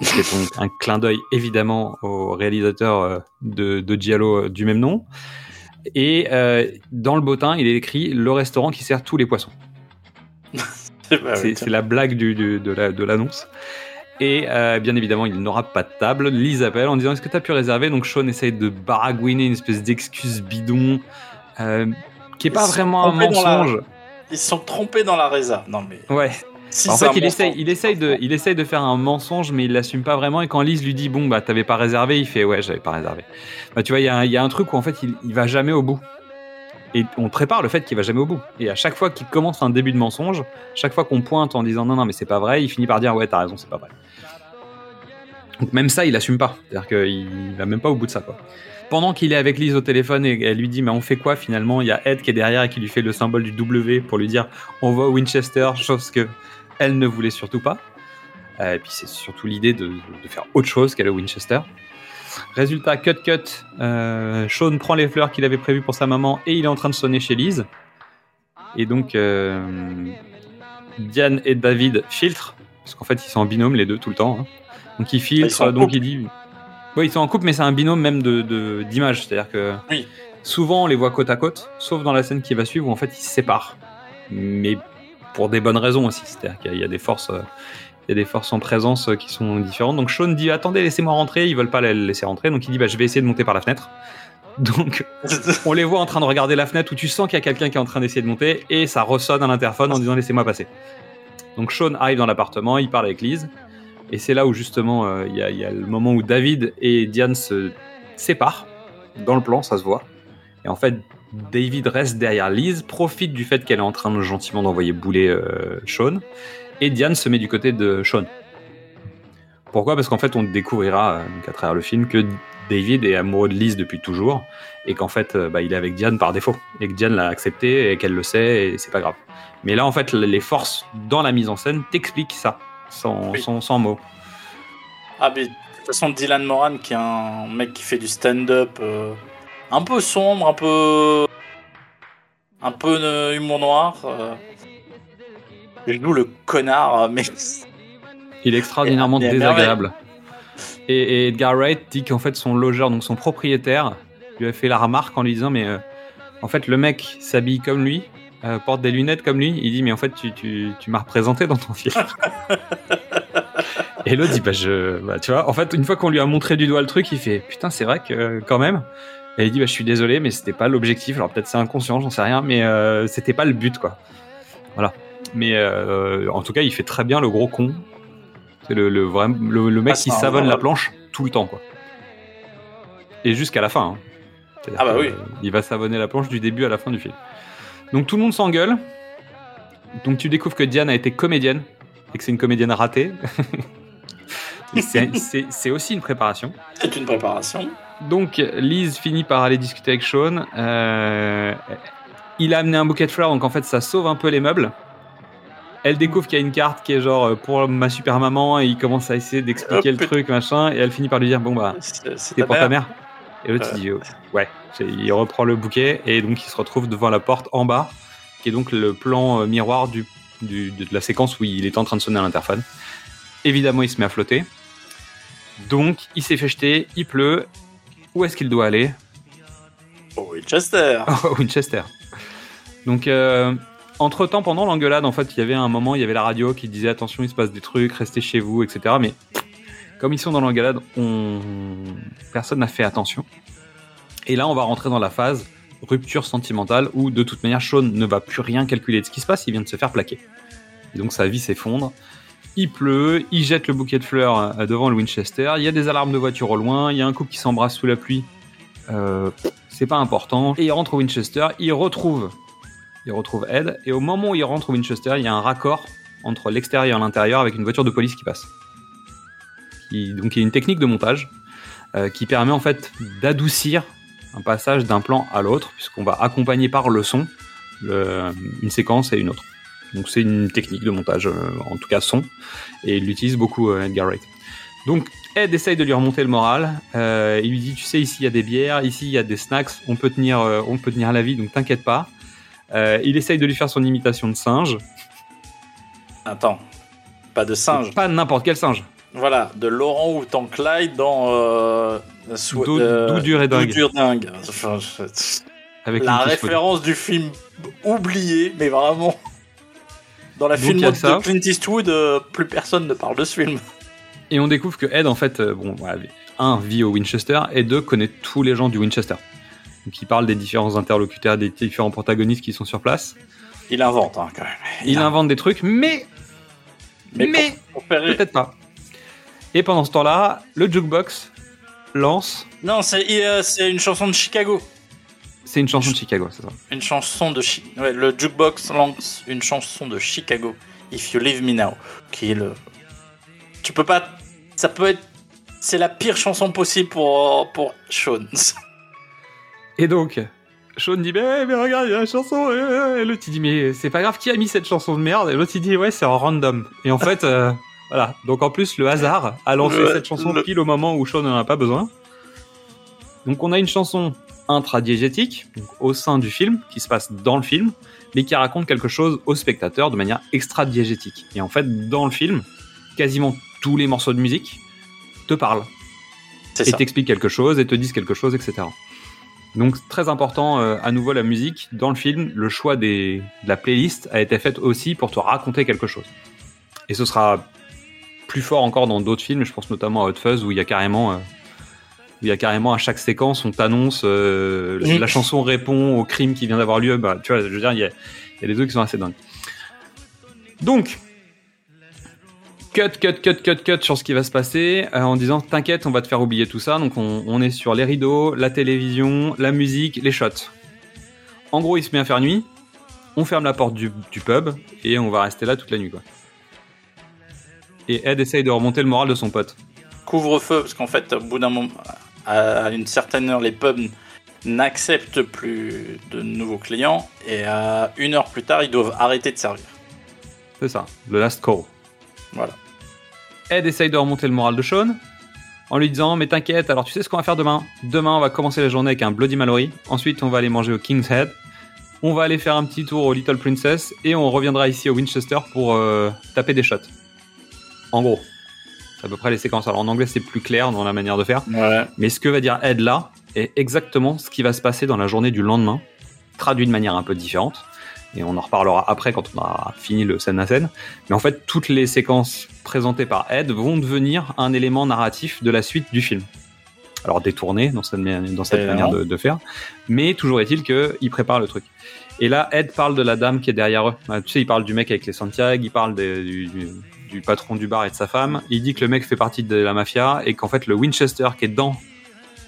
C'est donc un clin d'œil évidemment au réalisateur euh, de, de Giallo euh, du même nom. Et euh, dans le bottin, il est écrit le restaurant qui sert tous les poissons. C'est bah, C'est la blague du, du- de la- de l'annonce. Et euh, bien évidemment, il n'aura pas de table. Lise appelle en disant Est-ce que tu as pu réserver? Donc Sean essaye de baragouiner une espèce d'excuse bidon euh, qui est Ils pas vraiment un la- mensonge. Ils se sont trompés dans la résa. Non mais. Ouais. Si en fait, il essaye, il, essaye de, il essaye de faire un mensonge, mais il l'assume pas vraiment. Et quand Lise lui dit Bon, bah, t'avais pas réservé, il fait Ouais, j'avais pas réservé. Bah, tu vois, il y, a un- il y a un truc où en fait, il, il va jamais au bout. Et on prépare le fait qu'il va jamais au bout. Et à chaque fois qu'il commence un début de mensonge, chaque fois qu'on pointe en disant non, non, mais c'est pas vrai, il finit par dire ouais, t'as raison, c'est pas vrai. Donc même ça, il assume pas. C'est-à-dire qu'il va même pas au bout de ça, quoi. Pendant qu'il est avec Lise au téléphone et elle lui dit mais on fait quoi finalement? Il y a Ed qui est derrière et qui lui fait le symbole du W pour lui dire on va au Winchester, chose que elle ne voulait surtout pas. Euh, et puis c'est surtout l'idée de, de faire autre chose qu'aller au Winchester. Résultat, cut cut, euh, Sean prend les fleurs qu'il avait prévues pour sa maman et il est en train de sonner chez Lise. Et donc, euh, Diane et David filtrent, parce qu'en fait ils sont en binôme les deux tout le temps. hein. Donc ils filtrent, Ils donc couple. il dit... Oui, ils sont en couple, mais c'est un binôme même de de- d'image. C'est-à-dire que Oui. souvent on les voit côte à côte, sauf dans la scène qui va suivre où en fait ils se séparent. Mais pour des bonnes raisons aussi. C'est-à-dire qu'il y a- il y a des forces... euh, il y a des forces en présence euh, qui sont différentes. Donc Sean dit attendez, laissez-moi rentrer. Ils veulent pas la laisser rentrer. Donc il dit bah, je vais essayer de monter par la fenêtre. Donc on les voit en train de regarder la fenêtre où tu sens qu'il y a quelqu'un qui est en train d'essayer de monter et ça ressonne à l'interphone en disant laissez-moi passer. Donc Sean arrive dans l'appartement, il parle avec Lise et c'est là où justement euh, il y, il y a le moment où David et Diane se séparent. Dans le plan, ça se voit. Et en fait, David reste derrière Lise, profite du fait qu'elle est en train de gentiment d'envoyer bouler euh, Sean et Diane se met du côté de Sean. Pourquoi? Parce qu'en fait, on découvrira euh, donc à travers le film que David est amoureux de Lise depuis toujours et qu'en fait, euh, bah, il est avec Diane par défaut et que Diane l'a accepté et qu'elle le sait et c'est pas grave. Mais là, en fait, les forces dans la mise en scène t'expliquent ça sans, Oui. sans, sans mots. Ah, mais de toute façon, Dylan Moran, qui est un mec qui fait du stand-up un peu sombre, un peu. un peu humour noir. euh, il joue le connard, euh, mais. Il est extraordinairement Et- et désagréable. Et, et Edgar Wright dit qu'en fait son logeur, donc son propriétaire, lui a fait la remarque en lui disant mais euh, en fait le mec s'habille comme lui, euh, porte des lunettes comme lui. Il dit mais en fait tu, tu, tu m'as représenté dans ton film. et l'autre dit bah je bah, tu vois en fait une fois qu'on lui a montré du doigt le truc il fait putain c'est vrai que euh, quand même. Et il dit bah je suis désolé mais c'était pas l'objectif. Alors peut-être c'est inconscient j'en sais rien mais euh, c'était pas le but quoi. Voilà. Mais euh, en tout cas il fait très bien le gros con c'est le, le, vrai- le, le mec Ah, qui savonne la planche tout le temps, quoi. Et jusqu'à la fin. hein. Ah bah que, oui. euh, Il va savonner la planche du début à la fin du film. Donc tout le monde s'engueule. Donc tu découvres que Diane a été comédienne et que c'est une comédienne ratée. C'est aussi une préparation. C'est une préparation. Donc Lise finit par aller discuter avec Sean. Euh, il a amené un bouquet de fleurs, donc en fait ça sauve un peu les meubles. Elle découvre qu'il y a une carte qui est genre euh, pour ma super maman et il commence à essayer d'expliquer le truc machin et elle finit par lui dire bon bah C'est ta pour ta mère. Et l'autre il dit oh, ouais. Il reprend le bouquet et donc il se retrouve devant la porte en bas qui est donc le plan euh, miroir du, du- de la séquence où il est en train de sonner à l'interphone. Évidemment il se met à flotter. Donc il s'est fait jeter, il pleut. Où est-ce qu'il doit aller Oh, Winchester. Winchester. Donc, euh, entre temps, pendant l'engueulade, en fait, il y avait un moment, il y avait la radio qui disait attention, il se passe des trucs, restez chez vous, etc. Mais comme ils sont dans l'engueulade, on... personne n'a fait attention. Et là, on va rentrer dans la phase rupture sentimentale où, de toute manière, Sean ne va plus rien calculer de ce qui se passe, il vient de se faire plaquer. Et donc, sa vie s'effondre. Il pleut, il jette le bouquet de fleurs euh, devant le Winchester, il y a des alarmes de voiture au loin, il y a un couple qui s'embrasse sous la pluie. Euh, c'est pas important. Et il rentre au Winchester, il retrouve, il retrouve Ed, et au moment où il rentre au Winchester, il y a un raccord entre l'extérieur et l'intérieur avec une voiture de police qui passe. Donc il y a une technique de montage euh, qui permet en fait d'adoucir un passage d'un plan à l'autre, puisqu'on va accompagner par le son une séquence et une autre. Donc c'est une technique de montage, euh, en tout cas son, et il l'utilise beaucoup euh, Edgar Wright. Donc Ed essaye de lui remonter le moral. Euh, il lui dit, tu sais, ici il y a des bières, ici il y a des snacks, on peut tenir, euh, on peut tenir la vie, donc t'inquiète pas. Euh, il essaye de lui faire son imitation de singe, Attends. Pas de singe. pas n'importe quel singe. Voilà, de Laurent Houtan Clyde dans Sou- D'où- euh, d'où dur et dingue. Dur dingue. Enfin, je- Avec la référence du film oublié, mais vraiment. Dans la ça. de Clint Eastwood, euh, plus personne ne parle de ce film. Et on découvre que Ed, en fait, euh, bon, voilà, un, vit au Winchester, et deux, connaît tous les gens du Winchester. Donc il parle des différents interlocuteurs, des différents protagonistes qui sont sur place. Il invente, hein, quand même. Il invente des trucs, mais, Mais, mais pour- pour faire- peut-être pas. Et pendant ce temps-là, le jukebox lance. Non, c'est euh, c'est une chanson de Chicago. C'est une chanson de Chicago, c'est ça. Une chanson de Chi- ouais, le jukebox lance une chanson de Chicago. If You Leave Me Now, qui est le. Tu peux pas. Ça peut être. C'est la pire chanson possible pour pour Sean. Et donc, Sean dit mais, mais regarde, il y a la chanson. Et l'autre il dit mais c'est pas grave, qui a mis cette chanson de merde? Et l'autre il dit ouais, c'est en random. Et en fait, euh, voilà. Donc en plus, le hasard a lancé Le- cette chanson le- pile au moment où Sean n'en a pas besoin. Donc on a une chanson intradiégétique, au sein du film, qui se passe dans le film, mais qui raconte quelque chose au spectateur de manière extra-diégétique. Et en fait, dans le film, quasiment tous les morceaux de musique te parlent et t'expliquent quelque chose et te disent quelque chose, etc. Donc très important, euh, à nouveau la musique dans le film, le choix des, de la playlist a été fait aussi pour te raconter quelque chose. Et ce sera plus fort encore dans d'autres films, je pense notamment à Hot Fuzz où il y a carrément, euh, il y a carrément à chaque séquence on t'annonce euh, Mhm. la chanson répond au crime qui vient d'avoir lieu. Bah, tu vois, je veux dire, il y a, il y a des trucs qui sont assez dingues. Donc cut, cut, cut, cut, cut sur ce qui va se passer euh, en disant t'inquiète, on va te faire oublier tout ça. Donc on, on est sur les rideaux, la télévision, la musique, les shots. En gros, il se met à faire nuit. On ferme la porte du, du pub et on va rester là toute la nuit. Quoi. Et Ed essaye de remonter le moral de son pote. Couvre-feu, parce qu'en fait, au bout d'un moment, à une certaine heure, les pubs n'acceptent plus de nouveaux clients et à une heure plus tard, ils doivent arrêter de servir. C'est ça, le last call. Voilà. Ed essaye de remonter le moral de Sean en lui disant Mais t'inquiète, alors tu sais ce qu'on va faire demain Demain, on va commencer la journée avec un Bloody Mallory. Ensuite, on va aller manger au King's Head. On va aller faire un petit tour au Little Princess. Et on reviendra ici au Winchester pour euh, taper des shots. En gros. À peu près les séquences. Alors en anglais, c'est plus clair dans la manière de faire. Ouais. Mais ce que va dire Ed là est exactement ce qui va se passer dans la journée du lendemain, traduit de manière un peu différente. Et on en reparlera après quand on aura fini le scène à scène. Mais en fait, toutes les séquences présentées par Ed vont devenir un élément narratif de la suite du film. Alors détourné dans cette, dans manière de, de faire, mais toujours est-il qu'il prépare le truc. Et là, Ed parle de la dame qui est derrière eux. Euh, Tu sais, il parle du mec avec les Santiago, il parle des- du, du- du patron du bar et de sa femme. Il dit que le mec fait partie de la mafia et qu'en fait le Winchester qui est dans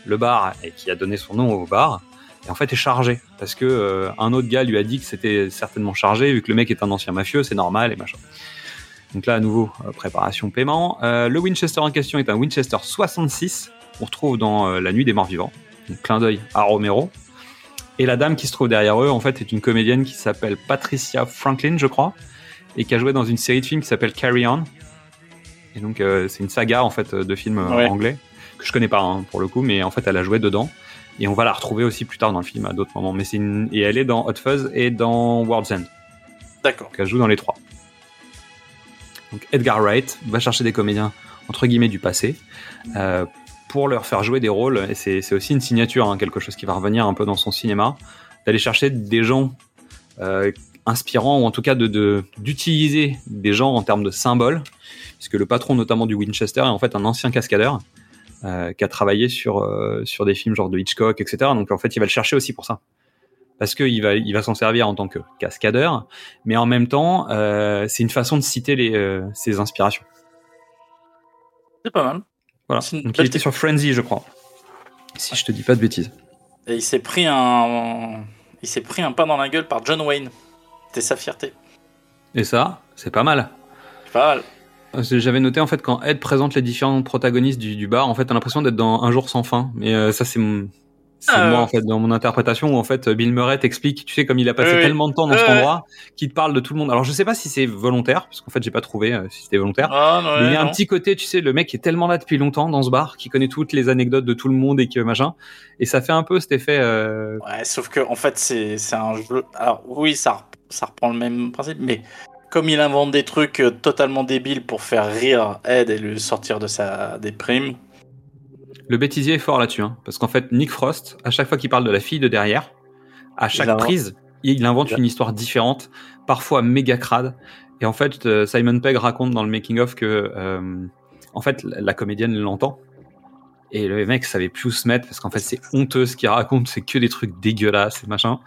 le bar et qui a donné son nom au bar, et en fait est chargé parce que euh, un autre gars lui a dit que c'était certainement chargé vu que le mec est un ancien mafieux, c'est normal et machin. Donc là à nouveau euh, préparation paiement. Euh, le Winchester en question est un Winchester 66 qu'on retrouve dans La Nuit des Morts Vivants. Donc clin d'œil à Romero. Et la dame qui se trouve derrière eux en fait est une comédienne qui s'appelle Patricia Franklin je crois et qui a joué dans une série de films qui s'appelle Carry On. Et donc euh, c'est une saga en fait de films euh, Ouais. anglais que je connais pas hein, pour le coup, mais en fait elle a joué dedans. Et on va la retrouver aussi plus tard dans le film à d'autres moments. Mais c'est une... et elle est dans Hot Fuzz et dans World's End. D'accord. Donc elle joue dans les trois. Donc Edgar Wright va chercher des comédiens entre guillemets du passé euh, pour leur faire jouer des rôles. Et c'est c'est aussi une signature, hein, quelque chose qui va revenir un peu dans son cinéma, d'aller chercher des gens euh, inspirants, ou en tout cas de de- d'utiliser des gens en termes de symboles, puisque le patron notamment du Winchester est en fait un ancien cascadeur euh, qui a travaillé sur, euh, sur des films genre de Hitchcock, etc. Donc en fait, il va le chercher aussi pour ça. Parce qu'il va, il va s'en servir en tant que cascadeur, mais en même temps, euh, c'est une façon de citer les, ses inspirations. C'est pas mal. Voilà. Donc il était sur Frenzy, je crois. Si je te dis pas de bêtises. Et il s'est pris un. Il s'est pris un pain dans la gueule par John Wayne. C'était sa fierté. Et ça, c'est pas mal. C'est pas mal. Que J'avais noté en fait quand Ed présente les différents protagonistes du, du bar, en fait, t'as l'impression d'être dans Un jour sans fin. Mais euh, ça, c'est Ah, moi en fait dans mon interprétation où en fait Bill Murray t'explique, tu sais comme il a passé Oui, tellement de temps dans cet endroit, qu'il te parle de tout le monde. Alors je sais pas si c'est volontaire, parce qu'en fait j'ai pas trouvé euh, si c'était volontaire. Ah, non, Mais il y a un petit côté, tu sais, le mec est tellement là depuis longtemps dans ce bar, qui connaît toutes les anecdotes de tout le monde et que machin, et ça fait un peu cet effet. euh, Ouais, sauf que en fait, c'est c'est un jeu. Alors, oui, ça, ça reprend le même principe, mais comme il invente des trucs euh, totalement débiles pour faire rire Ed et le sortir de sa déprime. Le bêtisier est fort là-dessus, hein, parce qu'en fait Nick Frost, à chaque fois qu'il parle de la fille de derrière, à chaque prise, il invente Il une histoire différente, parfois méga crade. Et en fait, euh, Simon Pegg raconte dans le making of que, euh, en fait, la comédienne l'entend. Et le mec savait plus où se mettre parce qu'en fait c'est honteux ce qu'il raconte, c'est que des trucs dégueulasses et machin.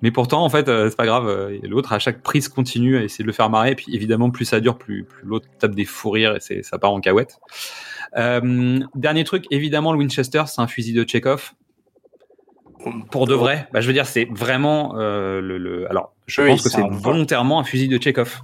Mais pourtant en fait euh, c'est pas grave, euh, l'autre à chaque prise continue à essayer de le faire marrer. Et puis évidemment plus ça dure, plus, plus l'autre tape des fous rires et c'est ça part en cahuète. Euh, dernier truc, évidemment le Winchester c'est un fusil de Chekhov. Pour de vrai, bah, je veux dire c'est vraiment euh, le, le- Alors je Oui, pense que c'est volontairement un fusil de Chekhov.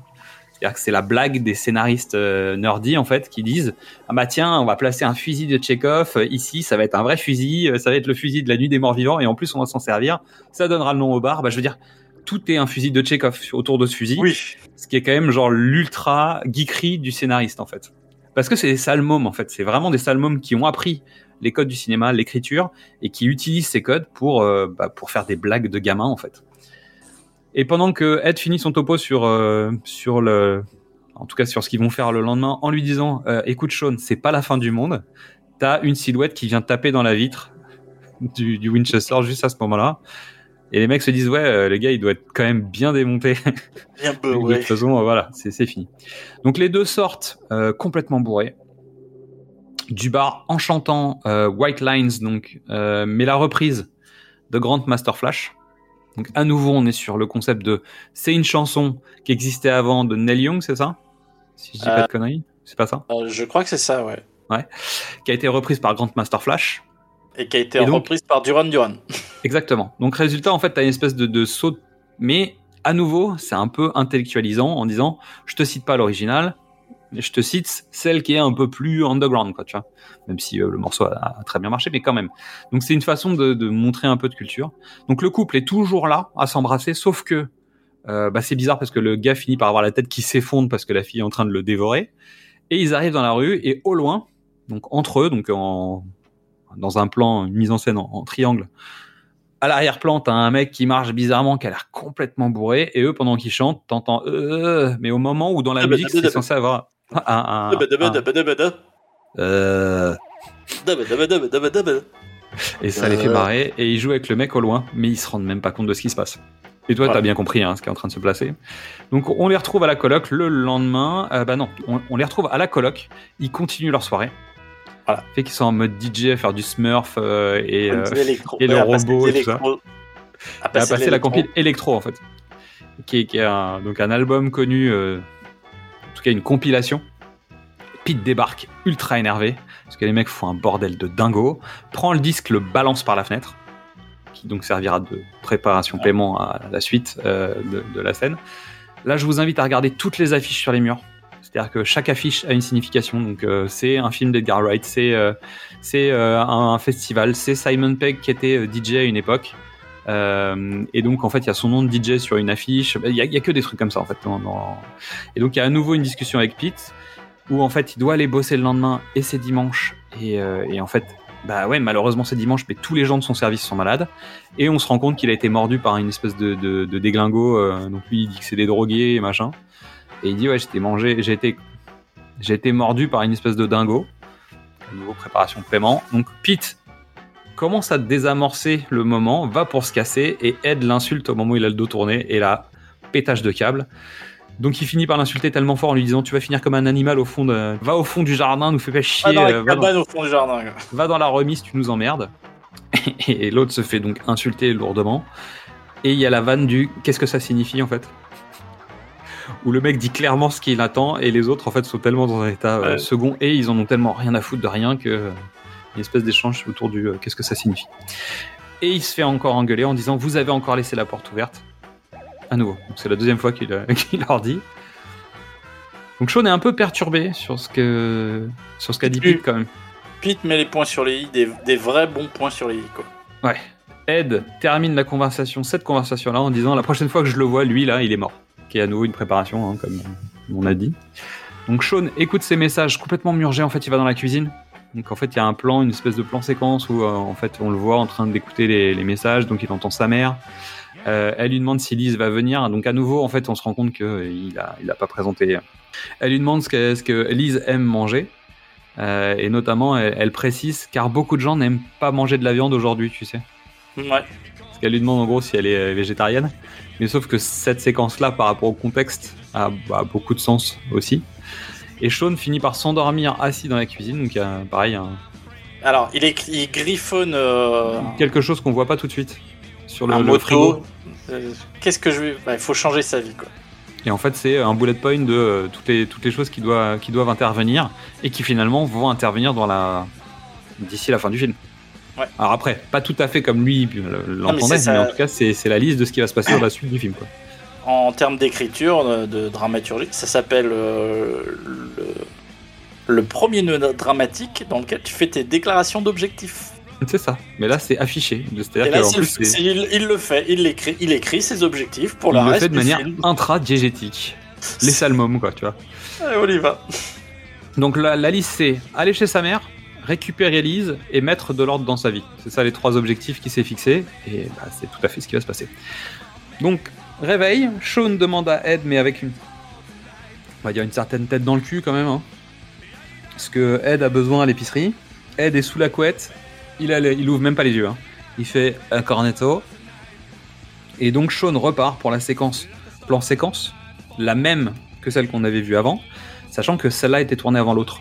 C'est-à-dire que c'est la blague des scénaristes euh, nerdy en fait qui disent ah bah tiens on va placer un fusil de Chekhov euh, ici ça va être un vrai fusil euh, ça va être le fusil de la nuit des morts vivants et en plus on va s'en servir. Ça donnera le nom au bar bah je veux dire tout est un fusil de Chekhov autour de ce fusil Oui. ce qui est quand même genre l'ultra geekerie du scénariste en fait. Parce que c'est des sales mômes en fait. C'est vraiment des sales mômes qui ont appris les codes du cinéma l'écriture et qui utilisent ces codes pour euh, bah, pour faire des blagues de gamins en fait et pendant que Ed finit son topo sur euh, sur le en tout cas sur ce qu'ils vont faire le lendemain en lui disant euh, écoute Sean c'est pas la fin du monde t'as une silhouette qui vient taper dans la vitre du, du Winchester juste à ce moment-là et les mecs se disent ouais euh, le gars il doit être quand même bien démonté Bien peu, de ouais. toute façon, euh, voilà, c'est c'est fini. Donc les deux sortent euh, complètement bourrés du bar en chantant euh, White Lines, donc, euh, mais la reprise de Grand Master Flash. Donc à nouveau, on est sur le concept de c'est une chanson qui existait avant de Neil Young, c'est ça? Si je dis pas Euh, de conneries, c'est pas ça? Euh, je crois que c'est ça, ouais. Qui a été reprise par Grand Master Flash. Et qui a été donc- reprise par Duran Duran. Exactement. Donc résultat, en fait, t'as une espèce de, de saut, mais à nouveau, c'est un peu intellectualisant en disant, je te cite pas l'original, je te cite celle qui est un peu plus underground, quoi, tu vois. Même si euh, le morceau a, a très bien marché, mais quand même. Donc c'est une façon de, de montrer un peu de culture. Donc le couple est toujours là à s'embrasser, sauf que euh, bah, c'est bizarre parce que le gars finit par avoir la tête qui s'effondre parce que la fille est en train de le dévorer. Et ils arrivent dans la rue et au loin, donc entre eux, donc en, dans un plan, une mise en scène en, en triangle, à l'arrière-plan, t'as un mec qui marche bizarrement, qui a l'air complètement bourré, et eux, pendant qu'ils chantent, t'entends euh, mais au moment où dans la Ah bah, musique, bah, c'est censé avoir euh, et ça les fait Euh. marrer, et ils jouent avec le mec au loin, mais ils se rendent même pas compte de ce qui se passe. Et toi, Voilà. t'as bien compris hein, ce qui est en train de se placer. Donc, on les retrouve à la coloc le lendemain. Euh, bah non, on, on les retrouve à la coloc. Ils continuent leur soirée. Voilà. Fait qu'ils sont en mode DJ à faire du Smurf euh, et, euh, et le robot et tout ça. À à passer la compile électro en fait, qui est, qui est un, donc un album connu, en tout cas une compilation. Pete débarque ultra énervé parce que les mecs font un bordel de dingo, prend le disque, le balance par la fenêtre, qui donc servira de préparation paiement à la suite euh, de, la scène. Là, je vous invite à regarder toutes les affiches sur les murs. C'est-à-dire que chaque affiche a une signification. Donc, euh, c'est un film d'Edgar Wright, c'est euh, un, festival, c'est Simon Pegg qui était DJ à une époque. Euh, et donc en fait il y a son nom de DJ sur une affiche. Il y a, que des trucs comme ça en fait. Et donc il y a à nouveau une discussion avec Pete où en fait il doit aller bosser le lendemain et c'est dimanche et, euh, et en fait bah ouais malheureusement c'est dimanche mais tous les gens de son service sont malades et on se rend compte qu'il a été mordu par une espèce de, de, de déglingo. euh, donc lui il dit que c'est des drogués et machin et il dit ouais j'étais mangé j'ai été j'ai été mordu par une espèce de dingo. à nouveau préparation de paiement. Donc Pete commence à désamorcer le moment, va pour se casser et Ed l'insulte au moment où il a le dos tourné et là, pétage de câble. Donc il finit par l'insulter tellement fort en lui disant tu vas finir comme un animal au fond de... va au fond du jardin, nous fais pas chier, va, dans, cabane au fond du jardin. quoi. va dans la remise, tu nous emmerdes. Et l'autre se fait donc insulter lourdement. Et il y a la vanne du qu'est-ce que ça signifie en fait? Où le mec dit clairement ce qu'il attend et les autres en fait sont tellement dans un état euh, second et ils en ont tellement rien à foutre de rien que une espèce d'échange autour du euh, qu'est-ce que ça signifie. Et il se fait encore engueuler en disant vous avez encore laissé la porte ouverte. À nouveau. C'est la deuxième fois qu'il euh, qu'il leur dit. Donc Sean est un peu perturbé sur ce que sur ce qu'a dit. Pete quand même. Pete met les points sur les i, des, des vrais bons points sur les i. Quoi. Ouais. Ed termine la conversation, cette conversation-là, en disant la prochaine fois que je le vois, lui là, il est mort. Qui est à nouveau une préparation, hein, comme on a dit. Donc Sean écoute ces messages complètement murgés. En fait, il va dans la cuisine. Donc en fait, il y a un plan, une espèce de plan séquence où euh, en fait on le voit en train d'écouter les, les messages. Donc il entend sa mère. Euh, elle lui demande si Lise va venir. Donc à nouveau, en fait, on se rend compte qu'il a, il a pas présenté. Elle lui demande ce que, ce que Lise aime manger. Euh, et notamment, elle, elle précise car beaucoup de gens n'aiment pas manger de la viande aujourd'hui, tu sais. Ouais. Parce qu'elle lui demande en gros si elle est végétarienne. Mais sauf que cette séquence-là, par rapport au contexte, a, a beaucoup de sens aussi. Et Sean finit par s'endormir assis dans la cuisine. Donc, a pareil, un- Alors, il, est, il griffonne euh, quelque chose qu'on voit pas tout de suite sur le, un le moto. Euh, Qu'est-ce que je vais. bah, il faut changer sa vie, quoi. Et en fait, c'est un bullet point de euh, toutes, les, toutes les choses qui, doivent qui doivent intervenir et qui finalement vont intervenir dans la d'ici la fin du film. Ouais. Alors après, pas tout à fait comme lui euh, l'entendait, mais, ça. en tout cas, c'est c'est la liste de ce qui va se passer dans la suite du film. Quoi. En termes d'écriture, de, de dramaturgie, ça s'appelle euh, le, le premier nœud dramatique dans lequel tu fais tes déclarations d'objectifs. C'est ça. Mais là, c'est affiché. C'est-à-dire c'est le- il, il le fait, il l'écrit, il écrit ses objectifs pour il le le reste fait de manière intradiégétique. Les salmums, quoi, tu vois. Allez, on y va. Donc la, la liste, c'est aller chez sa mère, récupérer Lise et mettre de l'ordre dans sa vie. C'est ça les trois objectifs qu'il s'est fixés. Et bah, c'est tout à fait ce qui va se passer. Donc, réveil, Sean demande à Ed, mais avec une. On va dire une certaine tête dans le cul quand même. Hein. Parce que Ed a besoin à l'épicerie. Ed est sous la couette. Il, a les- il ouvre même pas les yeux. hein. Il fait un cornetto. Et donc Sean repart pour la séquence plan séquence, la même que celle qu'on avait vue avant, sachant que celle-là était tournée avant l'autre.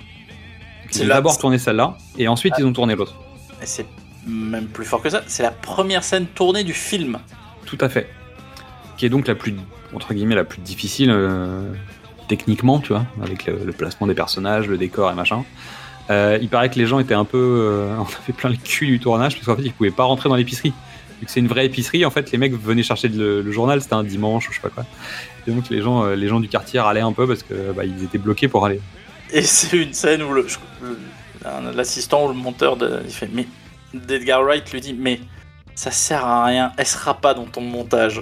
Ils ont d'abord tourné celle-là, et ensuite ils ont tourné l'autre. Et c'est même plus fort que ça, c'est la première scène tournée du film. Tout à fait. Qui est donc la plus, entre guillemets, la plus difficile euh, techniquement, tu vois, avec le, placement des personnages, le décor et machin. Euh, il paraît que les gens étaient un peu. euh, on avait plein le cul du tournage, parce qu'en fait, ils pouvaient pas rentrer dans l'épicerie. Vu que c'est une vraie épicerie, en fait, les mecs venaient chercher le, journal, c'était un dimanche ou je sais pas quoi. Et donc, les gens, les gens du quartier râlaient un peu parce que bah, ils étaient bloqués pour aller. Et c'est une scène où l'assistant ou le monteur il fait mais d'Edgar Wright lui dit mais ça sert à rien, elle sera pas dans ton montage.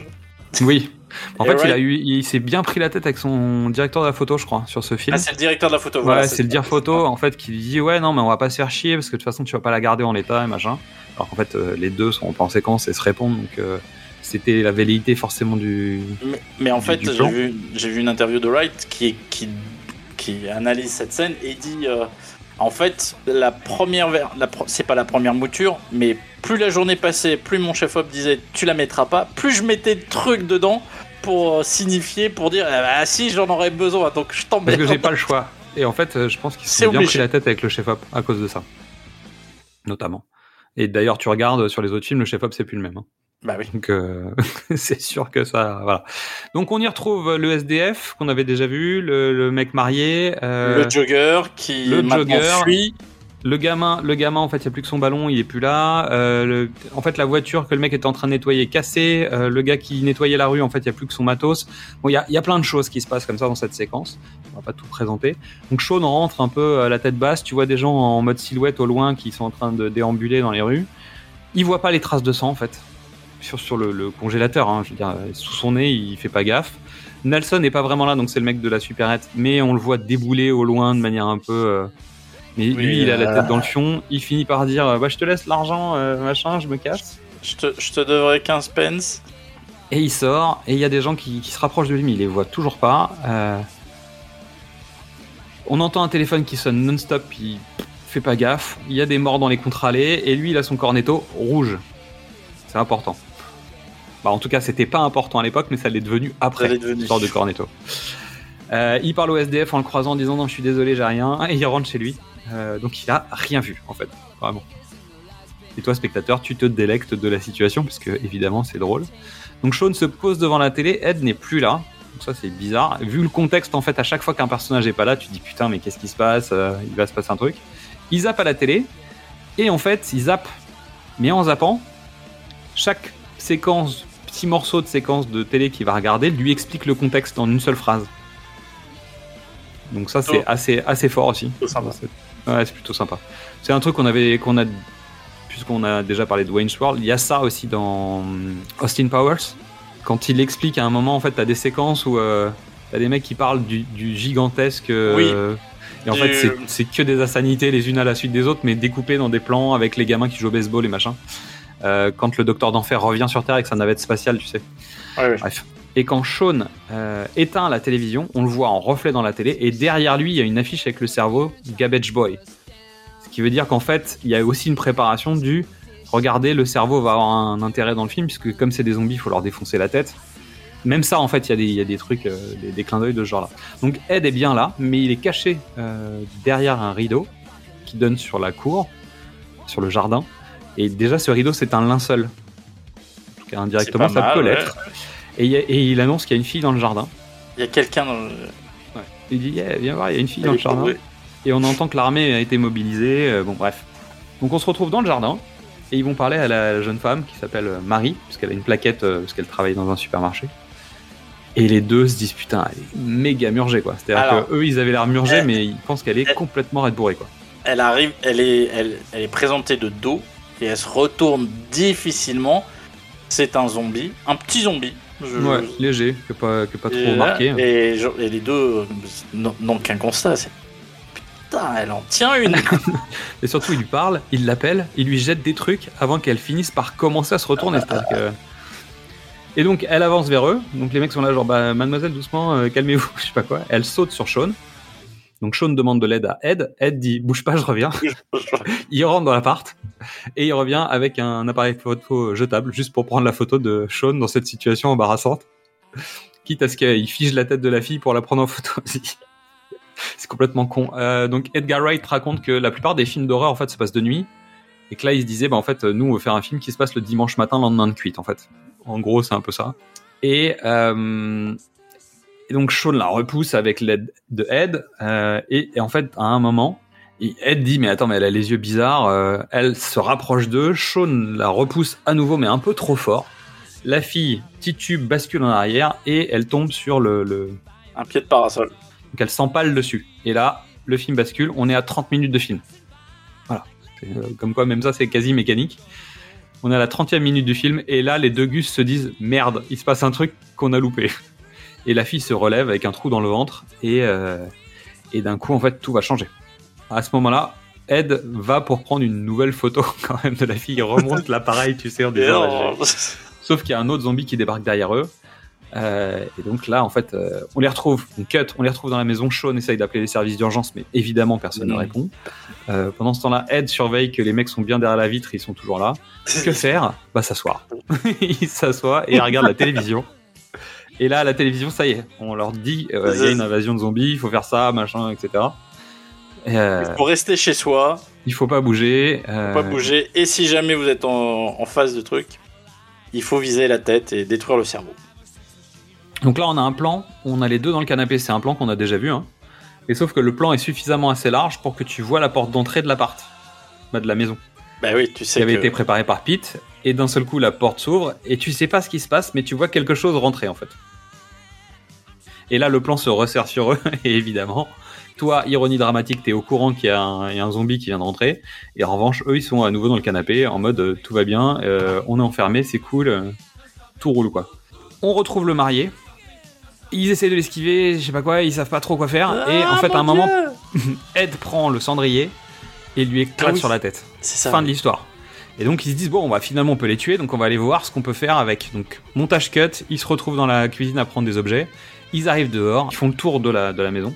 Oui. En Et fait, il, a eu, il s'est bien pris la tête avec son directeur de la photo, je crois, sur ce film. Ah, c'est le directeur de la photo. Ouais, voilà, c'est le dire photo en fait qui lui dit ouais non mais on va pas se faire chier parce que de toute façon tu vas pas la garder en l'état et machin. Alors qu'en fait euh, les deux sont en séquence et se répondent donc euh, c'était la velléité forcément du. Mais, mais en du- fait, j'ai vu, vu une interview de Wright qui, qui, qui analyse cette scène et dit euh, en fait, la première, ver- la pro- c'est pas la première mouture, mais plus la journée passait, plus mon chef-op disait tu la mettras pas, plus je mettais de trucs dedans pour euh, signifier, pour dire ah bah, si j'en aurais besoin, donc je Parce t'emmerde. que j'ai pas le choix. Et en fait euh, je pense qu'ils se sont bien pris la tête avec le chef op à cause de ça, notamment. Et d'ailleurs tu regardes sur les autres films le chef op c'est plus le même. hein. Bah oui. Donc euh, c'est sûr que ça voilà. Donc on y retrouve le SDF qu'on avait déjà vu, le, le mec marié. euh, le jogger qui le jogger. fuit. Le gamin, le gamin, en fait, il n'y a plus que son ballon, il est plus là. Euh, le- en fait, la voiture que le mec était en train de nettoyer est cassée. Euh, le gars qui nettoyait la rue, en fait, il n'y a plus que son matos. Bon, il y a, il y a plein de choses qui se passent comme ça dans cette séquence. On va pas tout présenter. Donc, Sean rentre un peu à la tête basse. Tu vois des gens en mode silhouette au loin qui sont en train de déambuler dans les rues. Il voit pas les traces de sang, en fait, sur, sur le, le congélateur. Hein, je veux dire, sous son nez, il fait pas gaffe. Nelson n'est pas vraiment là, donc c'est le mec de la supérette, mais on le voit débouler au loin de manière un peu. euh, mais Oui, lui, il a la euh, tête dans le fion. Il finit par dire euh, bah, Je te laisse l'argent, euh, machin, je me casse. Je te, je te devrais 15 pence. Et il sort, et il y a des gens qui, qui se rapprochent de lui, mais il les voit toujours pas. Euh, On entend un téléphone qui sonne non-stop, il fait pas gaffe, il y a des morts dans les contre-allées, et lui, il a son cornetto rouge. C'est important. Bah, en tout cas, c'était pas important à l'époque, mais ça l'est devenu après, sorte de cornetto. Euh, il parle au SDF en le croisant en disant non, je suis désolé, j'ai rien, et il rentre chez lui. Euh, donc il a rien vu, en fait, vraiment. Et toi, spectateur, tu te délectes de la situation, parce que évidemment, c'est drôle. Donc Sean se pose devant la télé, Ed n'est plus là. Donc ça, c'est bizarre. Vu le contexte, en fait, à chaque fois qu'un personnage est pas là, tu te dis putain, mais qu'est-ce qui se passe? Euh, Il va se passer un truc. Il zappe à la télé, et en fait, il zappe, mais en zappant, chaque séquence, petit morceau de séquence de télé qu'il va regarder, lui explique le contexte en une seule phrase. Donc ça, c'est Oh. assez, assez fort aussi. C'est- Ouais, plutôt sympa. C'est un truc qu'on avait, qu'on a, puisqu'on a déjà parlé de Wayne's World, il y a ça aussi dans hum, Austin Powers. Quand il explique à un moment, en fait, t'as des séquences où euh, t'as des mecs qui parlent du, du gigantesque. euh, Et en Du- fait, c'est- c'est que des insanités les unes à la suite des autres, mais découpées dans des plans avec les gamins qui jouent au baseball et machin. Euh, quand le docteur d'enfer revient sur Terre avec sa navette spatiale, tu sais. Ouais, ouais. Bref. Et quand Sean euh, éteint la télévision, on le voit en reflet dans la télé, et derrière lui, il y a une affiche avec le cerveau Garbage Boy. Ce qui veut dire qu'en fait, il y a aussi une préparation du regardez, le cerveau va avoir un intérêt dans le film, puisque comme c'est des zombies, il faut leur défoncer la tête. Même ça, en fait, il y a des, il y a des trucs, euh, des, des clins d'œil de ce genre-là. Donc Ed est bien là, mais il est caché derrière un rideau qui donne sur la cour, sur le jardin. Et déjà, ce rideau, c'est un linceul. En tout cas, indirectement, ça mal, peut ouais. l'être. Et, il et annonce qu'il y a une fille dans le jardin. Il y a quelqu'un dans le. Il dit yeah, Viens voir, il y a une fille Elle dans le jardin. Et on entend que l'armée a été mobilisée. euh, bon, bref. Donc on se retrouve dans le jardin. Et ils vont parler à la jeune femme qui s'appelle euh, Marie, puisqu'elle a une plaquette, euh, parce qu'elle travaille dans un supermarché. Et les deux se disent putain, elle est méga murgée quoi. C'est-à-dire Alors, que eux ils avaient l'air murgés, elle- mais ils pensent qu'elle est elle- complètement red bourrée quoi. Elle arrive, elle est, elle, elle est présentée de dos et elle se retourne difficilement. C'est un zombie, un petit zombie. Je- Ouais, léger, que pas, que pas et, trop marqué. Et, je- et les deux euh, n'ont qu'un constat, c'est putain, elle en tient une. Et surtout, il lui parle, il l'appelle, il lui jette des trucs avant qu'elle finisse par commencer à se retourner. que- Et donc, elle avance vers eux. Donc, les mecs sont là, genre, bah, mademoiselle, doucement, euh, calmez-vous, je sais pas quoi. Elle saute sur Sean. Donc, Sean demande de l'aide à Ed. Ed dit, bouge pas, je reviens. il rentre dans l'appart et il revient avec un appareil photo jetable juste pour prendre la photo de Sean dans cette situation embarrassante. Quitte à ce qu'il fige la tête de la fille pour la prendre en photo aussi. C'est complètement con. Euh, donc Edgar Wright raconte que la plupart des films d'horreur en fait se passent de nuit et que là il se disait bah en fait nous on veut faire un film qui se passe le dimanche matin lendemain de cuite en fait. En gros c'est un peu ça. Et, euh, et donc Sean la repousse avec l'aide de Ed euh, et, et en fait à un moment Ed dit mais attends mais elle a les yeux bizarres. euh, elle se rapproche d'eux. Sean la repousse à nouveau mais un peu trop fort. La fille titube bascule en arrière et elle tombe sur le, le, un pied de parasol. donc elle s'empale dessus. Et là, le film bascule. On est à 30 minutes de film. Voilà. Euh, comme quoi, même ça, c'est quasi mécanique. On est à la 30e minute du film. Et là, les deux gus se disent Merde, il se passe un truc qu'on a loupé. Et la fille se relève avec un trou dans le ventre. Et, euh, et d'un coup, en fait, tout va changer. À ce moment-là, Ed va pour prendre une nouvelle photo quand même de la fille. Il remonte l'appareil, tu sais, en disant Sauf qu'il y a un autre zombie qui débarque derrière eux. Euh, et donc là, en fait, euh, on les retrouve, on cut, on les retrouve dans la maison. Sean essaye d'appeler les services d'urgence, mais évidemment, personne ne Mhm. répond. Euh, pendant ce temps-là, Ed surveille que les mecs sont bien derrière la vitre, ils sont toujours là. Que faire? Bah s'asseoir. il s'assoit et il regarde la télévision. Et là, à la télévision, ça y est, on leur dit, euh, il y a une invasion de zombies, il faut faire ça, machin, etc. Et, euh, Il faut rester chez soi, il faut pas bouger. euh, pas bouger. Et si jamais vous êtes en, en phase de truc, il faut viser la tête et détruire le cerveau. Donc là, on a un plan, on a les deux dans le canapé, c'est un plan qu'on a déjà vu. Hein. Et sauf que le plan est suffisamment assez large pour que tu vois la porte d'entrée de l'appart, bah, de la maison, Bah oui, tu qui sais avait que été préparée par Pete. Et d'un seul coup, la porte s'ouvre et tu sais pas ce qui se passe, mais tu vois quelque chose rentrer en fait. Et là, le plan se resserre sur eux, et évidemment, toi, ironie dramatique, t'es au courant qu'il y, a un il y a un zombie qui vient de rentrer. Et en revanche, eux, ils sont à nouveau dans le canapé, en mode euh, tout va bien, euh, on est enfermé, c'est cool, euh, tout roule quoi. On retrouve le marié. Ils essaient de l'esquiver, je sais pas quoi, ils savent pas trop quoi faire. et en Ah, fait, à un moment, Ed prend le cendrier et lui éclate Ah oui. sur la tête. c'est ça. Fin de l'histoire. Et donc ils se disent bon, on va finalement on peut les tuer, donc on va aller voir ce qu'on peut faire avec. Donc montage cut, ils se retrouvent dans la cuisine à prendre des objets. Ils arrivent dehors, ils font le tour de la, de la maison.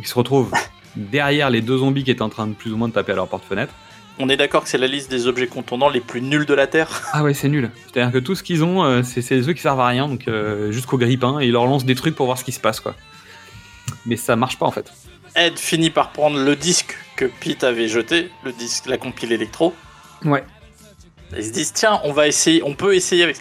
Ils se retrouvent derrière les deux zombies qui étaient en train de plus ou moins de taper à leur porte-fenêtre. On est d'accord que c'est la liste des objets contondants les plus nuls de la Terre. Ah ouais, c'est nul. C'est-à-dire que tout ce qu'ils ont, euh, c'est c'est des œufs qui servent à rien, donc euh, jusqu'au grippin, et ils leur lancent des trucs pour voir ce qui se passe, quoi. Mais ça marche pas en fait. Ed finit par prendre le disque que Pete avait jeté, le disque, la compile électro. Ouais. Ils se disent tiens, on va essayer, on peut essayer avec.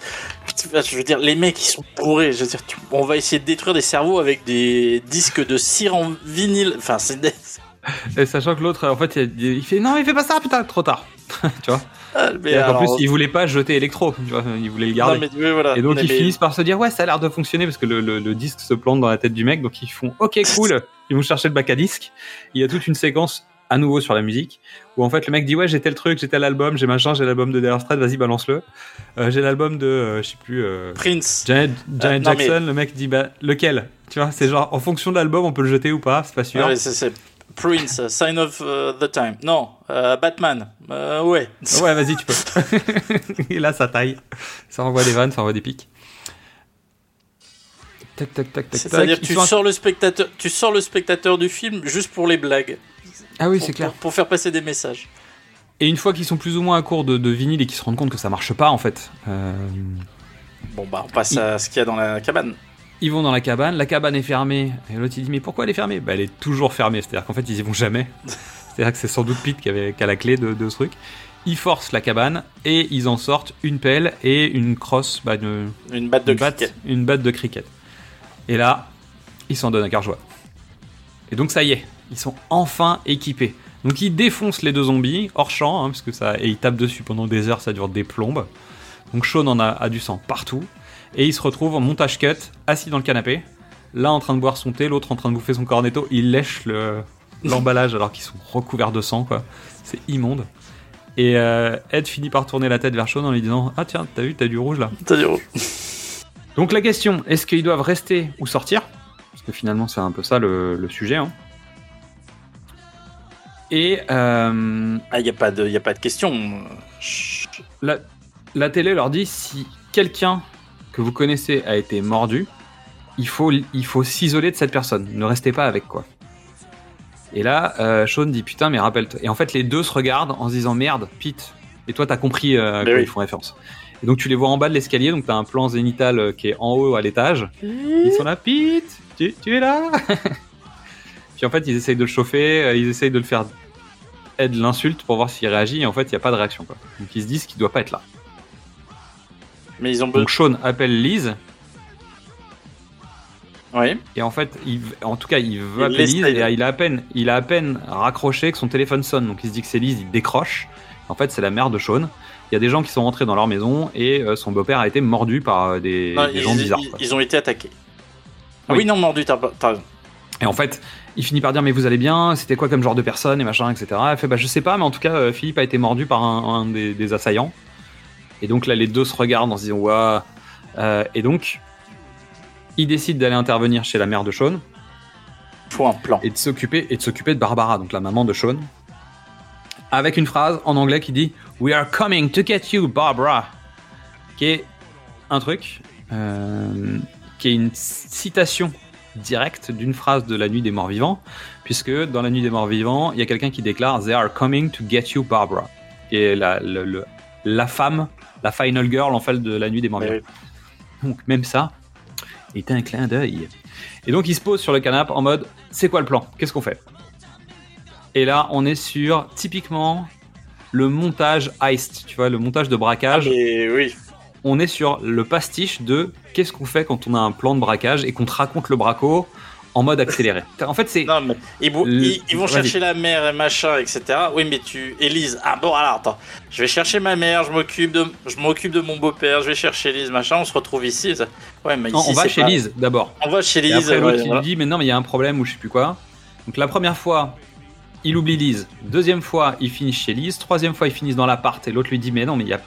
Je veux dire, les mecs ils sont bourrés. Je veux dire, on va essayer de détruire des cerveaux avec des disques de cire en vinyle. Enfin, c'est des. Et sachant que l'autre, en fait, il, fait non, il fait pas ça, putain, trop tard. tu vois. Ah, mais alors- plus, il voulait pas jeter électro, tu vois, il voulait le garder. Non, mais oui, voilà. Et donc Mais- ils mais- finissent par se dire ouais ça a l'air de fonctionner parce que le, le- le disque se plante dans la tête du mec donc ils font ok cool ils vont chercher le bac à disque il y a toute une séquence à nouveau sur la musique où en fait le mec dit ouais j'ai tel truc j'ai tel album j'ai machin j'ai l'album de Dire Straits vas-y balance-le Euh, j'ai l'album de euh, je sais plus euh, Prince. Janet, Janet non, mais- Jackson le mec dit bah lequel? Tu vois c'est genre en fonction de l'album on peut le jeter ou pas c'est pas sûr Ah ouais, c'est- Prince, uh, Sign of uh, the Time. Non, euh, Batman. Ouais. ouais vas-y tu peux et là ça taille ça envoie des vannes ça envoie des pics tac tac tac tac tac C'est-à-dire tu un- sors le spectateur, tu sors le spectateur du film juste pour les blagues. Ah oui c'est clair Pour, pour faire passer des messages. Et une fois qu'ils sont plus ou moins à court de, de vinyle et qu'ils se rendent compte que ça marche pas en fait, euh, Bon bah on passe à ce qu'il y a dans la cabane. ils vont dans la cabane, la cabane est fermée, et l'autre il dit mais pourquoi elle est fermée? Bah elle est toujours fermée, c'est-à-dire qu'en fait ils y vont jamais. C'est-à-dire que c'est sans doute Pete qui, avait, qui a la clé de, de ce truc. Ils forcent la cabane et ils en sortent une pelle et une crosse, bah, une, Une batte de une batte, cricket. une batte de cricket. Et là, ils s'en donnent à cœur joie. Et donc ça y est, ils sont enfin équipés. Donc ils défoncent les deux zombies hors champ, hein, parce que ça et ils tapent dessus pendant des heures, ça dure des plombes. Donc Sean en a, a du sang partout et il se retrouve en montage cut, assis dans le canapé, là en train de boire son thé, l'autre en train de bouffer son cornetto. Il lèche le l'emballage alors qu'ils sont recouverts de sang, quoi. C'est immonde. Et euh, Ed finit par tourner la tête vers Sean en lui disant Ah tiens, t'as vu, t'as du rouge là. T'as dit, oh. Donc la question, est-ce qu'ils doivent rester ou sortir? Parce que finalement c'est un peu ça le, le sujet. hein. Et euh, Ah, y a pas de, y a pas de question. La, la télé leur dit si quelqu'un que vous connaissez a été mordu, il faut, il faut s'isoler de cette personne. Ne restez pas avec quoi. Et là, euh, Sean dit putain mais rappelle-toi. Et en fait les deux se regardent en se disant merde, Pete. Et toi t'as compris euh, oui. ils font référence. Et donc tu les vois en bas de l'escalier, donc t'as un plan zénital euh, qui est en haut à l'étage. Ils sont là, Pete, tu, tu es là? Puis en fait, ils essayent de le chauffer, ils essayent de le faire Ed l'insulte pour voir s'il réagit, et en fait, il n'y a pas de réaction. Quoi. Donc ils se disent qu'il doit pas être là. Mais ils ont. Donc Sean appelle Lise, Oui. et en fait, il, en tout cas, il veut appeler Lise, et il a, à peine, il a à peine raccroché que son téléphone sonne. Donc il se dit que c'est Lise, il décroche. En fait, c'est la mère de Sean. Il y a des gens qui sont rentrés dans leur maison, et euh, son beau-père a été mordu par euh, des, Non, des ils, gens bizarres. ils- ils ont été attaqués. Ah Oui. oui, non, mordu, t'as raison. Et en fait, il finit par dire mais vous allez bien, c'était quoi comme genre de personne et machin, etc. Elle fait bah je sais pas, mais en tout cas euh, Philippe a été mordu par un, un des, des assaillants. Et donc là les deux se regardent en se disant. Euh, et donc ils décident d'aller intervenir chez la mère de Sean Faut un plan. et de s'occuper et de s'occuper de Barbara, donc la maman de Sean, avec une phrase en anglais qui dit We are coming to get you, Barbara, qui est un truc, euh, qui est une citation directe d'une phrase de La Nuit des Morts Vivants, puisque dans La Nuit des Morts Vivants, il y a quelqu'un qui déclare They are coming to get you, Barbara, est la, le- le- la femme, la final girl en fait de La Nuit des Morts Vivants. Donc même ça est un clin d'œil. Et donc il se pose sur le canapé en mode c'est quoi le plan? Qu'est-ce qu'on fait? Et là on est sur typiquement le montage heist, tu vois, le montage de Ah, braquage. mais oui. On est sur le pastiche de qu'est-ce qu'on fait quand on a un plan de braquage et qu'on te raconte le braco en mode accéléré. En fait c'est Non, ils, vont- Le- ils- ils vont vas-y. chercher la mère et machin, etc. Oui, mais tu, Élise. Ah bon, alors attends. Je vais chercher ma mère. Je m'occupe de, je m'occupe de mon beau-père. Je vais chercher Élise, machin. On se retrouve ici. ça- Ouais, mais Non, ici, on va c'est chez Lise d'abord. On va chez Et Élise. après l'autre ouais, il voilà. dit mais non mais il y a un problème ou je sais plus quoi. Donc la première fois il oublie Lise. Deuxième fois ils finissent chez Lise. Troisième fois ils finissent dans l'appart et l'autre lui dit mais non mais il y a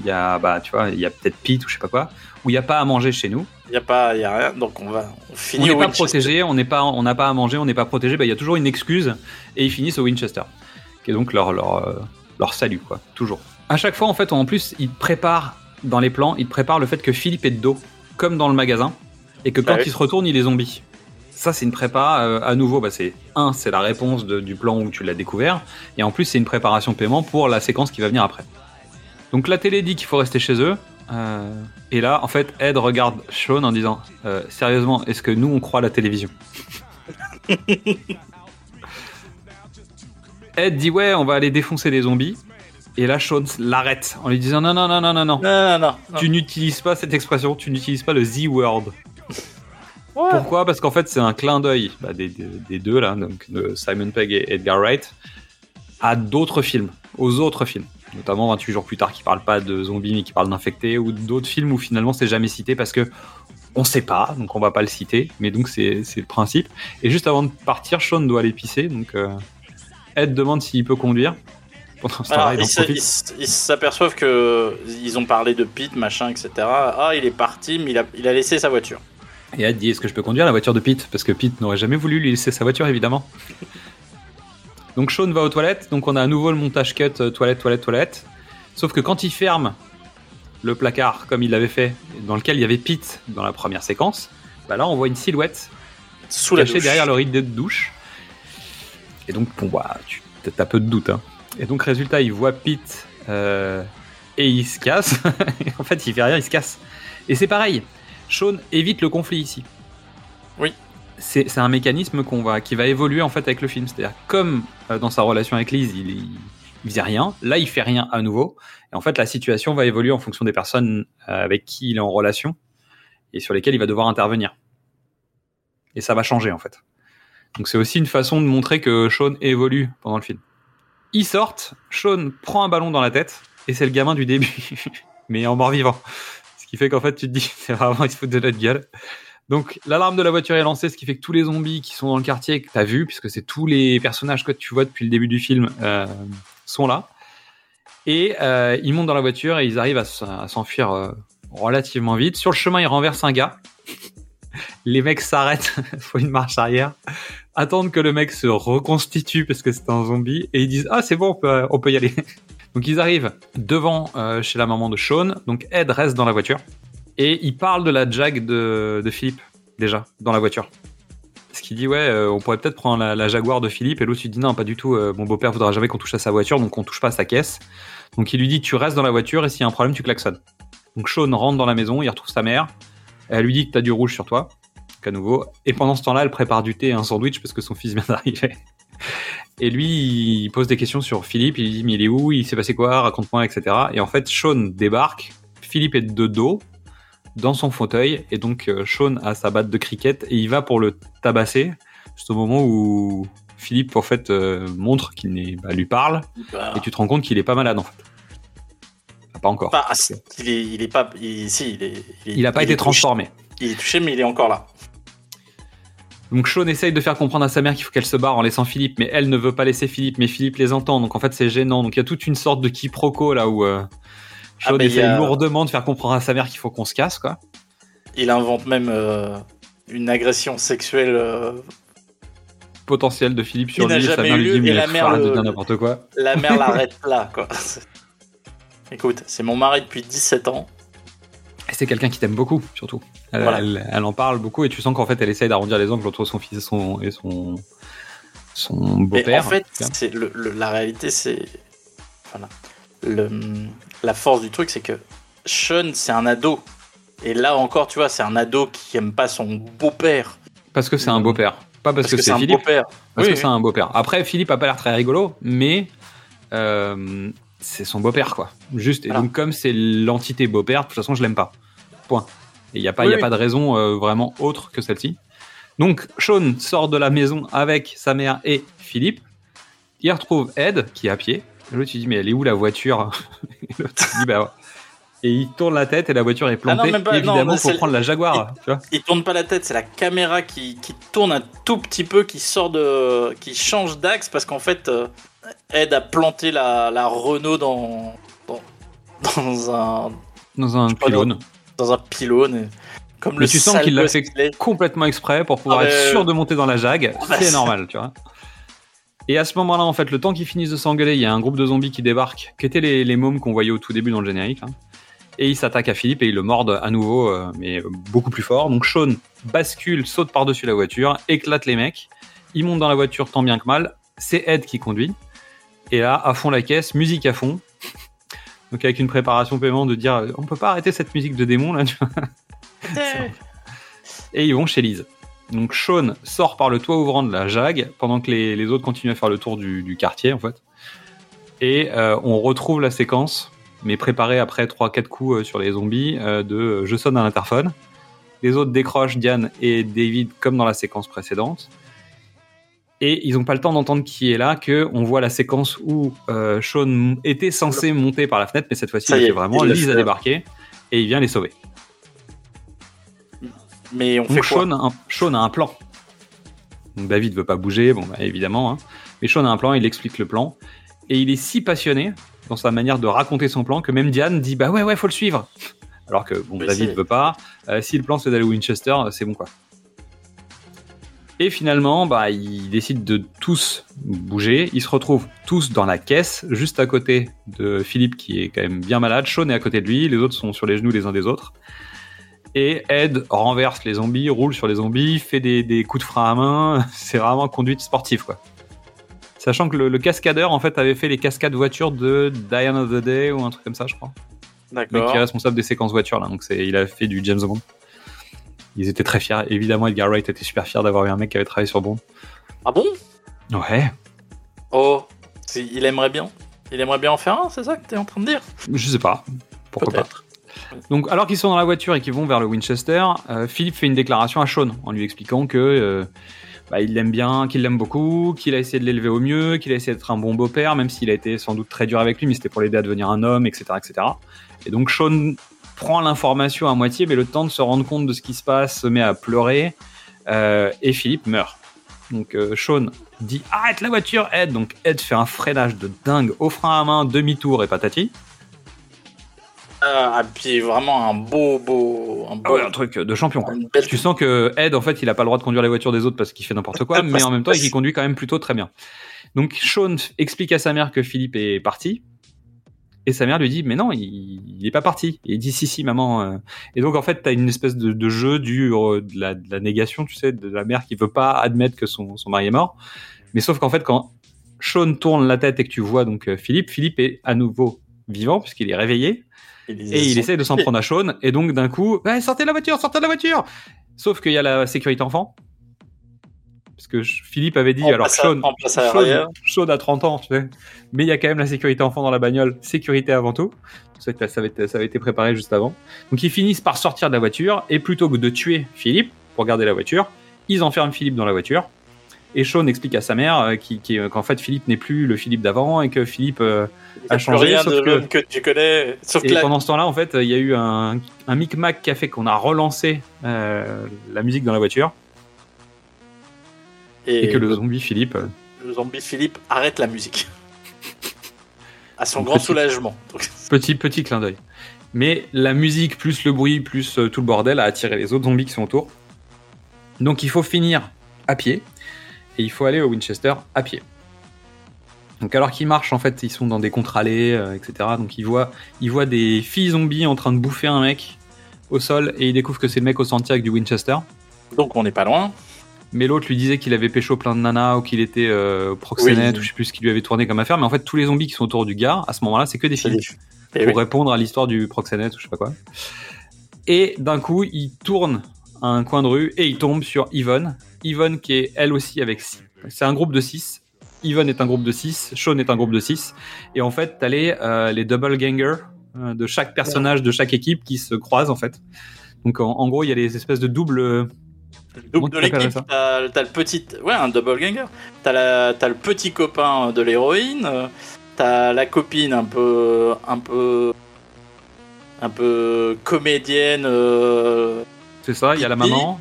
il y a bah tu vois il y a peut-être Pete ou je sais pas quoi où il y a pas à manger chez nous. Il y a pas, il y a rien. Donc on va, on On finit n'est au pas protégé, on n'est pas on n'a pas à manger, on n'est pas protégé. Bah il y a toujours une excuse et ils finissent au Winchester qui est donc leur leur euh, leur salut quoi toujours. À chaque fois en fait en plus ils préparent dans les plans ils préparent le fait que Philippe est de dos comme dans le magasin et que quand Ah oui. il se retourne il est zombie. Ça, c'est une prépa. euh, à nouveau, bah, c'est un, c'est la réponse de- du plan où tu l'as découvert, et en plus, c'est une préparation de paiement pour la séquence qui va venir après. Donc la télé dit qu'il faut rester chez eux. euh, et là, en fait, Ed regarde Sean en disant euh, Sérieusement, est-ce que nous, on croit à la télévision Ed dit Ouais, on va aller défoncer des zombies. Et là, Sean l'arrête en lui disant Non, non, non, non, non, non. Non, non. Tu n'utilises pas cette expression, tu n'utilises pas le Z-word. Pourquoi? Parce qu'en fait, c'est un clin d'œil bah, des, des- des deux, là, donc de Simon Pegg et Edgar Wright, à d'autres films, aux autres films. Notamment 28 jours plus tard, qui parlent pas de zombies, mais qui parlent d'infectés, ou d'autres films où finalement c'est jamais cité parce que on sait pas, donc on va pas le citer, mais donc c'est le principe. Et juste avant de partir, Sean doit aller pisser, donc euh, Ed demande s'il peut conduire. Alors, ils s'aperçoivent que ils ont parlé de Pete, machin, etc. Ah, il est parti, mais il a, il a laissé sa voiture. Et Ed dit Est-ce que je peux conduire la voiture de Pete? Parce que Pete n'aurait jamais voulu lui laisser sa voiture, évidemment. Donc Sean va aux toilettes. Donc on a à nouveau le montage cut euh, toilette, toilette, toilette. Sauf que quand il ferme le placard, comme il l'avait fait, dans lequel il y avait Pete dans la première séquence, bah là on voit une silhouette Sous cachée derrière le rideau de douche. Et donc, bon, bah, tu as peu de doute. Hein. Et donc, résultat, il voit Pete euh, et il se casse. En fait, il fait rien, il se casse. Et c'est pareil. Sean évite le conflit ici. Oui. C'est un mécanisme qu'on va, qui va évoluer en fait avec le film. C'est-à-dire, comme euh, dans sa relation avec Liz, il, il, faisait rien. Là, il fait rien à nouveau. Et en fait, la situation va évoluer en fonction des personnes euh, avec qui il est en relation et sur lesquelles il va devoir intervenir. Et ça va changer en fait. Donc c'est aussi une façon de montrer que Sean évolue pendant le film. Ils sortent, Sean prend un ballon dans la tête, et c'est le gamin du début, mais en mort-vivant. Ce qui fait qu'en fait tu te dis, c'est vraiment, il se fout de notre gueule. Donc l'alarme de la voiture est lancée, ce qui fait que tous les zombies qui sont dans le quartier, que tu as vu, puisque c'est tous les personnages que tu vois depuis le début du film, euh, sont là. Et euh, ils montent dans la voiture et ils arrivent à, s'enfuir euh, relativement vite. Sur le chemin, ils renversent un gars. Les mecs s'arrêtent, font une marche arrière, attendent que le mec se reconstitue parce que c'est un zombie et ils disent ah c'est bon on peut, on peut y aller. Donc ils arrivent devant chez la maman de Sean. Donc Ed reste dans la voiture et il parle de la Jag de, Philippe déjà dans la voiture. Parce qu'il dit ouais euh, on pourrait peut-être prendre la, Jaguar de Philippe et l'autre lui dit non pas du tout euh, mon beau-père voudra jamais qu'on touche à sa voiture donc on touche pas à sa caisse. Donc il lui dit tu restes dans la voiture et s'il y a un problème tu klaxonnes. Donc Sean rentre dans la maison, il retrouve sa mère. Elle lui dit que t'as du rouge sur toi, qu'à nouveau. Et pendant ce temps-là, elle prépare du thé et un sandwich parce que son fils vient d'arriver. Et lui, il pose des questions sur Philippe. Il lui dit mais il est où? Il s'est passé quoi? Raconte-moi, etc. Et en fait, Sean débarque. Philippe est de dos dans son fauteuil et donc euh, Sean a sa batte de cricket et il va pour le tabasser. Juste au moment où Philippe en fait euh, montre qu'il n'est, bah, lui parle Bah, et tu te rends compte qu'il est pas malade en fait. Pas encore. il, est, il est pas. Il, si, il est. Il n'a pas été touché- transformé. Il est touché, mais il est encore là. Donc Sean essaye de faire comprendre à sa mère qu'il faut qu'elle se barre en laissant Philippe, mais elle ne veut pas laisser Philippe, mais Philippe les entend, donc en fait c'est gênant. Donc il y a toute une sorte de quiproquo là où euh, Sean Ah, il y essaye a- lourdement de faire comprendre à sa mère qu'il faut qu'on se casse, quoi. Il invente même euh, une agression sexuelle. euh, Potentiel de Philippe sur n'a lui, sa mère lui dit mais la mère de dire n'importe quoi. La mère l'arrête là, quoi. Écoute, c'est mon mari depuis 17 ans. Et c'est quelqu'un qui t'aime beaucoup, surtout. Elle, Voilà. elle- elle en parle beaucoup et tu sens qu'en fait elle essaye d'arrondir les angles entre son fils et son, et son, son Mais beau-père. en fait, tout cas. c'est le, le- la réalité, c'est. Voilà. Le, la force du truc, c'est que Sean, c'est un ado. Et là encore, tu vois, c'est un ado qui aime pas son beau-père. Parce que c'est un beau-père. Pas parce, que, c'est un Philippe. beau-père. Parce Oui, que c'est un beau-père. Après, Philippe a pas l'air très rigolo, mais euh, c'est son beau-père, quoi. Juste. Et Voilà. donc, comme c'est l'entité beau-père, de toute façon, je l'aime pas. Point. Et il n'y a, pas- Oui, y a pas de raison euh, vraiment autre que celle-ci. Donc, Sean sort de la maison avec sa mère et Philippe. Il retrouve Ed, qui est à pied. L'autre, il dit, mais elle est où la voiture Et l'autre, il dit, bah ouais. Et il tourne la tête et la voiture est Ah non, plantée, même pas, évidemment, pour c'est- prendre la Jaguar. Tu vois Il tourne pas la tête, c'est la caméra qui, qui tourne un tout petit peu, qui sort de. qui change d'axe parce qu'en fait, euh, Ed a planté la, la Renault dans. dans, dans un, Dans un pas, pylône. dans un pylône. et- Comme Mais le tu sens qu'il l'a fait complètement exprès pour pouvoir Ah, être sûr de monter dans la jag. bah, c'est c'est- normal, tu vois. Et à ce moment-là, en fait, le temps qu'ils finissent de s'engueuler, il y a un groupe de zombies qui débarquent, qui étaient les, les mômes qu'on voyait au tout début dans le générique. hein. Et il s'attaque à Philippe et il le morde à nouveau, euh, mais beaucoup plus fort. Donc Sean bascule, saute par-dessus la voiture, éclate les mecs. Il monte dans la voiture tant bien que mal. C'est Ed qui conduit. Et là, à fond la caisse, musique à fond. Donc avec une préparation paiement de dire on peut pas arrêter cette musique de démon là. tu vois. Et ils vont chez Lise. Donc Sean sort par le toit ouvrant de la Jag pendant que les, les autres continuent à faire le tour du, du quartier en fait. Et euh, on retrouve la séquence, mais préparée après 3-4 coups euh, sur les zombies, euh, de je sonne à l'interphone. Les autres décrochent Diane et David comme dans la séquence précédente. Et ils n'ont pas le temps d'entendre qui est là, que on voit la séquence où Sean était censé monter par la fenêtre, mais cette fois-ci, il fait vraiment Lise a fait. débarqué et il vient les sauver. Mais on fait Donc quoi Sean a, un, Sean a un plan. Donc David veut pas bouger, bon bah, évidemment. hein. Mais Sean a un plan, il explique le plan. Et il est si passionné dans sa manière de raconter son plan que même Diane dit bah ouais ouais faut le suivre. Alors que bon Mais David c'est- veut pas. Euh, si le plan c'est d'aller au Winchester, euh, c'est bon quoi. Et finalement, bah, ils décident de tous bouger. Ils se retrouvent tous dans la caisse, juste à côté de Philippe, qui est quand même bien malade. Sean est à côté de lui, les autres sont sur les genoux les uns des autres. Et Ed renverse les zombies, roule sur les zombies, fait des, des coups de frein à main. C'est vraiment conduite sportive, quoi. Sachant que le, le cascadeur, en fait, avait fait les cascades voitures de Die Another Day ou un truc comme ça, je crois. Mais qui est D'accord. responsable des séquences voitures, là. Donc, il a fait du James Bond. Ils étaient très fiers. Évidemment, Edgar Wright était super fier d'avoir eu un mec qui avait travaillé sur Bond. Ah bon? Ouais. Oh, il aimerait bien. Il aimerait bien en faire un, c'est ça que t'es en train de dire? Je sais pas. Pourquoi pas. Donc, alors qu'ils sont dans la voiture et qu'ils vont vers le Winchester, euh, Philippe fait une déclaration à Sean en lui expliquant que euh, bah, il l'aime bien, qu'il l'aime beaucoup, qu'il a essayé de l'élever au mieux, qu'il a essayé d'être un bon beau-père, même s'il a été sans doute très dur avec lui, mais c'était pour l'aider à devenir un homme, etc., etc. Et donc Sean prend l'information à moitié, mais le temps de se rendre compte de ce qui se passe, se met à pleurer, euh, et Philippe meurt. Donc Sean dit arrête la voiture, Ed. Donc Ed fait un freinage de dingue au frein à main, demi-tour et patati. Ah, puis vraiment un beau, beau. Un Ah beau ouais, un truc de champion. Quoi. une belle- Tu sens que Ed, en fait, il a pas le droit de conduire les voitures des autres parce qu'il fait n'importe quoi, mais en même temps, il conduit quand même plutôt très bien. Donc, Sean explique à sa mère que Philippe est parti. Et sa mère lui dit, mais non, il, il est pas parti. Et il dit, si, si, maman. euh. Et donc, en fait, t'as une espèce de, de jeu du, euh, de, la, de la négation, tu sais, de la mère qui veut pas admettre que son, son mari est mort. Mais sauf qu'en fait, quand Sean tourne la tête et que tu vois donc euh, Philippe, Philippe est à nouveau vivant puisqu'il est réveillé. Et il essaie de s'en prendre à Sean, et donc d'un coup, ouais, sortez de la voiture, sortez de la voiture Sauf qu'il y a la sécurité enfant. Parce que Philippe avait dit, En alors à- Sean, Sean a 30 ans, tu sais. Mais il y a quand même la sécurité enfant dans la bagnole, sécurité avant tout. Ça, ça avait, ça avait été préparé juste avant. Donc ils finissent par sortir de la voiture, et plutôt que de tuer Philippe pour garder la voiture, ils enferment Philippe dans la voiture. Et Sean explique à sa mère euh, qui- qu'en fait Philippe n'est plus le Philippe d'avant et que Philippe euh, a changé, rien sauf de que- que tu connais. Sauf que et là, pendant ce temps-là, en fait, il y a eu un, un micmac qui a fait qu'on a relancé euh, la musique dans la voiture et, que le zombie Philippe. euh, le zombie Philippe arrête la musique. à son grand Petit- soulagement. Donc, Petit, petit clin d'œil. Mais la musique, plus le bruit, plus euh, tout le bordel a attiré les autres zombies qui sont autour. Donc il faut finir à pied et il faut aller au Winchester à pied. Donc alors qu'ils marchent, en fait, ils sont dans des contre-allées, euh, etc. Donc ils voient, ils voient des filles zombies en train de bouffer un mec au sol et ils découvrent que c'est le mec au sentier avec du Winchester. donc on n'est pas loin. Mais l'autre lui disait qu'il avait pécho plein de nanas ou qu'il était euh, proxénète Oui. ou je sais plus ce qui lui avait tourné comme affaire. Mais en fait, tous les zombies qui sont autour du gars, à ce moment-là, c'est que des filles Eh pour oui. répondre à l'histoire du proxénète ou je sais pas quoi. Et d'un coup, il tourne à un coin de rue et il tombe sur Yvonne. Yvonne qui est elle aussi avec six. C'est un groupe de 6. Yvonne est un groupe de 6. Sean est un groupe de 6. Et en fait, t'as les, euh, les double gangers euh, de chaque personnage de chaque équipe qui se croisent en fait. Donc en, en gros, il y a des espèces de doubles. Comment Double de l'équipe, t'as le petit, ouais, un double ganger. T'as la- t'as le petit copain de l'héroïne, euh, t'as la copine un peu, un peu, un peu comédienne. euh, C'est ça, il y a la maman,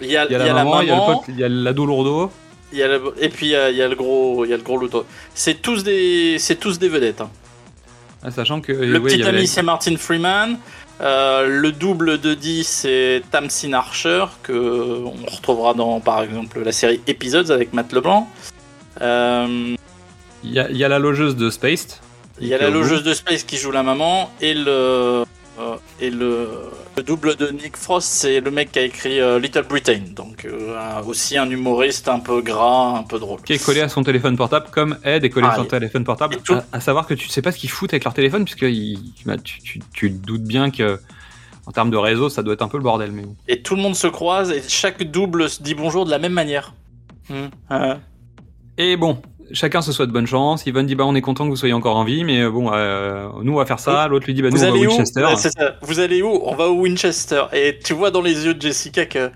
Il y a, la maman, il y a le pote, il y a l'ado lourdeau. il y a le- et puis il y a, il y a le gros, il y a le gros louto. C'est tous des, c'est tous des vedettes. hein. Ah, Sachant que Le ouais, petit y avait- ami c'est Martin Freeman. Euh, le double de 10 c'est Tamsin Archer que on retrouvera dans par exemple la série Episodes avec Matt Leblanc. Euh, il y y a la logeuse de Spaced. Il y a la logeuse de Space qui joue la maman et le euh, et le, le double de Nick Frost, c'est le mec qui a écrit euh, Little Britain, donc euh, aussi un humoriste un peu gras, un peu drôle. Qui est collé à son téléphone portable, comme Ed est collé Ah, à son et- téléphone portable. tout- À, à savoir que tu sais pas ce qu'ils foutent avec leur téléphone, puisque bah, tu, tu, tu te doutes bien que en termes de réseau, ça doit être un peu le bordel. Mais bon. Et tout le monde se croise et chaque double se dit bonjour de la même manière. Hmm. Et bon, chacun se souhaite bonne chance. Yvonne dit bah on est content que vous soyez encore en vie, mais euh, bon, euh, nous on va faire ça. L'autre lui dit bah nous vous on va à où Winchester. Ça. Vous allez où On va au Winchester. Et tu vois dans les yeux de Jessica que.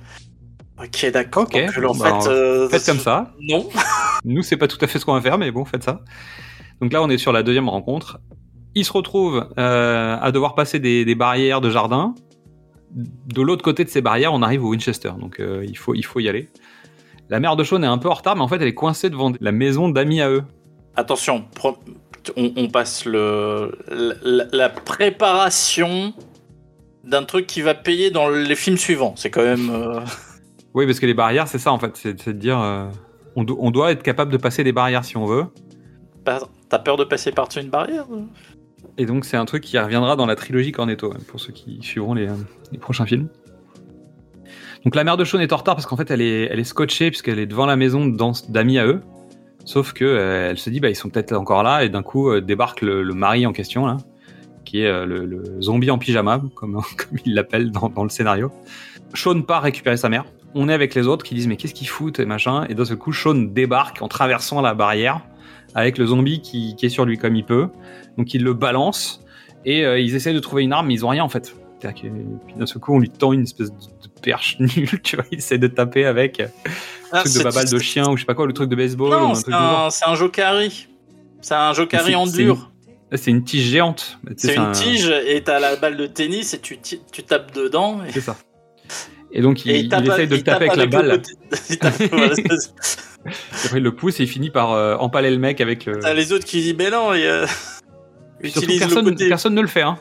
Ok, d'accord. Ok, Donc, en bah, fait, euh, Faites comme ça. Non. Nous, c'est pas tout à fait ce qu'on va faire, mais bon, faites ça. Donc là, on est sur la deuxième rencontre. Ils se retrouvent euh, à devoir passer des, des barrières de jardin. De l'autre côté de ces barrières, on arrive au Winchester, donc il, faut, il faut y aller. La mère de Sean est un peu en retard, mais en fait, elle est coincée devant la maison d'amis à eux. Attention, on, on passe le la, la préparation d'un truc qui va payer dans les films suivants. C'est quand même. euh, Oui, parce que les barrières, c'est ça en fait, c'est de dire, euh, on, do- on doit être capable de passer des barrières si on veut. T'as peur de passer par-dessus une barrière Et donc, c'est un truc qui reviendra dans la trilogie Cornetto, hein, pour ceux qui suivront les, euh, les prochains films. Donc, la mère de Sean est en retard parce qu'en fait, elle est, elle est scotchée puisqu'elle est devant la maison d'amis à eux. Sauf que euh, elle se dit, bah, ils sont peut-être encore là, et d'un coup, euh, débarque le, mari en question, là, qui est euh, le, zombie en pyjama, comme, il l'appelle dans, dans le scénario. Sean part récupérer sa mère. On est avec les autres qui disent, mais qu'est-ce qu'ils foutent, et machin. Et d'un seul coup, Sean débarque en traversant la barrière avec le zombie qui, est sur lui comme il peut. Donc il le balance et ils essayent de trouver une arme, mais ils ont rien en fait. Que- et puis d'un seul coup, on lui tend une espèce de, de perche nulle, tu vois. Il essaie de taper avec un Ah, truc de babale de chien ou je sais pas quoi, le truc de baseball Non, un c'est un, un jokari. C'est un jokari en dur. C'est une tige géante. C'est une un- tige et t'as la balle de tennis et tu, tu tapes dedans. Et, C'est ça. Et donc il, et il tape- essaye de il tape taper avec la le balle. il tape- voilà, après il le pousse et il finit par euh, empaler le mec avec le. T'as les autres qui disent, mais non, et, euh, surtout, le personne, côté. personne ne le fait. Hein.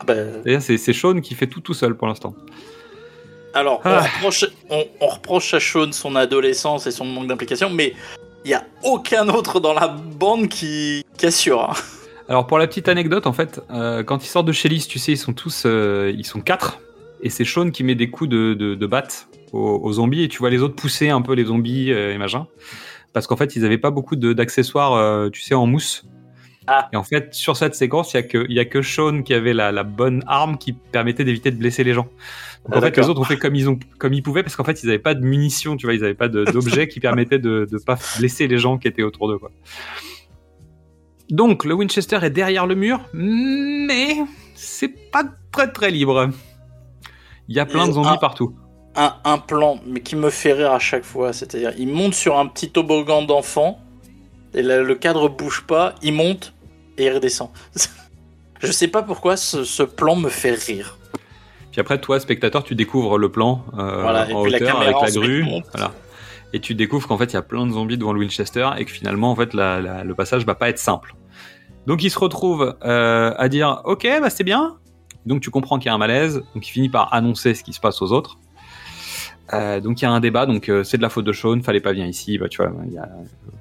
Ah D'ailleurs, c'est Sean qui fait tout tout seul pour l'instant. Alors, on, Ah. reproche, on, on reproche à Sean son adolescence et son manque d'implication, mais il y a aucun autre dans la bande qui, qui assure. hein. Alors pour la petite anecdote, en fait, euh, quand ils sortent de chez Lys, tu sais, ils sont tous, euh, ils sont quatre, et c'est Sean qui met des coups de, de, de batte aux, aux zombies, et tu vois les autres pousser un peu les zombies euh, et machin, parce qu'en fait ils avaient pas beaucoup d'accessoires, euh, tu sais, en mousse. Ah. Et en fait, sur cette séquence, il y a que, a Sean qui avait la, la bonne arme qui permettait d'éviter de blesser les gens. Donc Ah, en fait, d'accord. les autres ont fait comme ils ont, comme ils pouvaient, parce qu'en fait, ils avaient pas de munitions, tu vois, ils avaient pas d'objets qui permettaient de, de pas blesser les gens qui étaient autour d'eux, quoi. Donc, le Winchester est derrière le mur, mais c'est pas très très libre. Il y a plein de zombies Ah. partout. Un, un plan, mais qui me fait rire à chaque fois, c'est-à-dire, il monte sur un petit toboggan d'enfant, et là, le cadre bouge pas, il monte et il redescend. Je sais pas pourquoi ce, ce plan me fait rire. Puis après, toi, spectateur, tu découvres le plan euh, Voilà, et en la hauteur avec la grue. Voilà. Et tu découvres qu'en fait, il y a plein de zombies devant le Winchester et que finalement, en fait, la- la- le passage va pas être simple. Donc, il se retrouve euh, à dire Ok, bah c'est bien. Donc, tu comprends qu'il y a un malaise. Donc, il finit par annoncer ce qui se passe aux autres. Euh, donc, il y a un débat. Donc, euh, c'est de la faute de Sean. Fallait pas venir ici. Bah, tu vois, il y a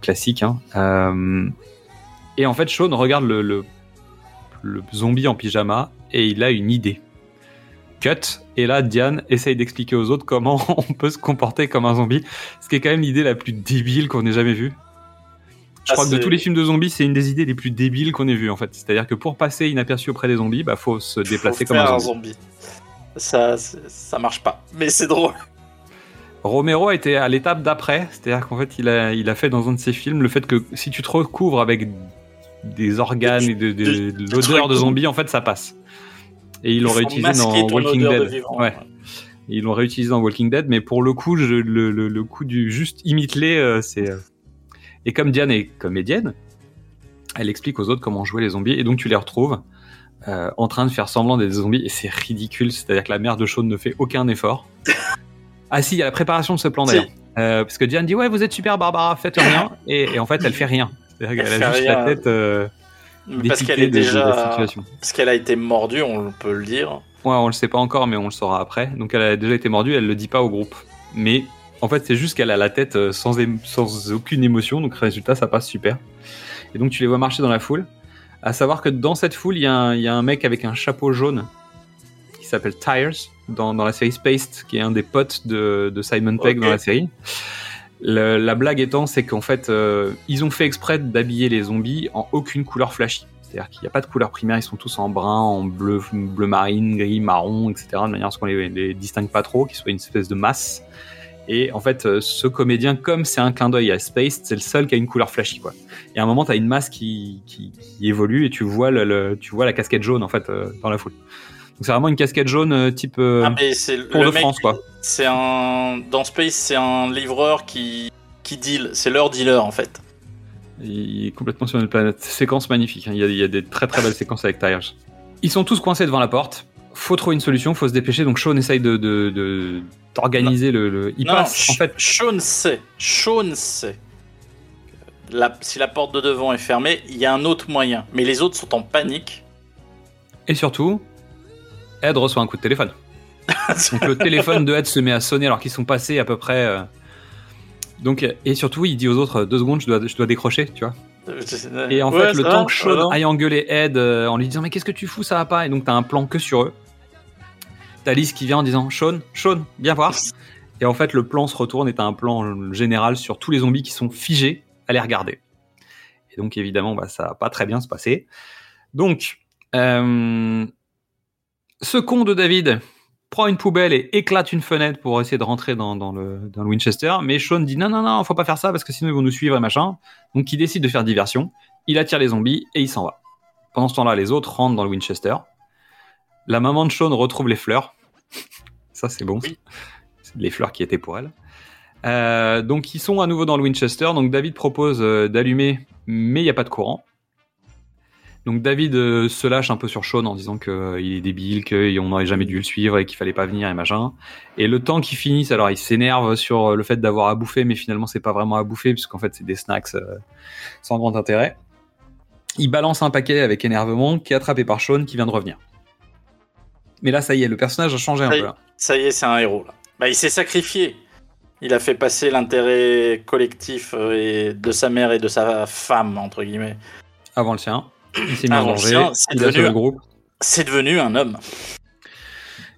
classique. Hein. Euh, et en fait, Sean regarde le, le, le zombie en pyjama et il a une idée cut. Et là, Diane essaye d'expliquer aux autres comment on peut se comporter comme un zombie. Ce qui est quand même l'idée la plus débile qu'on ait jamais vue. Je Ah, crois que de tous les films de zombies, c'est une des idées les plus débiles qu'on ait vues en fait. C'est-à-dire que pour passer inaperçu auprès des zombies, bah faut se déplacer Faut comme un zombie. Ça, ça marche pas, mais c'est drôle. Romero été à l'étape d'après, c'est-à-dire qu'en fait, il a, il a fait dans un de ses films le fait que si tu te recouvres avec des organes et de, l'odeur de de- zombie, en fait, ça passe. Et ils Il l'ont réutilisé dans Walking Dead. vivant. Ouais. Ils l'ont réutilisé dans Walking Dead, mais pour le coup, je- le, le- le coup du juste imite-les, euh, c'est. euh, Et comme Diane est comédienne, elle explique aux autres comment jouer les zombies, et donc tu les retrouves euh, en train de faire semblant d'être des zombies, et c'est ridicule, c'est-à-dire que la mère de Sean ne fait aucun effort. ah si, il y a la préparation de ce plan d'ailleurs. Parce que Diane dit ouais, vous êtes super Barbara, faites rien, et, et en fait elle fait rien. C'est-à-dire Elle qu'elle a juste rien. la tête euh, Parce qu'elle est déjà. Parce qu'elle a été mordue, on peut le dire. Ouais, on le sait pas encore, mais on le saura après. Donc elle a déjà été mordue, elle le dit pas au groupe. Mais en fait, c'est juste qu'elle a la tête euh, sans, sans aucune émotion, donc résultat, ça passe super. Et donc tu les vois marcher dans la foule. À savoir que dans cette foule, il y, a un- il y a un mec avec un chapeau jaune qui s'appelle Tires dans, dans la série Spaced, qui est un des potes de, de Simon Pegg dans la série. La blague étant, c'est qu'en fait, euh, ils ont fait exprès d'habiller les zombies en aucune couleur flashy. C'est-à-dire qu'il n'y a pas de couleur primaire, ils sont tous en brun, en bleu, bleu marine, gris, marron, etc. De manière à ce qu'on les, les distingue pas trop, qu'ils soient une espèce de masse. Et en fait, euh, ce comédien, comme c'est un clin d'œil à Space, c'est le seul qui a une couleur flashy, quoi. Et à un moment, t'as une masse qui, évolue et tu vois tu vois la casquette jaune en fait euh, dans la foule. Donc c'est vraiment une casquette jaune euh, type euh, Ah, mais c'est Tour le de mec, France, quoi. C'est un dans Space, c'est un livreur qui qui deal. C'est leur dealer en fait. Il est complètement sur une planète. Séquence magnifique. hein. Il, y a, il y a des très très belles séquences avec Tires. Ils sont tous coincés devant la porte. Faut trouver une solution, faut se dépêcher. Donc Sean essaye de de- de- d'organiser le, le- Il non, passe en fait. Sean sait. Sean sait. La- si la porte de devant est fermée, il y a un autre moyen. Mais les autres sont en panique. Et surtout, Ed reçoit un coup de téléphone. Donc le téléphone de Ed se met à sonner alors qu'ils sont passés à peu près. euh, Donc et surtout il dit aux autres deux secondes je dois je dois décrocher tu vois. Et en fait, le temps que Sean aille engueuler Ed euh, en lui disant Mais qu'est-ce que tu fous, ça va pas? Et donc, t'as un plan que sur eux. T'as Liz qui vient en disant Sean, Sean, viens voir. Et en fait, le plan se retourne et t'as un plan général sur tous les zombies qui sont figés à les regarder. Et donc, évidemment, bah, ça va pas très bien se passer. Donc, euh, ce con de David prend une poubelle et éclate une fenêtre pour essayer de rentrer dans, dans le, dans le Winchester. Mais Sean dit non, non, non, faut pas faire ça parce que sinon ils vont nous suivre et machin. Donc il décide de faire diversion. Il attire les zombies et il s'en va. Pendant ce temps-là, les autres rentrent dans le Winchester. La maman de Sean retrouve les fleurs. Ça, c'est bon. C'est les fleurs qui étaient pour elle. Euh, donc ils sont à nouveau dans le Winchester. Donc David propose euh, d'allumer, mais il n'y a pas de courant. Donc David euh, se lâche un peu sur Sean en disant qu'il est débile, qu'on n'aurait jamais dû le suivre et qu'il fallait pas venir et machin. Et le temps qu'ils finissent, alors il s'énerve sur le fait d'avoir à bouffer, mais finalement c'est pas vraiment à bouffer puisqu'en fait c'est des snacks euh, sans grand intérêt. Il balance un paquet avec énervement qui est attrapé par Sean qui vient de revenir. Mais là ça y est, le personnage a changé un peu. hein. Ça y est, c'est un héros là. Bah, il s'est sacrifié. Il a fait passer l'intérêt collectif euh, et de sa mère et de sa femme entre guillemets. Avant le sien, il s'est mis Avant en le danger, sien, c'est devenu- un homme.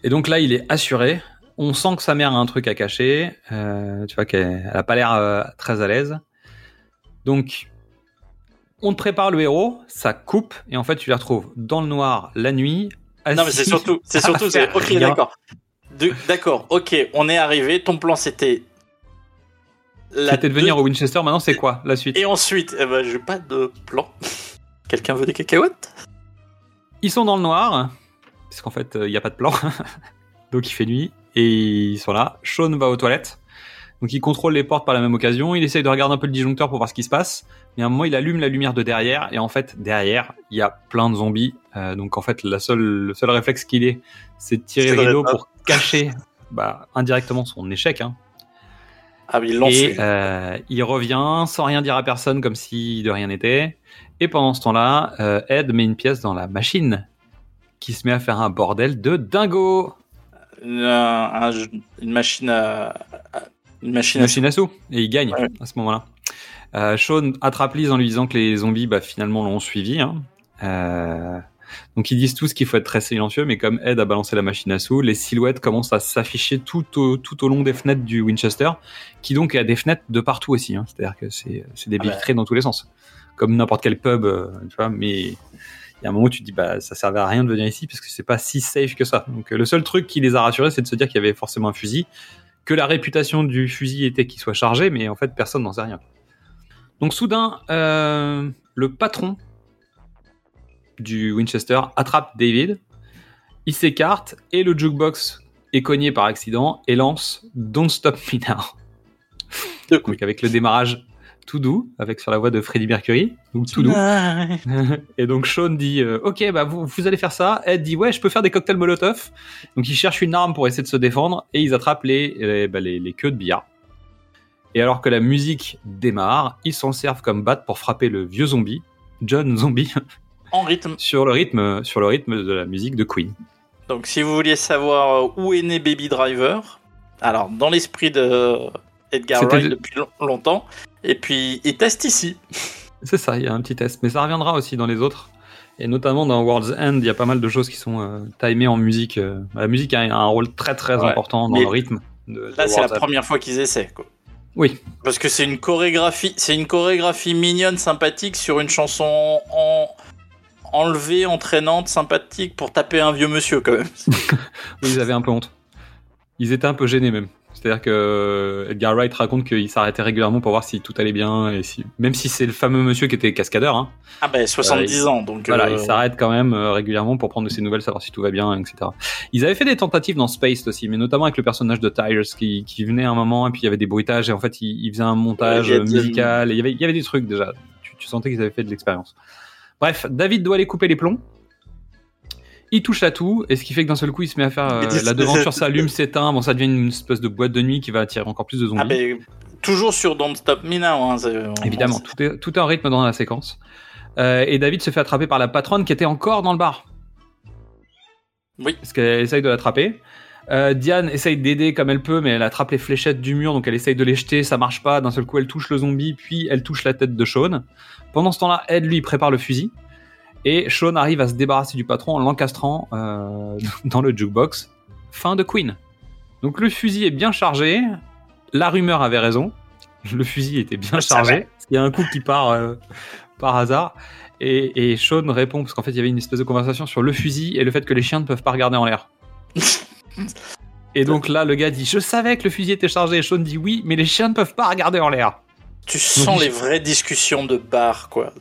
Et donc là, il est assuré. On sent que sa mère a un truc à cacher. Euh, tu vois qu'elle elle a pas l'air euh, très à l'aise. Donc, on te prépare le héros, ça coupe, et en fait, tu les retrouves dans le noir la nuit. Non mais c'est surtout, c'est surtout, ok d'accord. D'accord, ok, on est arrivé. Ton plan c'était. C'était de venir deux- au Winchester. Maintenant, c'est quoi la suite? Et ensuite, eh ben, j'ai pas de plan. Quelqu'un veut des cacahuètes? Ils sont dans le noir, parce qu'en fait, il n'y a pas de plan. Donc il fait nuit, et ils sont là. Sean va aux toilettes. Donc il contrôle les portes par la même occasion. Il essaye de regarder un peu le disjoncteur pour voir ce qui se passe. Mais à un moment, il allume la lumière de derrière. Et en fait, derrière, il y a plein de zombies. Euh, donc en fait, la seule, le seul réflexe qu'il ait, c'est de tirer le de rideau pour cacher bah, indirectement son échec. Hein. Ah oui, l'ont Et euh, il revient sans rien dire à personne, comme si de rien n'était. Et pendant ce temps-là, euh, Ed met une pièce dans la machine qui se met à faire un bordel de dingo. Une, un- une machine à. Une machine Une à. machine à sous. Et il gagne Ouais. à ce moment-là. Euh, Sean attrape Liz en lui disant que les zombies bah, finalement l'ont suivi. hein. Donc ils disent tous qu'il faut être très silencieux, mais comme Ed a balancé la machine à sous, les silhouettes commencent à s'afficher tout au, tout au long des fenêtres du Winchester, qui donc a des fenêtres de partout aussi. hein. C'est-à-dire que c'est c'est des Ah bah. vitrées dans tous les sens, comme n'importe quel pub, euh, tu vois. Mais il y a un moment où tu te dis bah ça servait à rien de venir ici parce que c'est pas si safe que ça. Donc euh, le seul truc qui les a rassurés, c'est de se dire qu'il y avait forcément un fusil, que la réputation du fusil était qu'il soit chargé, mais en fait personne n'en sait rien. Donc soudain, euh, le patron du Winchester attrape David, il s'écarte et le jukebox est cogné par accident et lance Don't Stop Me Now. Donc avec le démarrage tout doux, avec sur la voix de Freddie Mercury, donc tout doux. et donc Sean dit euh, ok bah vous, vous allez faire ça. Ed dit ouais je peux faire des cocktails Molotov. Donc ils cherchent une arme pour essayer de se défendre et ils attrapent les, les, bah, les, les queues de billard. Et alors que la musique démarre, ils s'en servent comme batte pour frapper le vieux zombie, John Zombie, En rythme. sur le rythme, sur le rythme de la musique de Queen. Donc, si vous vouliez savoir euh, où est né Baby Driver, alors dans l'esprit de Edgar Wright depuis long- longtemps, et puis il teste ici. C'est ça, il y a un petit test, mais ça reviendra aussi dans les autres. Et notamment dans World's End, il y a pas mal de choses qui sont euh, timées en musique. euh. La musique a un rôle très très Ouais. important dans Mais le rythme. De, Là, c'est la première fois qu'ils essaient. Quoi. Oui, Parce que c'est une chorégraphie, c'est une chorégraphie mignonne, sympathique sur une chanson en... enlevée, entraînante, sympathique pour taper un vieux monsieur quand même. oui, ils avaient un peu honte. Ils étaient un peu gênés même. C'est-à-dire que euh, Edgar Wright raconte qu'il s'arrêtait régulièrement pour voir si tout allait bien et si, même si c'est le fameux monsieur qui était cascadeur, hein, Ah ben 70 ans donc. Voilà, euh, il s'arrête quand même euh, régulièrement pour prendre de ses nouvelles, savoir si tout va bien, etc. Ils avaient fait des tentatives dans Space aussi, mais notamment avec le personnage de Tyres qui, qui venait à un moment et puis il y avait des bruitages et en fait il, il faisait un montage Ouais, euh, musical. et Il y avait, il y avait des trucs déjà. Tu, tu sentais qu'ils avaient fait de l'expérience. Bref, David doit aller couper les plombs. Il touche à tout, et ce qui fait que d'un seul coup, il se met à faire euh, la devanture s'allume, s'éteint. Bon, ça devient une espèce de boîte de nuit qui va attirer encore plus de zombies. Ah ben toujours sur Don't Stop Me Now. Hein, Évidemment, tout est, tout est en rythme dans la séquence. Euh, et David se fait attraper par la patronne qui était encore dans le bar. Oui. Parce qu'elle essaye de l'attraper. Euh, Diane essaye d'aider comme elle peut, mais elle attrape les fléchettes du mur, donc elle essaye de les jeter, ça marche pas. D'un seul coup, elle touche le zombie, puis elle touche la tête de Sean. Pendant ce temps-là, Ed lui prépare le fusil. Et Sean arrive à se débarrasser du patron en l'encastrant euh, dans le jukebox. Fin de Queen. Donc le fusil est bien chargé. La rumeur avait raison. Le fusil était bien chargé. Il y a un coup qui part euh, par hasard. Et, et Sean répond, parce qu'en fait, il y avait une espèce de conversation sur le fusil et le fait que les chiens ne peuvent pas regarder en l'air. et donc là, le gars dit Je savais que le fusil était chargé. Et Sean dit Oui, mais les chiens ne peuvent pas regarder en l'air. Tu sens Donc, les vraies discussions de bar quoi.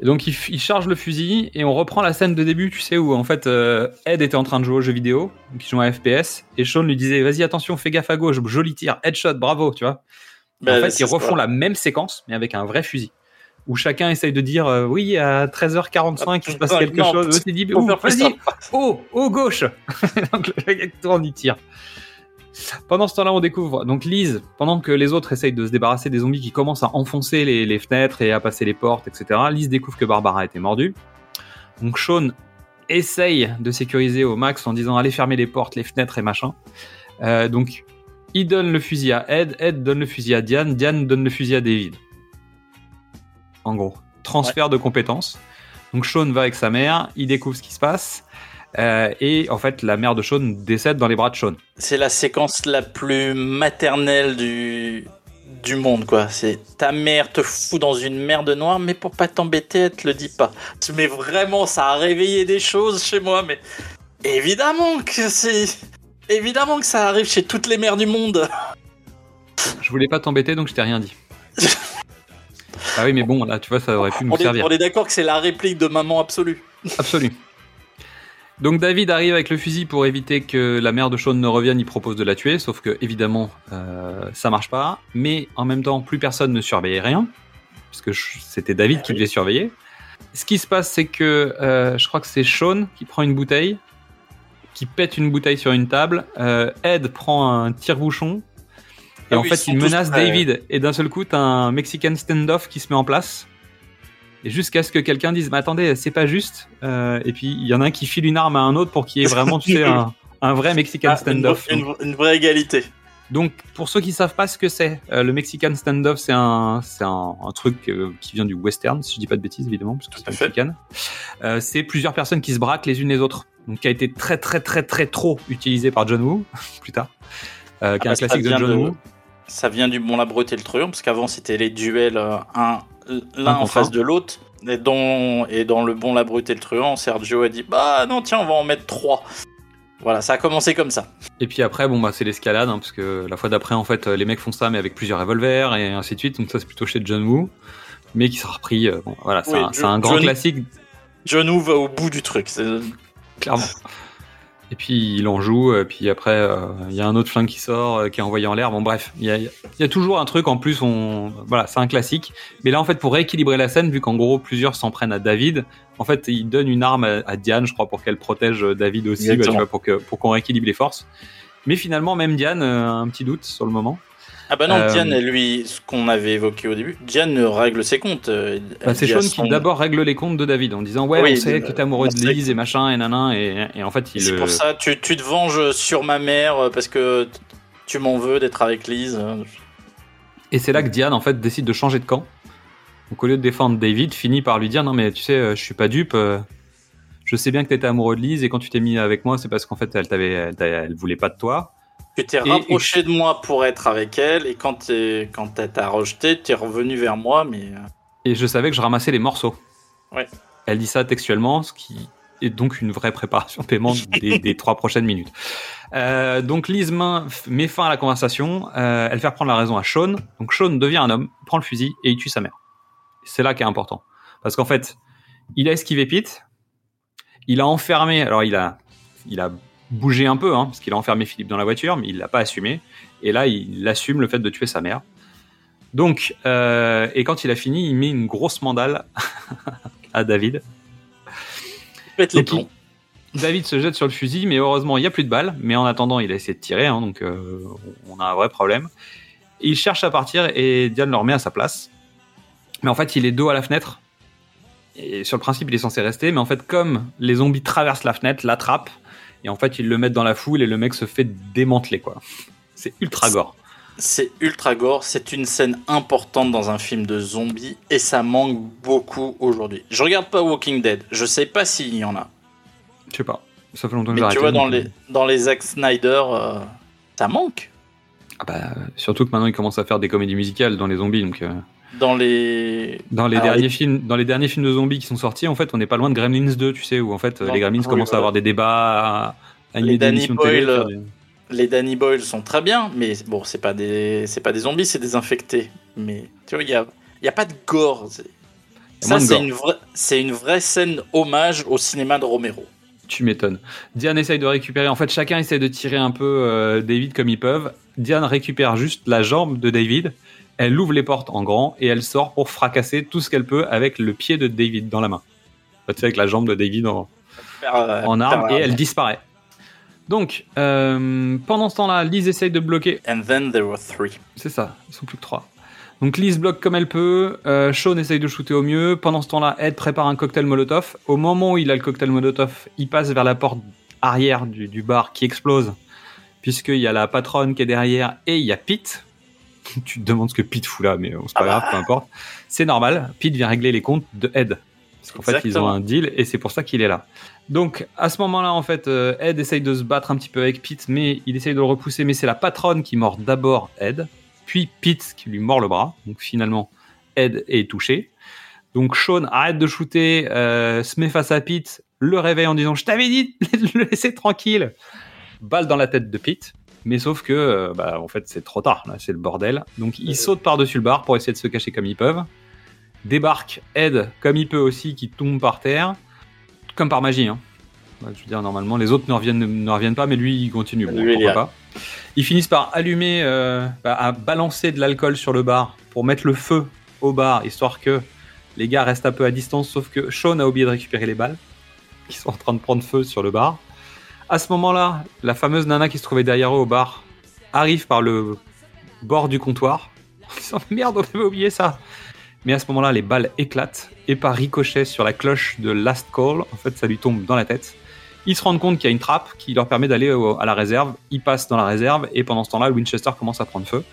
Et donc il, charge le fusil et on reprend la scène de début, tu sais, où en fait euh, Ed était en train de jouer au jeu vidéo, donc il jouait à FPS, et Sean lui disait Vas-y, attention, fais gaffe à gauche, joli tir, headshot, bravo, tu vois. Et Ben, en fait, ils refont la même séquence, mais avec un vrai fusil. Où chacun essaye de dire euh, Oui, à 13h45, il se passe Non, quelque non, chose. Dit Vas-y, oh, oh, gauche Donc le gars qui tourne, il tire. Pendant ce temps-là, on découvre donc Lise, pendant que les autres essayent de se débarrasser des zombies qui commencent à enfoncer les, les fenêtres et à passer les portes, etc. Lise découvre que Barbara a été mordue. Donc Sean essaye de sécuriser au max en disant allez fermer les portes, les fenêtres et machin. Euh, donc il donne le fusil à Ed, Ed donne le fusil à Diane, Diane donne le fusil à David. En gros, transfert de compétences. Donc Sean va avec sa mère, il découvre ce qui se passe. euh, et en fait, la mère de Sean décède dans les bras de Sean. C'est la séquence la plus maternelle du du monde quoi. C'est ta mère te fout dans une merde noire, mais pour pas t'embêter, elle te le dit pas. Mais vraiment, ça a réveillé des choses chez moi. Mais évidemment que c'est évidemment que ça arrive chez toutes les mères du monde. Je voulais pas t'embêter, donc je t'ai rien dit. ah oui, mais bon, là, tu vois, ça aurait pu nous On est, servir. on est d'accord que c'est la réplique de maman absolue. Absolu. Donc David arrive avec le fusil pour éviter que la mère de Sean ne revienne, il propose de la tuer, sauf que évidemment euh, ça marche pas, mais en même temps plus personne ne surveillait rien, puisque je- c'était David qui devait surveiller. Ce qui se passe c'est que euh, je crois que c'est Sean qui prend une bouteille, qui pète une bouteille sur une table, euh, Ed prend un tire-bouchon, et Ah en oui, fait il menace prêts. David, et d'un seul coup t'as un Mexican standoff qui se met en place. Et jusqu'à ce que quelqu'un dise, mais attendez, c'est pas juste. Euh, et puis il y en a un qui file une arme à un autre pour qu'il y ait vraiment, tu sais, un, un vrai Mexican Ah, standoff. une- une vraie égalité. Donc, pour ceux qui savent pas ce que c'est, euh, le Mexican standoff, c'est un, c'est un, un truc euh, qui vient du western, si je dis pas de bêtises, évidemment, parce que c'est mexicain. Euh, c'est plusieurs personnes qui se braquent les unes les autres. Donc, qui a été très, très, très, très trop utilisé par John Woo plus tard, euh, qui est Ah un bah, ça classique de John de- Woo. Ça vient du Bon la Brute et le Truand, parce qu'avant c'était les duels euh, un l'un Un en face un. de l'autre. Et dans, et dans le Bon la Brute et le Truand, Sergio a dit Bah non, tiens, on va en mettre trois. Voilà, ça a commencé comme ça. Et puis après, bon, bah, c'est l'escalade, hein, parce que la fois d'après, en fait, les mecs font ça, mais avec plusieurs revolvers, et ainsi de suite. Donc ça, c'est plutôt chez John Woo. Mais qui sera repris, euh, bon, voilà, c'est Oui, un, un grand John- classique, John Woo va au bout du truc. c'est- clairement. Et puis il en joue, et puis après, euh, il y a un autre flingue qui sort, euh, qui est envoyé en l'air. Bon, bref, il y a, il y a toujours un truc, en plus, on, voilà, c'est un classique. Mais là, en fait, pour rééquilibrer la scène, vu qu'en gros, plusieurs s'en prennent à David, en fait, il donne une arme à, à Diane, je crois, pour qu'elle protège euh, David aussi, bah, tu Exactement. vois, pour que pour qu'on rééquilibre les forces. Mais finalement, même Diane a un petit doute sur le moment. Ah bah non, Euh, Diane, lui, ce qu'on avait évoqué au début, Diane règle ses comptes. euh, Bah, c'est Sean son- qui d'abord règle les comptes de David en disant ouais Oui, on sait que t'es amoureux de Lise et machin et nanan et, et en fait il C'est pour ça, tu, tu te venges sur ma mère parce que tu m'en veux d'être avec Lise. et c'est là que Diane en fait décide de changer de camp Donc au lieu de défendre David, finit par lui dire non mais tu sais, euh, je suis pas dupe. je sais bien que t'étais amoureux de Lise et quand tu t'es mis avec moi, c'est parce qu'en fait elle t'avait, elle, elle voulait pas de toi. Tu t'es Et- rapproché de moi pour être avec elle, et quand t'es- quand elle t'a rejeté, t'es revenu vers moi, mais. euh, Et je savais que je ramassais les morceaux. Ouais. Elle dit ça textuellement, ce qui est donc une vraie préparation paiement des, des trois prochaines minutes. Euh, donc Lise met fin à la conversation. euh, elle fait prendre la raison à Sean. Donc Sean devient un homme, prend le fusil et il tue sa mère. C'est là qui est important. Parce qu'en fait, il a esquivé Pete. Il a enfermé. Alors il a, il a bougé un peu, hein, parce qu'il a enfermé Philippe dans la voiture, mais il l'a pas assumé. Et là, il assume le fait de tuer sa mère. Donc, euh, et quand il a fini, il met une grosse mandale à David. Pète les plombs. David se jette sur le fusil, mais heureusement, il n'y a plus de balles. Mais en attendant, il a essayé de tirer, hein, donc euh, on a un vrai problème. Il cherche à partir et Diane le remet à sa place. Mais en fait, il est dos à la fenêtre. Et sur le principe, il est censé rester. Mais en fait, comme les zombies traversent la fenêtre, l'attrapent, et en fait, ils le mettent dans la foule et le mec se fait démanteler, quoi. C'est ultra gore. C'est ultra gore, c'est une scène importante dans un film de zombies et ça manque beaucoup aujourd'hui. Je regarde pas Walking Dead, je sais pas s'il y en a. Je sais pas. Ça fait longtemps que Mais tu vois, dans euh, les, dans les Zack Snyder, euh, ça manque. Ah bah, surtout que maintenant, il commence à faire des comédies musicales dans les zombies, donc. euh, Dans les. Dans les, Alors, derniers films, dans les derniers films de zombies qui sont sortis, en fait, on n'est pas loin de Gremlins 2, tu sais, où en fait Non. les Gremlins commencent à avoir des débats, à Les Danny télé. Boyle, des- Les Danny Boyle sont très bien, mais bon, c'est pas des, c'est pas des zombies, c'est des infectés. Mais tu vois, il y a, il y a pas de gore. Ça, c'est une vraie, c'est une vraie scène hommage au cinéma de Romero. Tu m'étonnes. Diane essaye de récupérer. En fait, chacun essaye de tirer un peu euh, David comme ils peuvent. Diane récupère juste la jambe de David. Elle ouvre les portes en grand et elle sort pour fracasser tout ce qu'elle peut avec le pied de David dans la main. Tu sais, avec la jambe de David en, euh, en arme et elle disparaît. Donc, euh, pendant ce temps-là, Lise essaye de bloquer And then there were three. C'est ça, ils sont plus que trois. Donc Lise bloque comme elle peut, euh, Sean essaye de shooter au mieux, pendant ce temps-là, Ed prépare un cocktail Molotov. Au moment où il a le cocktail Molotov, il passe vers la porte arrière du, du bar qui explose, puisqu'il y a la patronne qui est derrière et il y a Pete. tu te demandes ce que Pete fout là, mais bon, c'est pas Ah grave, bah. peu importe. C'est normal, Pete vient régler les comptes de Ed. Parce qu'en fait, ils ont un deal et c'est pour ça qu'il est là. Donc, à ce moment-là, en fait, euh, Ed essaye de se battre un petit peu avec Pete, mais il essaye de le repousser, mais c'est la patronne qui mord d'abord Ed, puis Pete qui lui mord le bras. Donc, finalement, Ed est touché. Donc, Sean arrête de shooter, euh, se met face à Pete, le réveille en disant Je t'avais dit de le laisser tranquille Balle dans la tête de Pete. Mais sauf que, euh, bah, en fait, c'est trop tard, là, c'est le bordel. Donc, ils sautent par-dessus le bar pour essayer de se cacher comme ils peuvent. Débarque Ed comme il peut aussi, qui tombe par terre, comme par magie. Hein. Je veux dire, normalement, les autres ne reviennent, ne reviennent pas, mais lui, il continue. Bon, Lui, pourquoi pas. Ils finissent par allumer, euh, bah, à balancer de l'alcool sur le bar pour mettre le feu au bar, histoire que les gars restent un peu à distance, sauf que Sean a oublié de récupérer les balles, qui sont en train de prendre feu sur le bar. À ce moment-là, la fameuse nana qui se trouvait derrière eux au bar arrive par le bord du comptoir. Disant merde, on avait oublié ça. Mais à ce moment-là, les balles éclatent et par ricochet sur la cloche de Last Call, en fait, ça lui tombe dans la tête. Ils se rendent compte qu'il y a une trappe qui leur permet d'aller à la réserve. Ils passent dans la réserve et pendant ce temps-là, Winchester commence à prendre feu.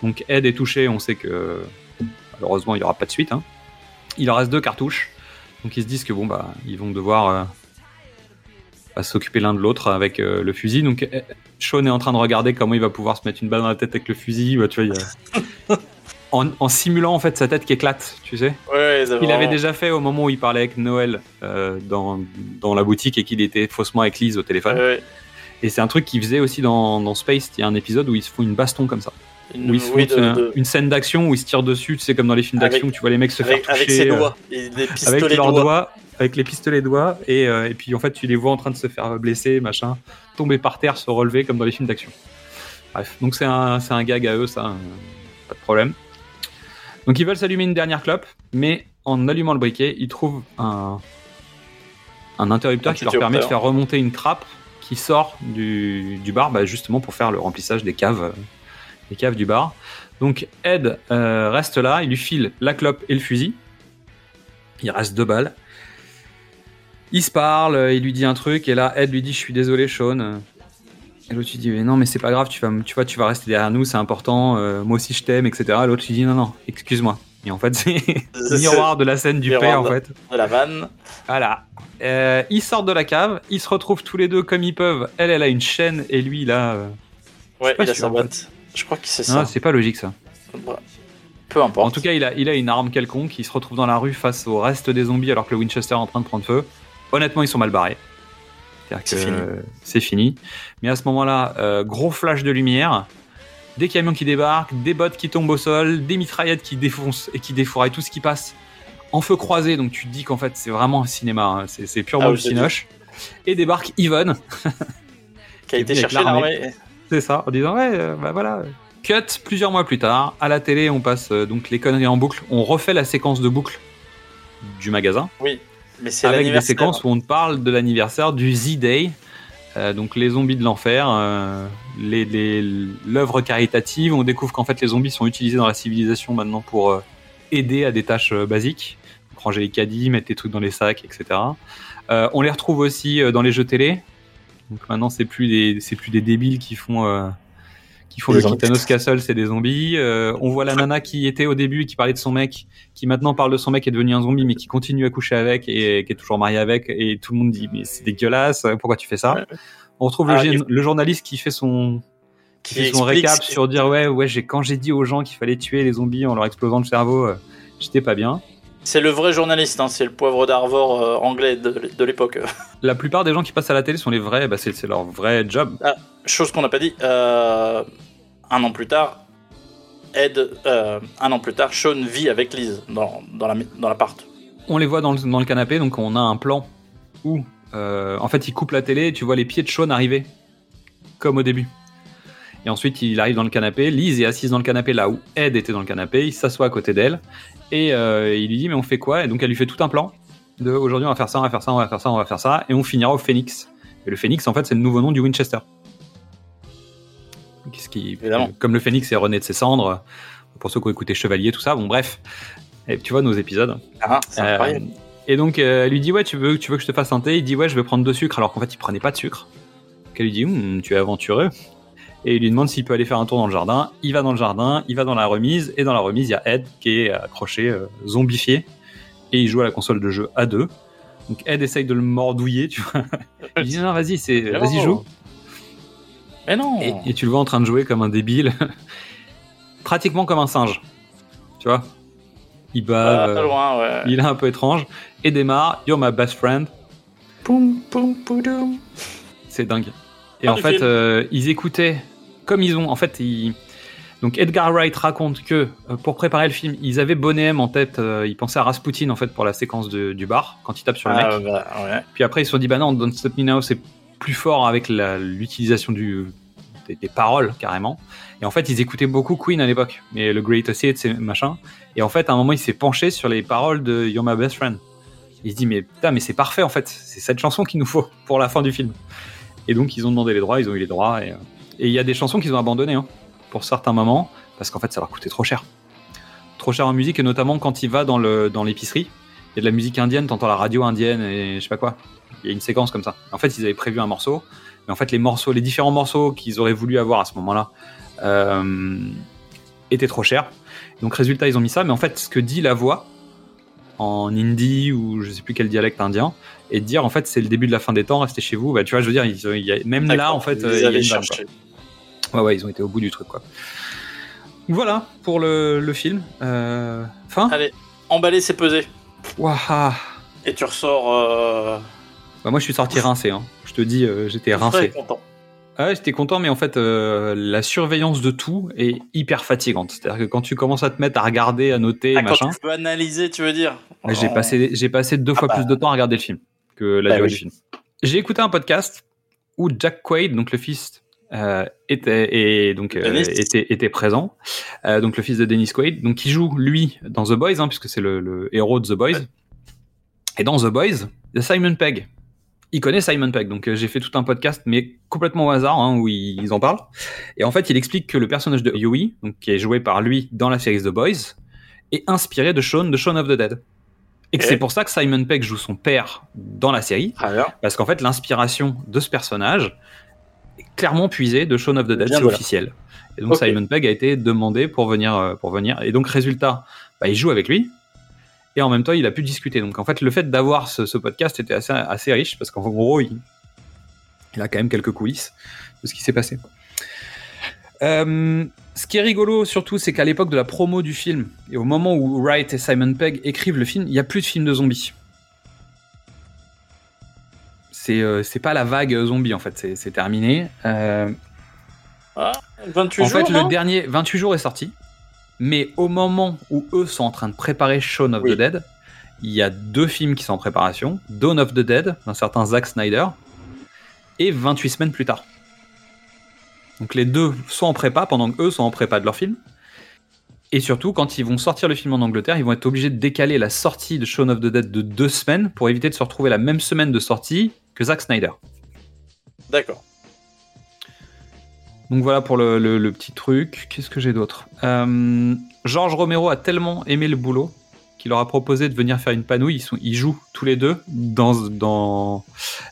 Donc Ed est touché, on sait que malheureusement il n'y aura pas de suite. hein. Il en reste deux cartouches. Donc ils se disent que bon bah ils vont devoir euh, bah, s'occuper l'un de l'autre avec euh, le fusil. Donc euh, Sean est en train de regarder comment il va pouvoir se mettre une balle dans la tête avec le fusil. Bah, tu vois, il y a- en, en simulant en fait sa tête qui éclate, tu sais. Ouais, Il vraiment- avait déjà fait au moment où il parlait avec Noël euh, dans, dans la boutique et qu'il était faussement avec Lise au téléphone. Ouais, ouais. Et c'est un truc qu'il faisait aussi dans, dans Space. Il y a un épisode où ils se font une baston comme ça. Une, Où ils se oui, font de- un- de- une scène d'action où ils se tirent dessus, tu sais, comme dans les films d'action où tu vois les mecs se avec, faire toucher. avec ses doigts. Et des pistolets avec leurs doigts. doigts, avec les pistolets doigts, et, euh, et puis en fait tu les vois en train de se faire blesser, machin, tomber par terre, se relever comme dans les films d'action. Bref, donc c'est un, c'est un gag à eux, ça, euh, pas de problème. Donc ils veulent s'allumer une dernière clope, mais en allumant le briquet, ils trouvent un, un interrupteur Un qui leur permet de faire remonter une trappe qui sort du, du bar, bah, justement pour faire le remplissage des caves, euh, des caves du bar. Donc Ed euh, reste là, il lui file la clope et le fusil. Il reste deux balles. Il se parle, euh, il lui dit un truc, et là Ed lui dit Je suis désolé, Sean. Et l'autre lui dit mais Non, mais c'est pas grave, tu vas, tu vois, tu vas rester derrière nous, c'est important, euh, moi aussi je t'aime, etc. L'autre lui dit Non, non, excuse-moi, Et en fait, c'est le miroir de la scène du père, en fait. De la vanne. Voilà. Euh, ils sortent de la cave, ils se retrouvent tous les deux comme ils peuvent. Elle, elle a une chaîne et lui, là. euh, Ouais, pas il a sa en boîte. Je crois que c'est Non, ça. c'est pas logique ça. Ouais. Peu importe. En tout cas, il a, il a une arme quelconque. Il se retrouve dans la rue face au reste des zombies alors que le Winchester est en train de prendre feu. Honnêtement, ils sont mal barrés. C'est fini. C'est fini. Mais à ce moment-là, euh, gros flash de lumière, des camions qui débarquent, des bottes qui tombent au sol, des mitraillettes qui défoncent et qui défouraillent tout ce qui passe en feu croisé. Donc tu te dis qu'en fait, c'est vraiment un cinéma. hein. C'est purement Ah cinoche. Et débarque Yvonne, qui a été chercher l'armée. c'est ça, en disant ouais, euh, bah voilà. Cut plusieurs mois plus tard, à la télé, on passe euh, donc les conneries en boucle. On refait la séquence de boucle du magasin Oui, mais c'est avec des séquences où on parle de l'anniversaire du Z-Day. Euh, donc les zombies de l'enfer, euh, les- les- l'œuvre caritative. On découvre qu'en fait les zombies sont utilisés dans la civilisation maintenant pour euh, aider à des tâches euh, basiques, Donc, ranger les caddies, mettre des trucs dans les sacs, etc. Euh, on les retrouve aussi dans les jeux télé. Donc maintenant c'est plus des c'est plus des débiles qui font euh, qui font Des le. Kitanos Castle, c'est des zombies. Euh, on voit la nana qui était au début et qui parlait de son mec, qui maintenant parle de son mec qui est devenu un zombie, mais qui continue à coucher avec et qui est toujours marié avec. Et tout le monde dit mais c'est dégueulasse, pourquoi tu fais ça? On retrouve Ah, le, il gén- le journaliste qui fait son qui fait son récap sur dire ouais ouais j'ai quand j'ai dit aux gens qu'il fallait tuer les zombies en leur explosant le cerveau, euh, j'étais pas bien. C'est le vrai journaliste, hein, c'est le poivre d'Arvor euh, anglais de, de l'époque. La plupart des gens qui passent à la télé sont les vrais, bah c'est leur vrai job. Chose qu'on n'a pas dit, euh, un an plus tard, Ed, euh, un an plus tard, Sean vit avec Liz dans, dans, la, dans l'appart. On les voit dans le, dans le canapé, donc on a un plan où, en fait, il coupe la télé et tu vois les pieds de Sean arriver, comme au début. Et ensuite, il arrive dans le canapé. Liz est assise dans le canapé là où Ed était dans le canapé. Il s'assoit à côté d'elle et euh, il lui dit Mais on fait quoi? Et donc, elle lui fait tout un plan de aujourd'hui, on va faire ça, on va faire ça, on va faire ça, on va faire ça. Et on finira au Phoenix. Et le Phoenix, en fait, c'est le nouveau nom du Winchester. Qu'est-ce qui, comme le Phoenix est rené de ses cendres, pour ceux qui ont écouté Chevalier, tout ça, bon, bref. Et tu vois nos épisodes. Ah, c'est Euh, et donc, euh, elle lui dit Ouais, tu veux, tu veux que je te fasse un thé? Il dit Ouais, je vais prendre deux sucres, alors qu'en fait, il prenait pas de sucre. Donc, elle lui dit Hum, Tu es aventureux. Et il lui demande s'il peut aller faire un tour dans le jardin. Il va dans le jardin, il va dans la remise, et dans la remise, il y a Ed qui est accroché, euh, zombifié, et il joue à la console de jeu à deux. Donc Ed essaye de le mordouiller, tu vois. Il dit Non, vas-y, c'est, vas-y, joue. Mais non Et, et tu le vois en train de jouer comme un débile, pratiquement comme un singe. Tu vois Il Ah, bat, loin, ouais. il est un peu étrange, et démarre You're my best friend. Poum, poum. C'est dingue. Et Ah, en fait, euh, ils écoutaient comme ils ont. En fait, ils- donc Edgar Wright raconte que euh, pour préparer le film, ils avaient Bonnet en tête. euh, ils pensaient à Rasputin en fait pour la séquence de- du bar quand il tape sur le Ah, mec. bah, ouais. Puis après, ils se sont dit bah non, Don't Stop Me Now, c'est plus fort avec l'utilisation du des, des paroles carrément. Et en fait, ils écoutaient beaucoup Queen à l'époque, mais le Greatest Hits et machin. Et en fait, à un moment, il s'est penché sur les paroles de You're My Best Friend. Il se dit mais putain, mais c'est parfait en fait. C'est cette chanson qu'il nous faut pour la fin du film. Et donc, ils ont demandé les droits, ils ont eu les droits. Et euh, il y a des chansons qu'ils ont abandonnées hein, pour certains moments parce qu'en fait, ça leur coûtait trop cher. Trop cher en musique et notamment quand il va dans le dans l'épicerie. Il y a de la musique indienne, t'entends la radio indienne et je sais pas quoi. Il y a une séquence comme ça. En fait, ils avaient prévu un morceau, mais en fait, les morceaux, les différents morceaux qu'ils auraient voulu avoir à ce moment-là euh, étaient trop chers. Donc, résultat, ils ont mis ça. Mais en fait, ce que dit la voix en hindi ou je sais plus quel dialecte indien, et de dire en fait, c'est le début de la fin des temps, restez chez vous. Bah, tu vois, je veux dire, ils- il y a- même là, en fait, ils euh, les il y a avaient cherchés. Ouais, ouais, ils ont été au bout du truc, quoi. Voilà pour le, le film. Euh, fin. Allez, emballer, c'est peser. Waouh. Et tu ressors. Euh... Bah, moi, je suis sorti rincé. Hein. Je te dis, euh, j'étais rincé. très content. Ah ouais, j'étais content, mais en fait, euh, la surveillance de tout est hyper fatigante. C'est-à-dire que quand tu commences à te mettre à regarder, à noter, Ah, quand machin, tu peux analyser, tu veux dire j'ai Oh. passé, j'ai passé deux fois bah. plus de temps à regarder le film que la Bah durée oui. du film. J'ai écouté un podcast où Jack Quaid, donc le fils, euh, était et donc euh, Dennis. était, était présent. Euh, donc le fils de Dennis Quaid, donc qui joue lui dans The Boys, hein, puisque c'est le, le héros de The Boys. Et dans The Boys, il y a Simon Pegg. Il connaît Simon Pegg, donc j'ai fait tout un podcast, mais complètement au hasard, hein, où ils, ils en parlent. Et en fait, il explique que le personnage de Huey, donc qui est joué par lui dans la série The Boys, est inspiré de Shaun de Shaun of the Dead. Et que Ok. c'est pour ça que Simon Pegg joue son père dans la série, bien. parce qu'en fait, l'inspiration de ce personnage est clairement puisée de Shaun of the Dead, c'est voilà. officiel. Et donc. Simon Pegg a été demandé pour venir, euh, pour venir. Et donc résultat, bah, il joue avec lui. Et en même temps, il a pu discuter. Donc en fait, le fait d'avoir ce, ce podcast était assez, assez riche parce qu'en gros, il, il a quand même quelques coulisses de ce qui s'est passé. Euh, ce qui est rigolo surtout, c'est qu'à l'époque de la promo du film, et au moment où Wright et Simon Pegg écrivent le film, il n'y a plus de film de zombies. C'est euh, c'est pas la vague zombie en fait, c'est- terminé. Euh, Ah, 28 en jours. fait, non le dernier 28 jours est sorti, mais au moment où eux sont en train de préparer Shaun of Oui. the Dead, il y a deux films qui sont en préparation Dawn of the Dead, d'un certain Zack Snyder, et 28 semaines plus tard. Donc les deux sont en prépa pendant qu'eux sont en prépa de leur film. Et surtout, quand ils vont sortir le film en Angleterre, ils vont être obligés de décaler la sortie de Shaun of the Dead de deux semaines pour éviter de se retrouver la même semaine de sortie que Zack Snyder. D'accord. Donc voilà pour le, le- le petit truc. Qu'est-ce que j'ai d'autre? Euh, George Romero a tellement aimé le boulot qu'il leur a proposé de venir faire une panouille. Ils, sont, ils jouent tous les deux dans, dans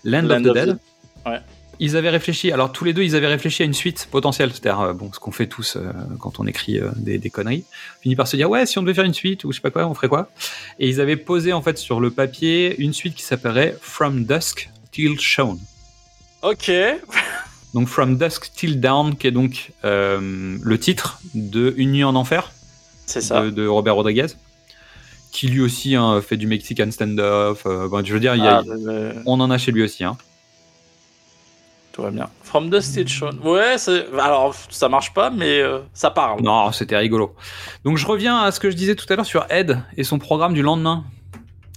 Land, Land of the of Dead. the- ouais. Ils avaient réfléchi, alors tous les deux, ils avaient réfléchi à une suite potentielle, c'est-à-dire euh, bon, ce qu'on fait tous euh, quand on écrit euh, des, des conneries. Finit par se dire ouais, si on devait faire une suite ou je sais pas quoi, on ferait quoi? Et ils avaient posé en fait sur le papier une suite qui s'appellerait From Dusk Till Shaun. Ok. Donc From Dusk Till Dawn, qui est donc euh, le titre de Une nuit en enfer C'est ça. de, de Robert Rodriguez, qui lui aussi hein, fait du Mexican stand-off. ben, je veux dire, y a- Ah, euh, on en a chez lui aussi. Hein. Tout va bien. From the Station. Ouais, alors ça marche pas, mais euh, ça parle. Non, c'était rigolo. Donc je reviens à ce que je disais tout à l'heure sur Ed et son programme du lendemain.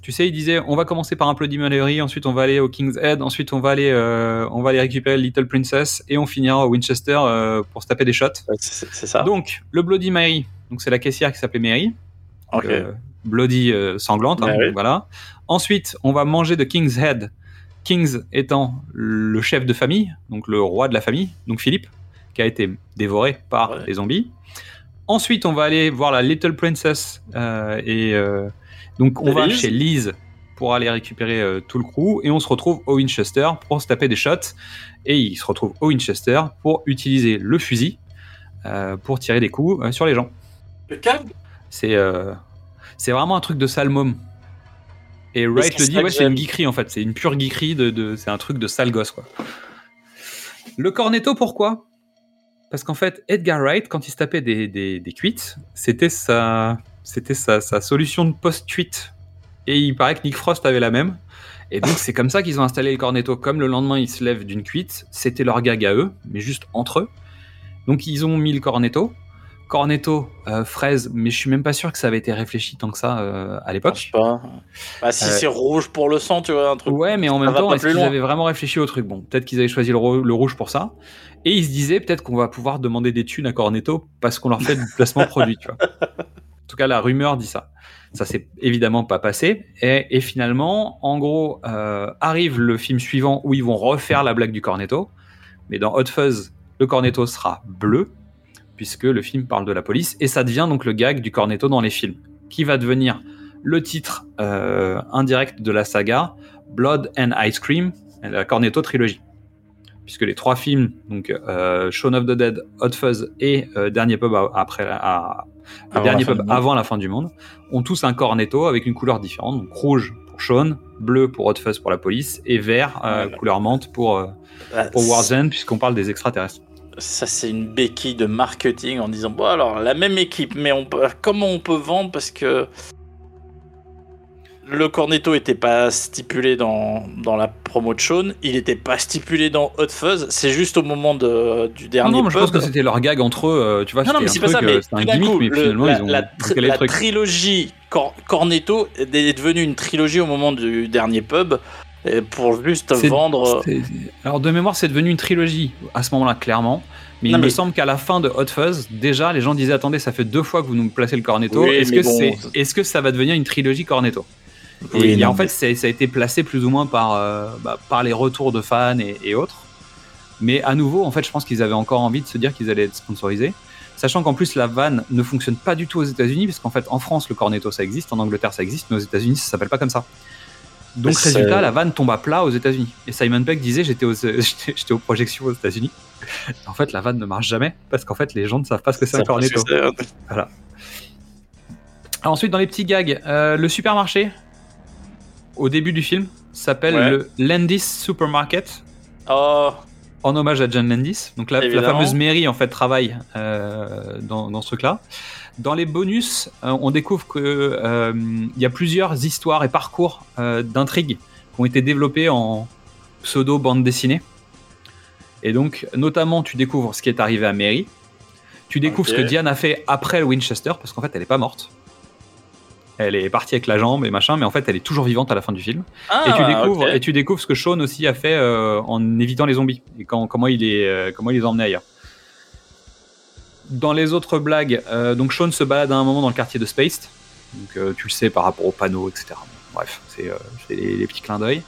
Tu sais, il disait on va commencer par un Bloody Mary, ensuite on va aller au King's Head, ensuite on va aller, euh, on va aller récupérer Little Princess et on finira au Winchester euh, pour se taper des shots. C'est ça. Donc le Bloody Mary, donc c'est la caissière qui s'appelait Mary. ok. euh, bloody euh, sanglante. hein, donc Voilà. Ensuite, on va manger de King's Head. King's étant le chef de famille, donc le roi de la famille, donc Philippe, qui a été dévoré par Ouais. les zombies. Ensuite, on va aller voir la Little Princess euh, et euh, donc on va chez Liz pour aller récupérer euh, tout le crew et on se retrouve au Winchester pour se taper des shots et il se retrouve au Winchester pour utiliser le fusil pour tirer des coups sur les gens. Le C'est c'est vraiment un truc de sale môme. Et Wright le dit, ouais, c'est une geekerie en fait, c'est une pure geekerie, de, de- c'est un truc de sale gosse quoi. Le cornetto, pourquoi? Parce qu'en fait, Edgar Wright, quand il se tapait des, des, c'était sa, c'était sa, sa solution de post-tweet. Et il paraît que Nick Frost avait la même. Et donc c'est comme ça qu'ils ont installé le cornetto. Comme le lendemain ils se lèvent d'une cuite, c'était leur gag à eux, mais juste entre eux. Donc ils ont mis le cornetto. Cornetto, euh, fraise, mais je suis même pas sûr que ça avait été réfléchi tant que ça euh, à Je l'époque. sais pas. Bah, si Euh, c'est rouge pour le sang, tu vois, un truc. Ouais, mais en même temps, est-ce qu'ils avaient vraiment réfléchi au truc? Bon, peut-être qu'ils avaient choisi le, ro- le rouge pour ça. Et ils se disaient peut-être qu'on va pouvoir demander des thunes à Cornetto parce qu'on leur fait du placement produit, tu vois. En tout cas, la rumeur dit ça. Ça s'est évidemment pas passé. Et, et finalement, en gros, arrive le film suivant où ils vont refaire la blague du Cornetto. Mais dans Hot Fuzz, le Cornetto sera bleu, puisque le film parle de la police. Et ça devient donc le gag du Cornetto dans les films, qui va devenir le titre euh, indirect de la saga Blood and Ice Cream, la Cornetto trilogie. Puisque les trois films, donc euh, Shaun of the Dead, Hot Fuzz et euh, Dernier Pub après à- Avant Dernier la fin Pub du monde. avant la fin du monde, ont tous un cornetto avec une couleur différente. Donc rouge pour Shaun, bleu pour Hot Fuzz pour la police et vert, couleur menthe pour, pour Warzone, puisqu'on parle des extraterrestres. Ça, c'est une béquille de marketing en disant bon, alors, la même équipe, mais on peut, comment on peut vendre Parce que le Cornetto était pas stipulé dans, dans la promo de Shaun, il était pas stipulé dans Hot Fuzz, c'est juste au moment de, du Non, dernier non, mais je pense que c'était leur gag entre eux, euh, tu vois, Non, non, mais c'est pas ça, euh, mais c'était un gimmick, coup, mais le- finalement, la, ils ont la tri- la trilogie Cor- Cornetto est devenue une trilogie au moment du dernier pub euh, pour juste vendre. c'est- Alors de mémoire, c'est devenu une trilogie à ce moment-là, clairement. Mais Non, il me semble qu'à la fin de Hot Fuzz, déjà, les gens disaient attendez, ça fait deux fois que vous nous placez le Cornetto. Oui, est-ce que bon, est-ce que ça va devenir une trilogie Cornetto Et Oui, en fait, ça a été placé plus ou moins par, euh, bah, par les retours de fans et, et autres. Mais à nouveau, en fait, je pense qu'ils avaient encore envie de se dire qu'ils allaient être sponsorisés. Sachant qu'en plus, la vanne ne fonctionne pas du tout aux États-Unis, parce qu'en fait, en France, le cornetto, ça existe, en Angleterre, ça existe, mais aux États-Unis, ça s'appelle pas comme ça. Donc, C'est- résultat, la vanne tombe à plat aux États-Unis. Et Simon Peck disait j'étais aux, j'étais j'étais aux projections aux États-Unis. En fait, la vanne ne marche jamais, parce qu'en fait, les gens ne savent pas ce que c'est ça un cornetto. Alors ensuite, dans les petits gags, euh, le supermarché, au début du film, s'appelle Ouais. le Landis Supermarket, Oh, en hommage à John Landis. Donc la, fameuse mairie, en fait, travaille euh, dans, dans ce truc-là. Dans les bonus, euh, on découvre que euh, y a plusieurs histoires et parcours euh, d'intrigues qui ont été développés en pseudo bande dessinée. Et donc, notamment, tu découvres ce qui est arrivé à Mary. Tu découvres ce que Diane a fait après le Winchester, parce qu'en fait, elle est pas morte. Elle est partie avec la jambe et machin, mais en fait, elle est toujours vivante à la fin du film. Ah, et, tu découvres, ok. et tu découvres ce que Sean aussi a fait euh, en évitant les zombies et quand, comment, il est, euh, comment il les a emmenés ailleurs. Dans les autres blagues, euh, donc Sean se balade à un moment dans le quartier de Spaced. Donc euh, tu le sais par rapport aux panneaux, etc. Bref, c'est euh, les, les petits clins d'œil.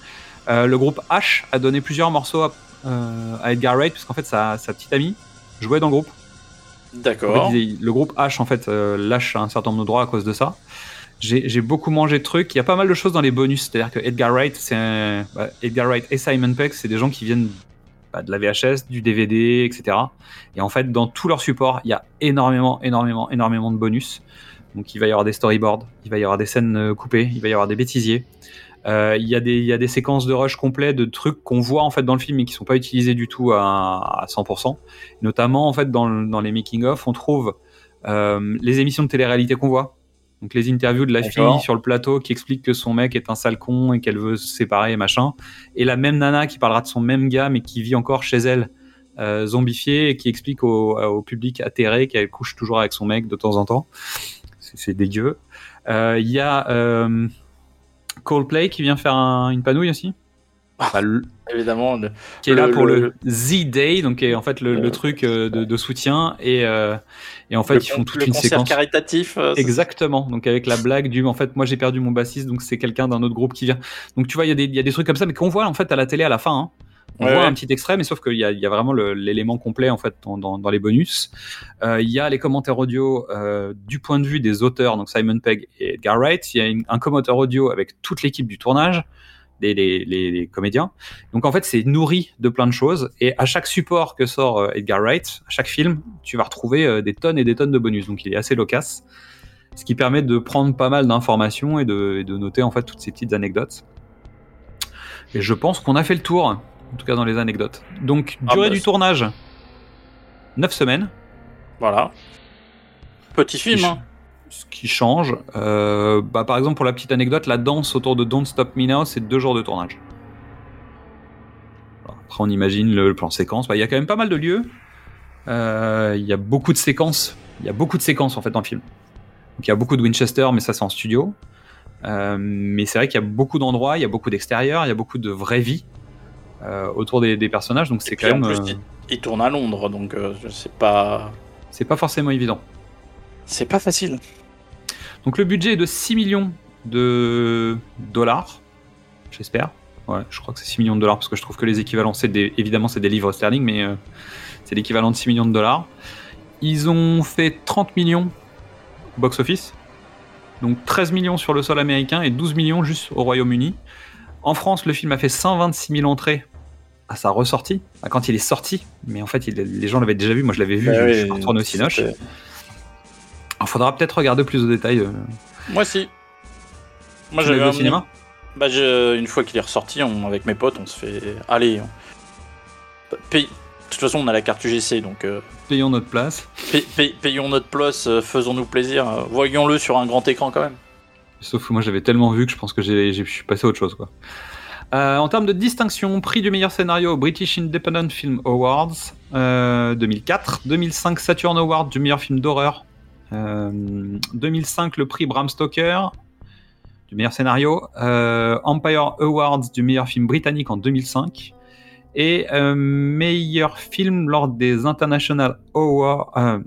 Euh, le groupe H a donné plusieurs morceaux à, euh, à Edgar Wright, parce qu'en fait sa, sa petite amie jouait dans le groupe. En D'accord. fait, le groupe H en fait euh, lâche un certain nombre de droits à cause de ça. J'ai beaucoup mangé de trucs. Il y a pas mal de choses dans les bonus. C'est-à-dire que Edgar Wright, c'est bah, Edgar Wright et Simon Pegg, c'est des gens qui viennent bah, de la VHS, du DVD, etc. Et en fait, dans tous leurs supports, il y a énormément, énormément, énormément de bonus. Donc, il va y avoir des storyboards, il va y avoir des scènes euh, coupées, il va y avoir des bêtisiers. Euh, il, y a des, séquences de rush complets de trucs qu'on voit en dans le film mais qui sont pas utilisés du tout à, à 100%. Notamment en fait dans les making of, on trouve euh, les émissions de télé-réalité qu'on voit. Donc les interviews de la fille sur le plateau qui explique que son mec est un sale con et qu'elle veut se séparer et machin. Et la même nana qui parlera de son même gars mais qui vit encore chez elle, euh, zombifiée, et qui explique au, au public atterré qu'elle couche toujours avec son mec de temps en temps. C'est dégueu. Euh, Il y a euh, Coldplay qui vient faire un- une panouille aussi? Bah, le- Évidemment. le- qui est là pour le- Z-Day, donc qui est en fait le, le truc euh, de, de soutien et, euh, et en fait ils font toute une concert séquence. caritatif. euh, Exactement, donc avec la blague du en fait moi j'ai perdu mon bassiste donc c'est quelqu'un d'un autre groupe qui vient. Donc tu vois il y, a des- y a des trucs comme ça mais qu'on voit en fait à la télé à la fin. hein. On Ouais, voit ouais. un petit extrait mais sauf qu'il y y a vraiment l'élément complet en fait dans, dans- dans les bonus. Euh, il y a les commentaires audio euh, du point de vue des auteurs donc Simon Pegg et Edgar Wright. Il y a une- un commentaire audio avec toute l'équipe du tournage. Les, les, les- les comédiens. Donc en fait, c'est nourri de plein de choses. Et à chaque support que sort euh, Edgar Wright, à chaque film, tu vas retrouver euh, des tonnes et des tonnes de bonus. Donc il est assez loquace. Ce qui permet de prendre pas mal d'informations et de, et de noter en fait toutes ces petites anecdotes. Et je pense qu'on a fait le tour, en tout cas dans les anecdotes. Donc Ah durée bah, du tournage, 9 semaines. Voilà. Petit film. Hein. Ce qui change, euh, bah, par exemple pour la petite anecdote, la danse autour de Don't Stop Me Now, c'est deux jours de tournage. Alors, Après on imagine le, le plan séquence, Bah, il y a quand même pas mal de lieux. Euh, Il y a beaucoup de séquences. Il y a beaucoup de séquences en fait dans le film. Donc il y a beaucoup de Winchester, mais ça c'est en studio. Euh, mais c'est vrai qu'il y a beaucoup d'endroits, il y a beaucoup d'extérieurs, il y a beaucoup de vraie vie autour des, des personnages. Donc c'est quand en même, plus, il, il tourne à Londres, donc sais pas. c'est pas forcément évident. C'est pas facile. Donc le budget est de 6 millions de dollars, j'espère. Ouais, je crois que c'est 6 millions de dollars parce que je trouve que les équivalents, c'est des, évidemment c'est des livres sterling, mais euh, c'est l'équivalent de 6 millions de dollars. Ils ont fait 30 millions au box-office, donc 13 millions sur le sol américain et 12 millions juste au Royaume-Uni. En France, le film a fait 126 000 entrées à sa ressortie, à quand il est sorti, mais en fait il- les gens l'avaient déjà vu, moi je l'avais vu, Bah je, oui, je suis retourné au Cinoche. Il faudra peut-être regarder plus de détails. euh, Moi, si. Moi, j'avais un- cinéma? Bah, je- une fois qu'il est ressorti, on- avec mes potes, on se fait. Allez. on- Paye- De toute façon, on a la carte UGC, donc euh, Payons notre place. pay- pay- payons notre place, euh, faisons-nous plaisir, euh, voyons-le sur un grand écran quand même. Sauf que moi j'avais tellement vu que je pense que je suis passé à autre chose. Quoi. En termes de distinction, prix du meilleur scénario British Independent Film Awards euh, 2004, 2005 Saturn Award du meilleur film d'horreur, 2005 le prix Bram Stoker du meilleur scénario, euh, Empire Awards du meilleur film britannique en 2005 et euh, meilleur film lors des International Awards. euh,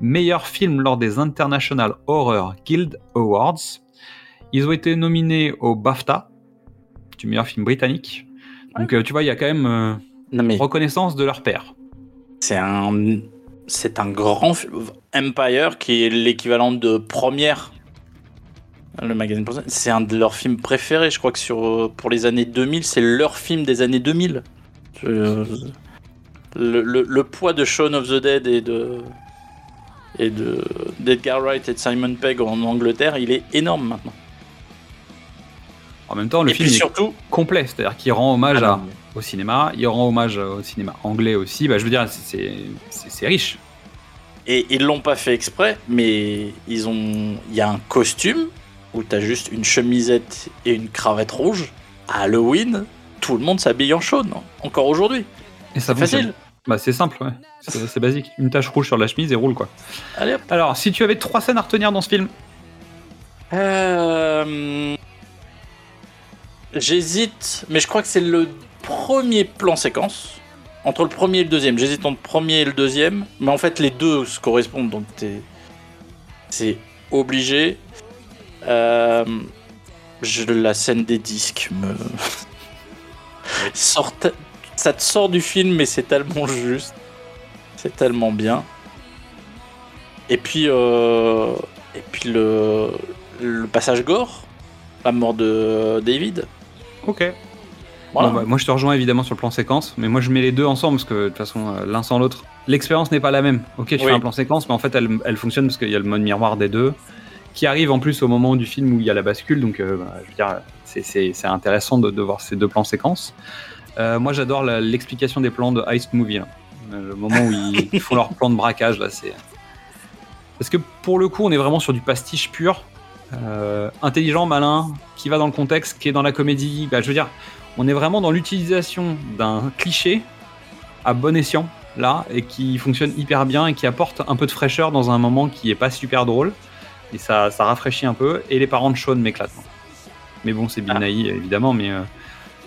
meilleur film lors des International Horror Guild Awards. Ils ont été nominés au BAFTA du meilleur film britannique. Donc euh, tu vois, il y a quand même euh, Non mais reconnaissance de leur père. c'est un, c'est un grand Empire qui est l'équivalent de première. Le magazine c'est un de leurs films préférés. Je crois que sur pour les années 2000, c'est leur film des années 2000. Je- le, le- le poids de Shaun of the Dead et de et de d'Edgar Wright et de Simon Pegg en Angleterre, il est énorme maintenant. En même temps, le et film est surtout, complet, c'est-à-dire qu'il rend hommage Ah à- au cinéma, il rend hommage au cinéma anglais aussi. Bah, je veux dire, c'est- riche. et ils l'ont pas fait exprès, mais ils ont, il y a un costume où t'as juste une chemisette et une cravate rouge. À Halloween, tout le monde s'habille en Sean, encore aujourd'hui. Et ça fonctionne. facile. Bah, c'est simple, ouais. C'est basique. Une tache rouge sur la chemise et roule quoi. Allez. Alors, si tu avais trois scènes à retenir dans ce film, Euh, J'hésite, mais je crois que c'est le premier plan séquence. Entre le premier et le deuxième. J'hésite entre le premier et le deuxième. Mais en fait, les deux se correspondent, donc c'est obligé. Euh, je- La scène des disques me. Sort- Ça te sort du film, mais c'est tellement juste. C'est tellement bien. Et puis, euh, et puis le, le passage gore, la mort de David. ok. Voilà. Bon, bah, moi, je te rejoins évidemment sur le plan séquence, mais moi, je mets les deux ensemble parce que de toute façon, euh, l'un sans l'autre, l'expérience n'est pas la même. Ok, tu Oui. fais un plan séquence, mais en fait, elle, elle fonctionne parce qu'il y a le mode miroir des deux qui arrive en plus au moment du film où il y a la bascule. Donc, euh, bah, je veux dire, c'est- intéressant de, de voir ces deux plans séquences. Euh, moi, j'adore l'explication des plans de Heist Movie. là. Euh, Le moment où ils, ils font leur plan de braquage, là, c'est. Parce que pour le coup, on est vraiment sur du pastiche pur, euh, intelligent, malin, qui va dans le contexte, qui est dans la comédie. Bah, je veux dire, on est vraiment dans l'utilisation d'un cliché à bon escient, là, et qui fonctionne hyper bien et qui apporte un peu de fraîcheur dans un moment qui est pas super drôle. Et ça, ça rafraîchit un peu. Et les parents de Sean m'éclatent. Mais bon, c'est Bill Ah. Évidemment, mais euh,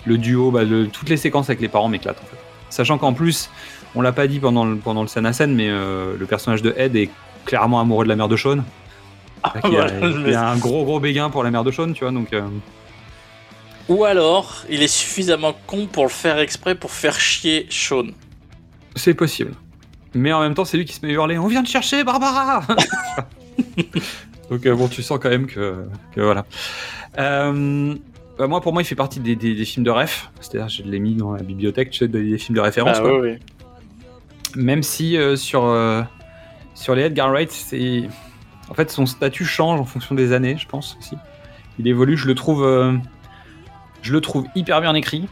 le duo, bah, le- toutes les séquences avec les parents m'éclatent, en fait. Sachant qu'en plus, on l'a pas dit pendant le, pendant le scène à scène, mais euh, le personnage de Ed est clairement amoureux de la mère de Sean. Il y a, Voilà, il y a un gros gros béguin pour la mère de Sean, tu vois, donc... euh, Ou alors, il est suffisamment con pour le faire exprès pour faire chier Sean. C'est possible. Mais en même temps, c'est lui qui se met à hurler On vient te chercher, Barbara Donc, euh, bon, tu sens quand même que, que voilà. Euh, bah, moi, pour moi, il fait partie des, des- des films de ref. C'est-à-dire, je l'ai mis dans la bibliothèque, tu sais, des, films de référence. Ah, quoi. oui, oui. Même si euh, sur, euh, sur les Edgar Wright, c'est. En fait, son statut change en fonction des années, je pense aussi. Il évolue, je le trouve. Je le trouve hyper bien écrit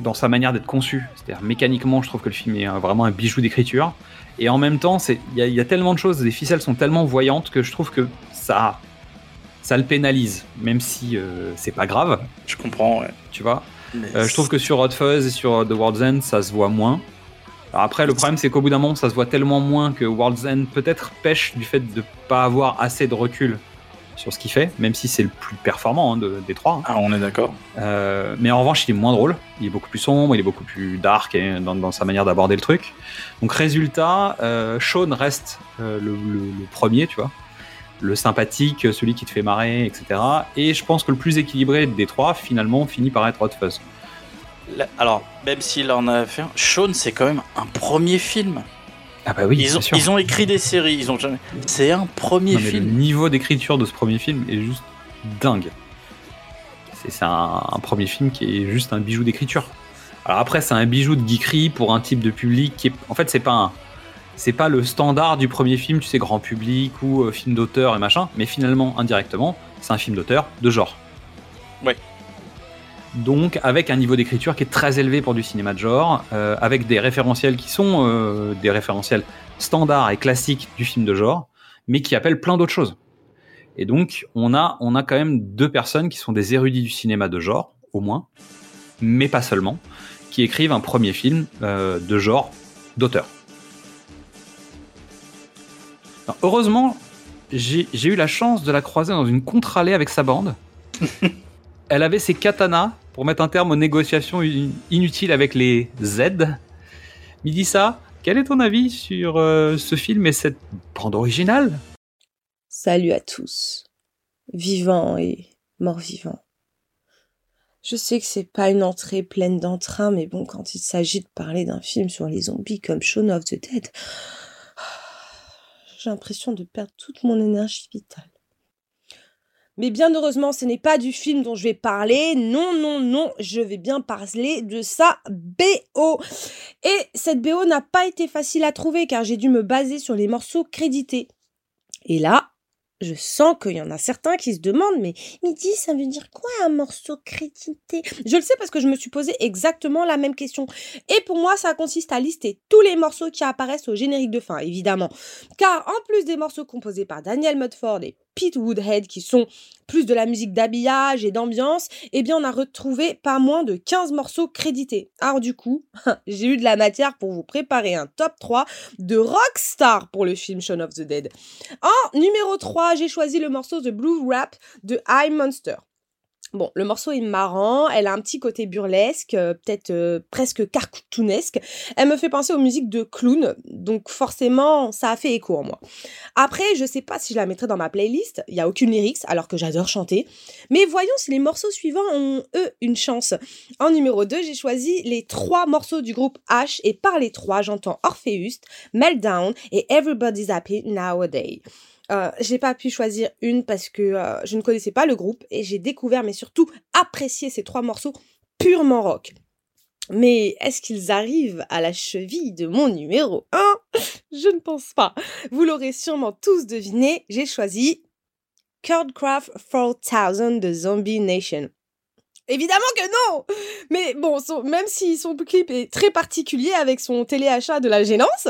dans sa manière d'être conçu. C'est-à-dire, mécaniquement, je trouve que le film est vraiment un bijou d'écriture. Et en même temps, c'est- il y, a- il y a tellement de choses, les ficelles sont tellement voyantes que je trouve que ça, ça le pénalise, même si euh, c'est pas grave, Je comprends, ouais. tu vois? Euh, je trouve que sur Hot Fuzz et sur euh, The World's End, ça se voit moins. Alors après, le problème, c'est qu'au bout d'un moment, ça se voit tellement moins que World's End peut-être pêche du fait de pas avoir assez de recul sur ce qu'il fait, même si c'est le plus performant hein, de- des trois. hein. Ah, on est d'accord. Euh, mais en revanche, il est moins drôle, il est beaucoup plus sombre, il est beaucoup plus dark et dans, dans sa manière d'aborder le truc. Donc résultat, euh, Sean reste euh, le, le- le premier, tu vois, le sympathique, celui qui te fait marrer, etc. Et je pense que le plus équilibré des trois, finalement, finit par être Hot Fuzz. Alors, même s'il en a fait un, Sean, c'est quand même un premier film. Ah bah oui, ils, ont, bien sûr. ils ont écrit des séries, ils ont jamais. C'est un premier Non, mais le film. niveau d'écriture de ce premier film est juste dingue. C'est c'est un, un premier film qui est juste un bijou d'écriture. Alors après, c'est un bijou de geekerie pour un type de public qui est. En fait, c'est pas un. C'est pas le standard du premier film, tu sais, grand public ou euh, film d'auteur et machin, mais finalement, indirectement, c'est un film d'auteur de genre. Ouais. Donc, avec un niveau d'écriture qui est très élevé pour du cinéma de genre, euh, avec des référentiels qui sont euh, des référentiels standards et classiques du film de genre, mais qui appellent plein d'autres choses. Et donc, on a, on a quand même deux personnes qui sont des érudits du cinéma de genre, au moins, mais pas seulement, qui écrivent un premier film euh, de genre d'auteur. Heureusement, j'ai eu la chance de la croiser dans une contre-allée avec sa bande. Elle avait ses katanas pour mettre un terme aux négociations in- inutiles avec les Z. Midissa, quel est ton avis sur euh, ce film et cette bande originale? Salut à tous, vivants et morts-vivants. Je sais que c'est pas une entrée pleine d'entrain, mais bon, quand il s'agit de parler d'un film sur les zombies comme Shaun of the Dead, j'ai l'impression de perdre toute mon énergie vitale. Mais bien heureusement, ce n'est pas du film dont je vais parler. Non, non, non, je vais bien parler de sa BO. Et cette BO n'a pas été facile à trouver car j'ai dû me baser sur les morceaux crédités. Et là, je sens qu'il y en a certains qui se demandent, mais Midi, ça veut dire quoi un morceau crédité? Je le sais parce que je me suis posé exactement la même question. Et pour moi, ça consiste à lister tous les morceaux qui apparaissent au générique de fin, évidemment. Car en plus des morceaux composés par Daniel Mudford et Pete Woodhead, qui sont plus de la musique d'habillage et d'ambiance, eh bien, on a retrouvé pas moins de 15 morceaux crédités. Alors, du coup, j'ai eu de la matière pour vous préparer un top 3 de rockstar pour le film Shaun of the Dead. En numéro 3, j'ai choisi le morceau The Blue Rap de I Monster. Bon, le morceau est marrant, elle a un petit côté burlesque, euh, peut-être euh, presque cartoonesque. Elle me fait penser aux musiques de clown, donc forcément, ça a fait écho en moi. Après, je sais pas si je la mettrai dans ma playlist, il y a aucune lyrics alors que j'adore chanter, mais voyons si les morceaux suivants ont eux une chance. En numéro 2, j'ai choisi les trois morceaux du groupe H et par les trois, j'entends Orpheus, Meltdown et Everybody's Happy Nowadays. Euh, j'ai pas pu choisir une parce que euh, je ne connaissais pas le groupe et j'ai découvert mais surtout apprécié ces trois morceaux purement rock. Mais est-ce qu'ils arrivent à la cheville de mon numéro 1 Je ne pense pas. Vous l'aurez sûrement tous deviné, j'ai choisi Cardcraft 4000 de Zombie Nation. Évidemment que non Mais bon, même si son clip est très particulier avec son téléachat de la gênance,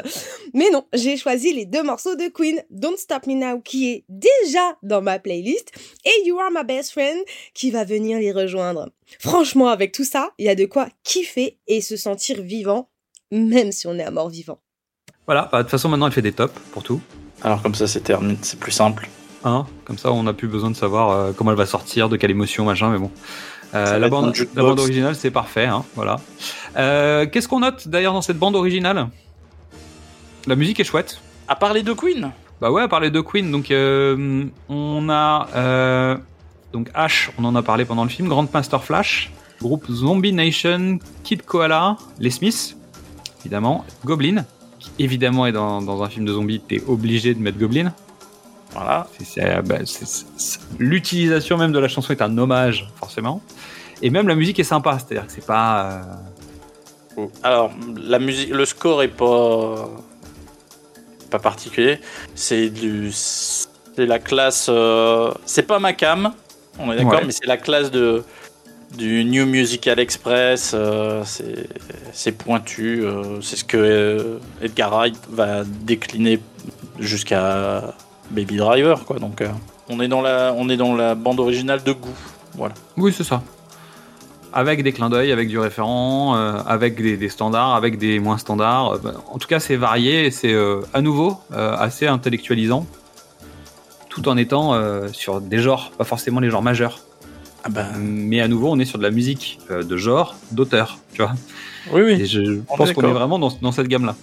mais non, j'ai choisi les deux morceaux de Queen, Don't Stop Me Now, qui est déjà dans ma playlist, et You Are My Best Friend, qui va venir les rejoindre. Franchement, avec tout ça, il y a de quoi kiffer et se sentir vivant, même si on est à mort vivant. Voilà, bah, de toute façon, maintenant, elle fait des tops pour tout. Alors comme ça, c'est terminé, c'est plus simple. Hein comme ça, on n'a plus besoin de savoir euh, comment elle va sortir, de quelle émotion, machin, mais bon. Euh, la, bande, la, bande, originale, c'est parfait. Hein, voilà. Euh, Qu'est-ce qu'on note d'ailleurs dans cette bande originale? La musique est chouette. À parler de Queen Bah ouais, à parler de Queen. Donc, euh, on a. Euh, donc, Ash, on en a parlé pendant le film. Grand Master Flash. Groupe Zombie Nation. Kid Koala. Les Smiths, évidemment. Goblin, qui évidemment est dans, dans un film de zombies. T'es obligé de mettre Goblin. Voilà. Bah, l'utilisation même de la chanson est un hommage, forcément. Et même la musique est sympa, c'est-à-dire que c'est pas. Euh, Alors, la musique, le score est pas pas particulier. C'est du, c'est la classe. Euh, c'est pas ma cam, on est d'accord, Ouais. mais c'est la classe de du New Musical Express. euh, c'est pointu. euh, c'est ce que euh, Edgar Wright va décliner jusqu'à Baby Driver, quoi. Donc, euh, on est dans la, bande originale de goût. Voilà. Oui, c'est ça. Avec des clins d'œil, avec du référent, euh, avec des, des standards, avec des moins standards. Euh, bah, En tout cas, c'est varié et c'est à nouveau assez intellectualisant, tout en étant sur des genres, pas forcément les genres majeurs. Ah ben, Mais à nouveau, on est sur de la musique euh, de genre, d'auteur, tu vois. oui, oui. Et je On pense qu'on est vraiment dans, dans cette gamme-là.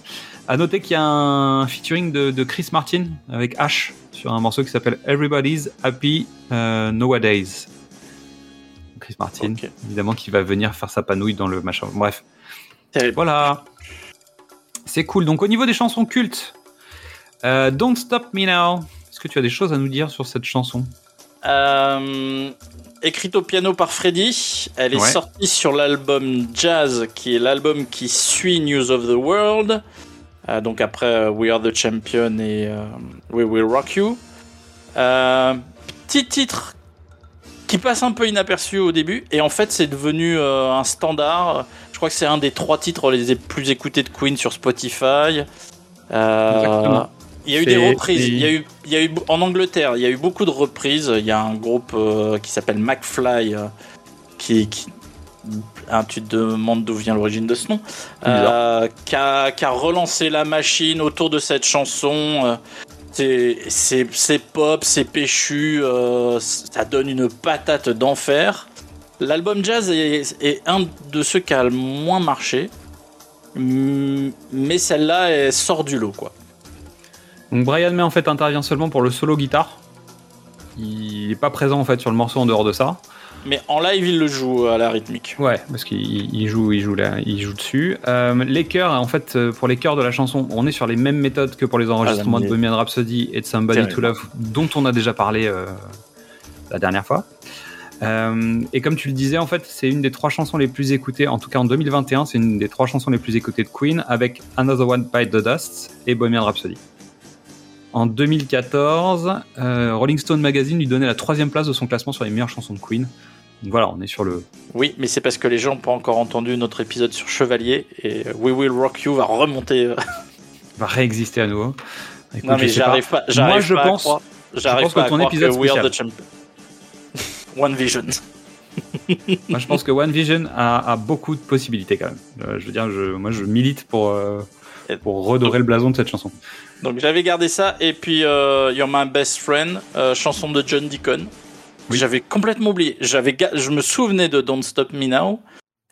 À noter qu'il y a un featuring de, de Chris Martin avec Ash sur un morceau qui s'appelle Everybody's Happy euh, Nowadays. Chris Martin, évidemment, qui va venir faire sa panouille dans le machin. Bref, Terrible. voilà. C'est cool. Donc, au niveau des chansons cultes, euh, Don't Stop Me Now. Est-ce que tu as des choses à nous dire sur cette chanson? Euh, écrite au piano par Freddy, elle est Ouais. sortie sur l'album Jazz, qui est l'album qui suit News of the World. Euh, donc après euh, We Are the Champion et euh, We Will Rock You. Euh, petit titre qui passe un peu inaperçu au début, et en fait c'est devenu euh, un standard. Je crois que c'est un des trois titres les plus écoutés de Queen sur Spotify. Euh, Exactement. Il y a eu des reprises. Il y a eu, il y a eu en Angleterre, il y a eu beaucoup de reprises. Il y a un groupe euh, qui s'appelle McFly euh, qui, qui tu te demandes d'où vient l'origine de ce nom, euh, qui, a, qui a relancé la machine autour de cette chanson. c'est- pop, c'est péchu, ça donne une patate d'enfer. L'album Jazz est, est un de ceux qui a le moins marché, mais celle-là elle sort du lot quoi. Donc Brian May en fait intervient seulement pour le solo guitare. Il n'est pas présent en fait sur le morceau en dehors de ça. Mais en live il le joue à la rythmique. Ouais, parce qu'il il joue, il joue là, il joue dessus. Euh, les chœurs, en fait, euh, pour les chœurs de la chanson, on est sur les mêmes méthodes que pour les enregistrements Ah, de Bohemian Rhapsody et de Somebody to Love, dont on a déjà parlé euh, la dernière fois. Euh, et comme tu le disais, en fait, c'est une des trois chansons les plus écoutées, en tout cas en 2021, c'est une des trois chansons les plus écoutées de Queen, avec Another One Bite the Dust et Bohemian Rhapsody. En 2014, euh, Rolling Stone Magazine lui donnait la troisième place de son classement sur les meilleures chansons de Queen. Donc voilà, on est sur le. Oui, mais c'est parce que les gens n'ont pas encore entendu notre épisode sur Chevalier et We Will Rock You va remonter. euh, va réexister à nouveau. Écoute, non, mais je j'arrive pas. Moi, j'arrive je pas pense, J'arrive pense pas que ton épisode que We Are spécial. the. One Vision. moi, je pense que One Vision a, a beaucoup de possibilités quand même. Euh, je veux dire, je, moi, je milite pour, euh, pour redorer le blason de cette chanson. Donc j'avais gardé ça et puis euh, You're My Best Friend, euh, chanson de John Deacon. Oui. J'avais complètement oublié. J'avais, je me souvenais de Don't Stop Me Now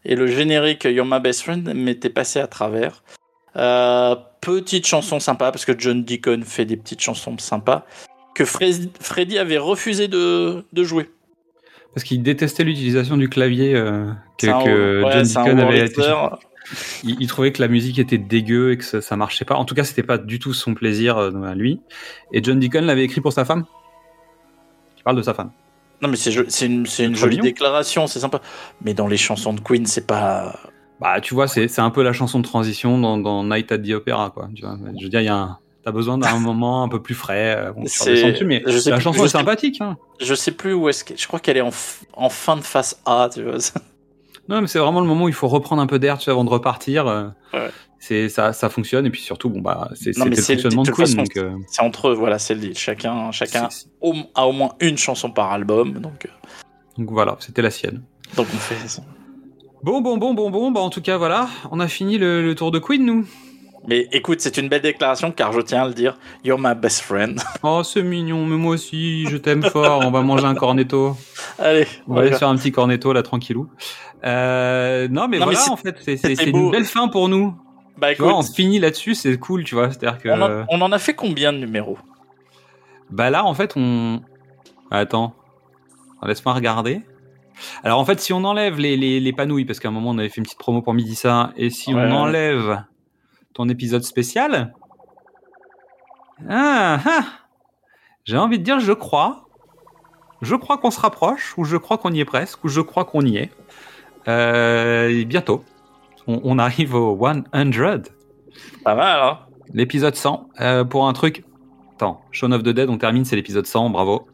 et le générique You're My Best Friend m'était passé à travers. Euh, petite chanson sympa parce que John Deacon fait des petites chansons sympas que Fre- Freddy avait refusé de, de jouer. Parce qu'il détestait l'utilisation du clavier euh, que, ouais, John Deacon avait Wurlitzer. Il, il trouvait que la musique était dégueu et que ça, ça marchait pas. En tout cas, c'était pas du tout son plaisir euh, à lui. Et John Deacon l'avait écrit pour sa femme? Il parle de sa femme. Non mais c'est, une, jolie mignon. déclaration, c'est sympa. Mais dans les chansons de Queen, c'est pas. Bah, tu vois, c'est un peu la chanson de transition dans, dans Night at the Opera, quoi. Tu vois, je veux dire, il y a un, t'as besoin d'un moment un peu plus frais. euh, Bon, tu mais je sais la plus- chanson je est sais- sympathique. Hein. Je sais plus où est-ce que. Je crois qu'elle est en, f- en fin de face A, tu vois. Non, mais c'est vraiment le moment où il faut reprendre un peu d'air, tu sais, avant de repartir. euh, Ouais. C'est ça, ça fonctionne. Et puis surtout, bon bah, c'est le fonctionnement de Queen. euh, C'est entre eux, voilà, c'est le deal. Chacun, chacun a au moins une chanson par album, donc, euh, donc voilà, c'était la sienne. donc on fait ça. Bon, bon, bon, bon, bon. Bah, en tout cas, voilà, on a fini le, le tour de Queen, nous. Mais écoute, c'est une belle déclaration car je tiens à le dire. You're my best friend. Oh, c'est mignon, mais moi aussi, je t'aime fort. On va manger un cornetto. Allez, On va aller se faire un petit cornetto là, tranquillou. Euh, non, mais Non, voilà, en fait, c'est une belle fin pour nous. Bah vois, on écoute, finit là-dessus, c'est cool, tu vois. C'est-à-dire que, on, en, on en a fait combien de numéros? Bah là, en fait, on. Attends, laisse-moi regarder. Alors en fait, si on enlève les, les, les panouilles, parce qu'à un moment on avait fait une petite promo pour midi ça, et si Ouais. on enlève ton épisode spécial, ah, ah, j'ai envie de dire, je crois, je crois qu'on se rapproche, ou je crois qu'on y est presque, ou je crois qu'on y est. Euh, et bientôt, on, on arrive au 100, Pas mal, hein l'épisode 100, euh, pour un truc. Attends, Shaun of the Dead, on termine, c'est l'épisode 100, bravo.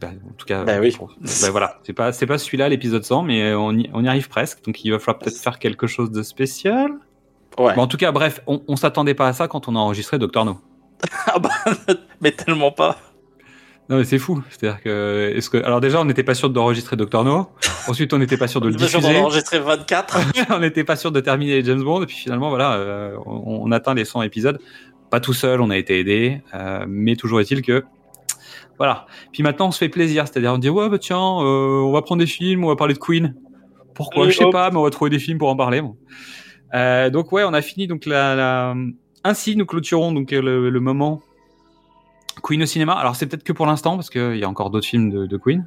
Bah, en tout cas, Bah oui. bah voilà, c'est pas, c'est pas celui-là l'épisode 100, mais on y, on y arrive presque, donc il va falloir peut-être faire quelque chose de spécial. Ouais. En tout cas, bref, on, on s'attendait pas à ça quand on a enregistré Doctor No. Ah bah, mais tellement pas. Non, mais c'est fou. C'est-à-dire que, est-ce que, alors déjà, on n'était pas sûr d'enregistrer Doctor No. Ensuite, on n'était pas sûr de le on diffuser. a enregistré 24. on n'était pas sûr de terminer les James Bond. Et puis finalement, voilà, euh, on, on atteint les 100 épisodes. Pas tout seul, on a été aidé. euh, mais toujours est-il que, voilà. Puis maintenant, on se fait plaisir. C'est-à-dire, on dit, ouais, bah tiens, euh, on va prendre des films, on va parler de Queen. Pourquoi? Je sais hop. pas, mais on va trouver des films pour en parler. bon. Euh, donc ouais, on a fini donc la, la... ainsi nous clôturons donc le, le moment Queen au cinéma. Alors c'est peut-être que pour l'instant parce qu'il y a encore d'autres films de, de Queen.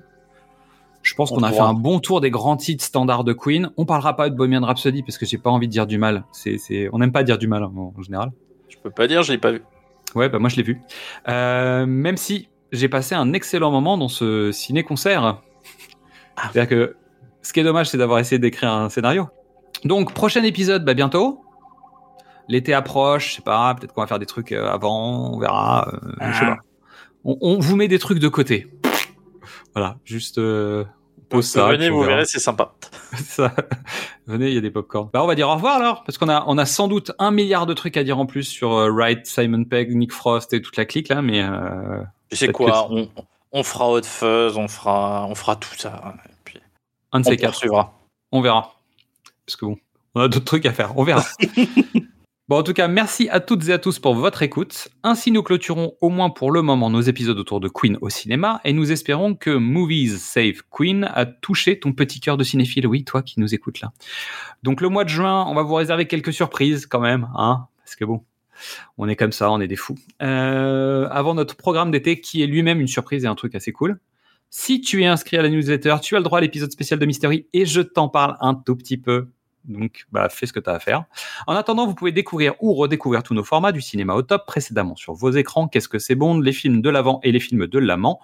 Je pense On qu'on a fait un bon tour des grands titres standards de Queen. On parlera pas de Bohemian Rhapsody parce que j'ai pas envie de dire du mal. C'est. On n'aime pas dire du mal hein, en général. Je peux pas dire, je l'ai pas vu. Ouais, bah moi je l'ai vu. Euh, même si j'ai passé un excellent moment dans ce ciné-concert. C'est-à-dire que ce qui est dommage, c'est d'avoir essayé d'écrire un scénario. Donc, prochain épisode, bah bientôt. L'été approche, je sais pas, peut-être qu'on va faire des trucs euh, avant, on verra. euh, je sais pas. On, on vous met des trucs de côté. Voilà, juste euh, on pose ça. Venez, vous verrez, c'est sympa. Ça. Venez, il y a des popcorn. Bah, on va dire au revoir alors, parce qu'on a, on a sans doute un milliard de trucs à dire en plus sur euh, Wright, Simon Pegg, Nick Frost et toute la clique là, mais euh, Tu sais Peut-être quoi on, on fera Hot Fuzz, on fera, on fera tout ça. Et puis, un de on ces quatre, on verra. Parce que bon, on a d'autres trucs à faire, on verra. Bon, en tout cas, merci à toutes et à tous pour votre écoute. Ainsi, nous clôturons au moins pour le moment nos épisodes autour de Queen au cinéma et nous espérons que Movies Save Queen a touché ton petit cœur de cinéphile. Oui, toi qui nous écoutes là. Donc, le mois de juin, on va vous réserver quelques surprises quand même, hein, parce que bon, on est comme ça, on est des fous. Euh, avant notre programme d'été qui est lui-même une surprise et un truc assez cool. Si tu es inscrit à la newsletter, tu as le droit à l'épisode spécial de Mystery et je t'en parle un tout petit peu. Donc, bah, fais ce que tu as à faire. En attendant, vous pouvez découvrir ou redécouvrir tous nos formats du cinéma au top précédemment sur vos écrans. Qu'est-ce que c'est Bond Les films de l'avant et les films de l'amant.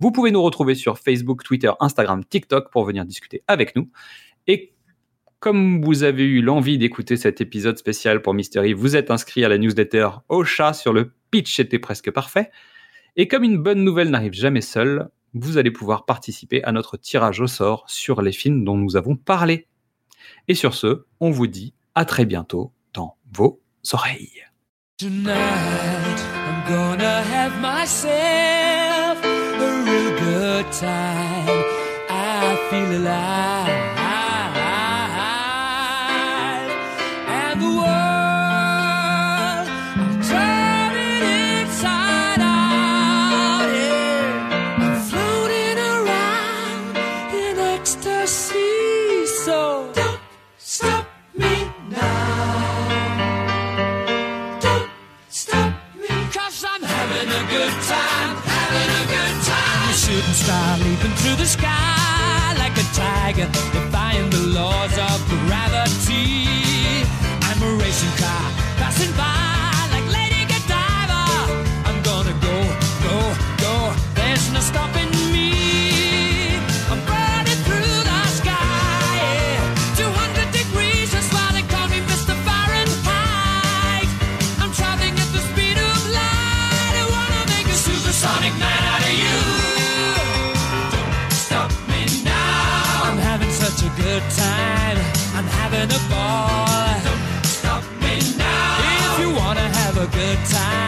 Vous pouvez nous retrouver sur Facebook, Twitter, Instagram, TikTok pour venir discuter avec nous. Et comme vous avez eu l'envie d'écouter cet épisode spécial pour Mystery, vous êtes inscrit à la newsletter au chat sur le pitch était presque parfait. Et comme une bonne nouvelle n'arrive jamais seule, vous allez pouvoir participer à notre tirage au sort sur les films dont nous avons parlé. Et sur ce, on vous dit à très bientôt dans vos oreilles. Shooting star leaping through the sky like a tiger, defying the laws of gravity. I'm a racing car passing by like Lady Godiva. I'm gonna go, go, go. There's no stopping having a ball. Don't stop me now. If you wanna have a good time,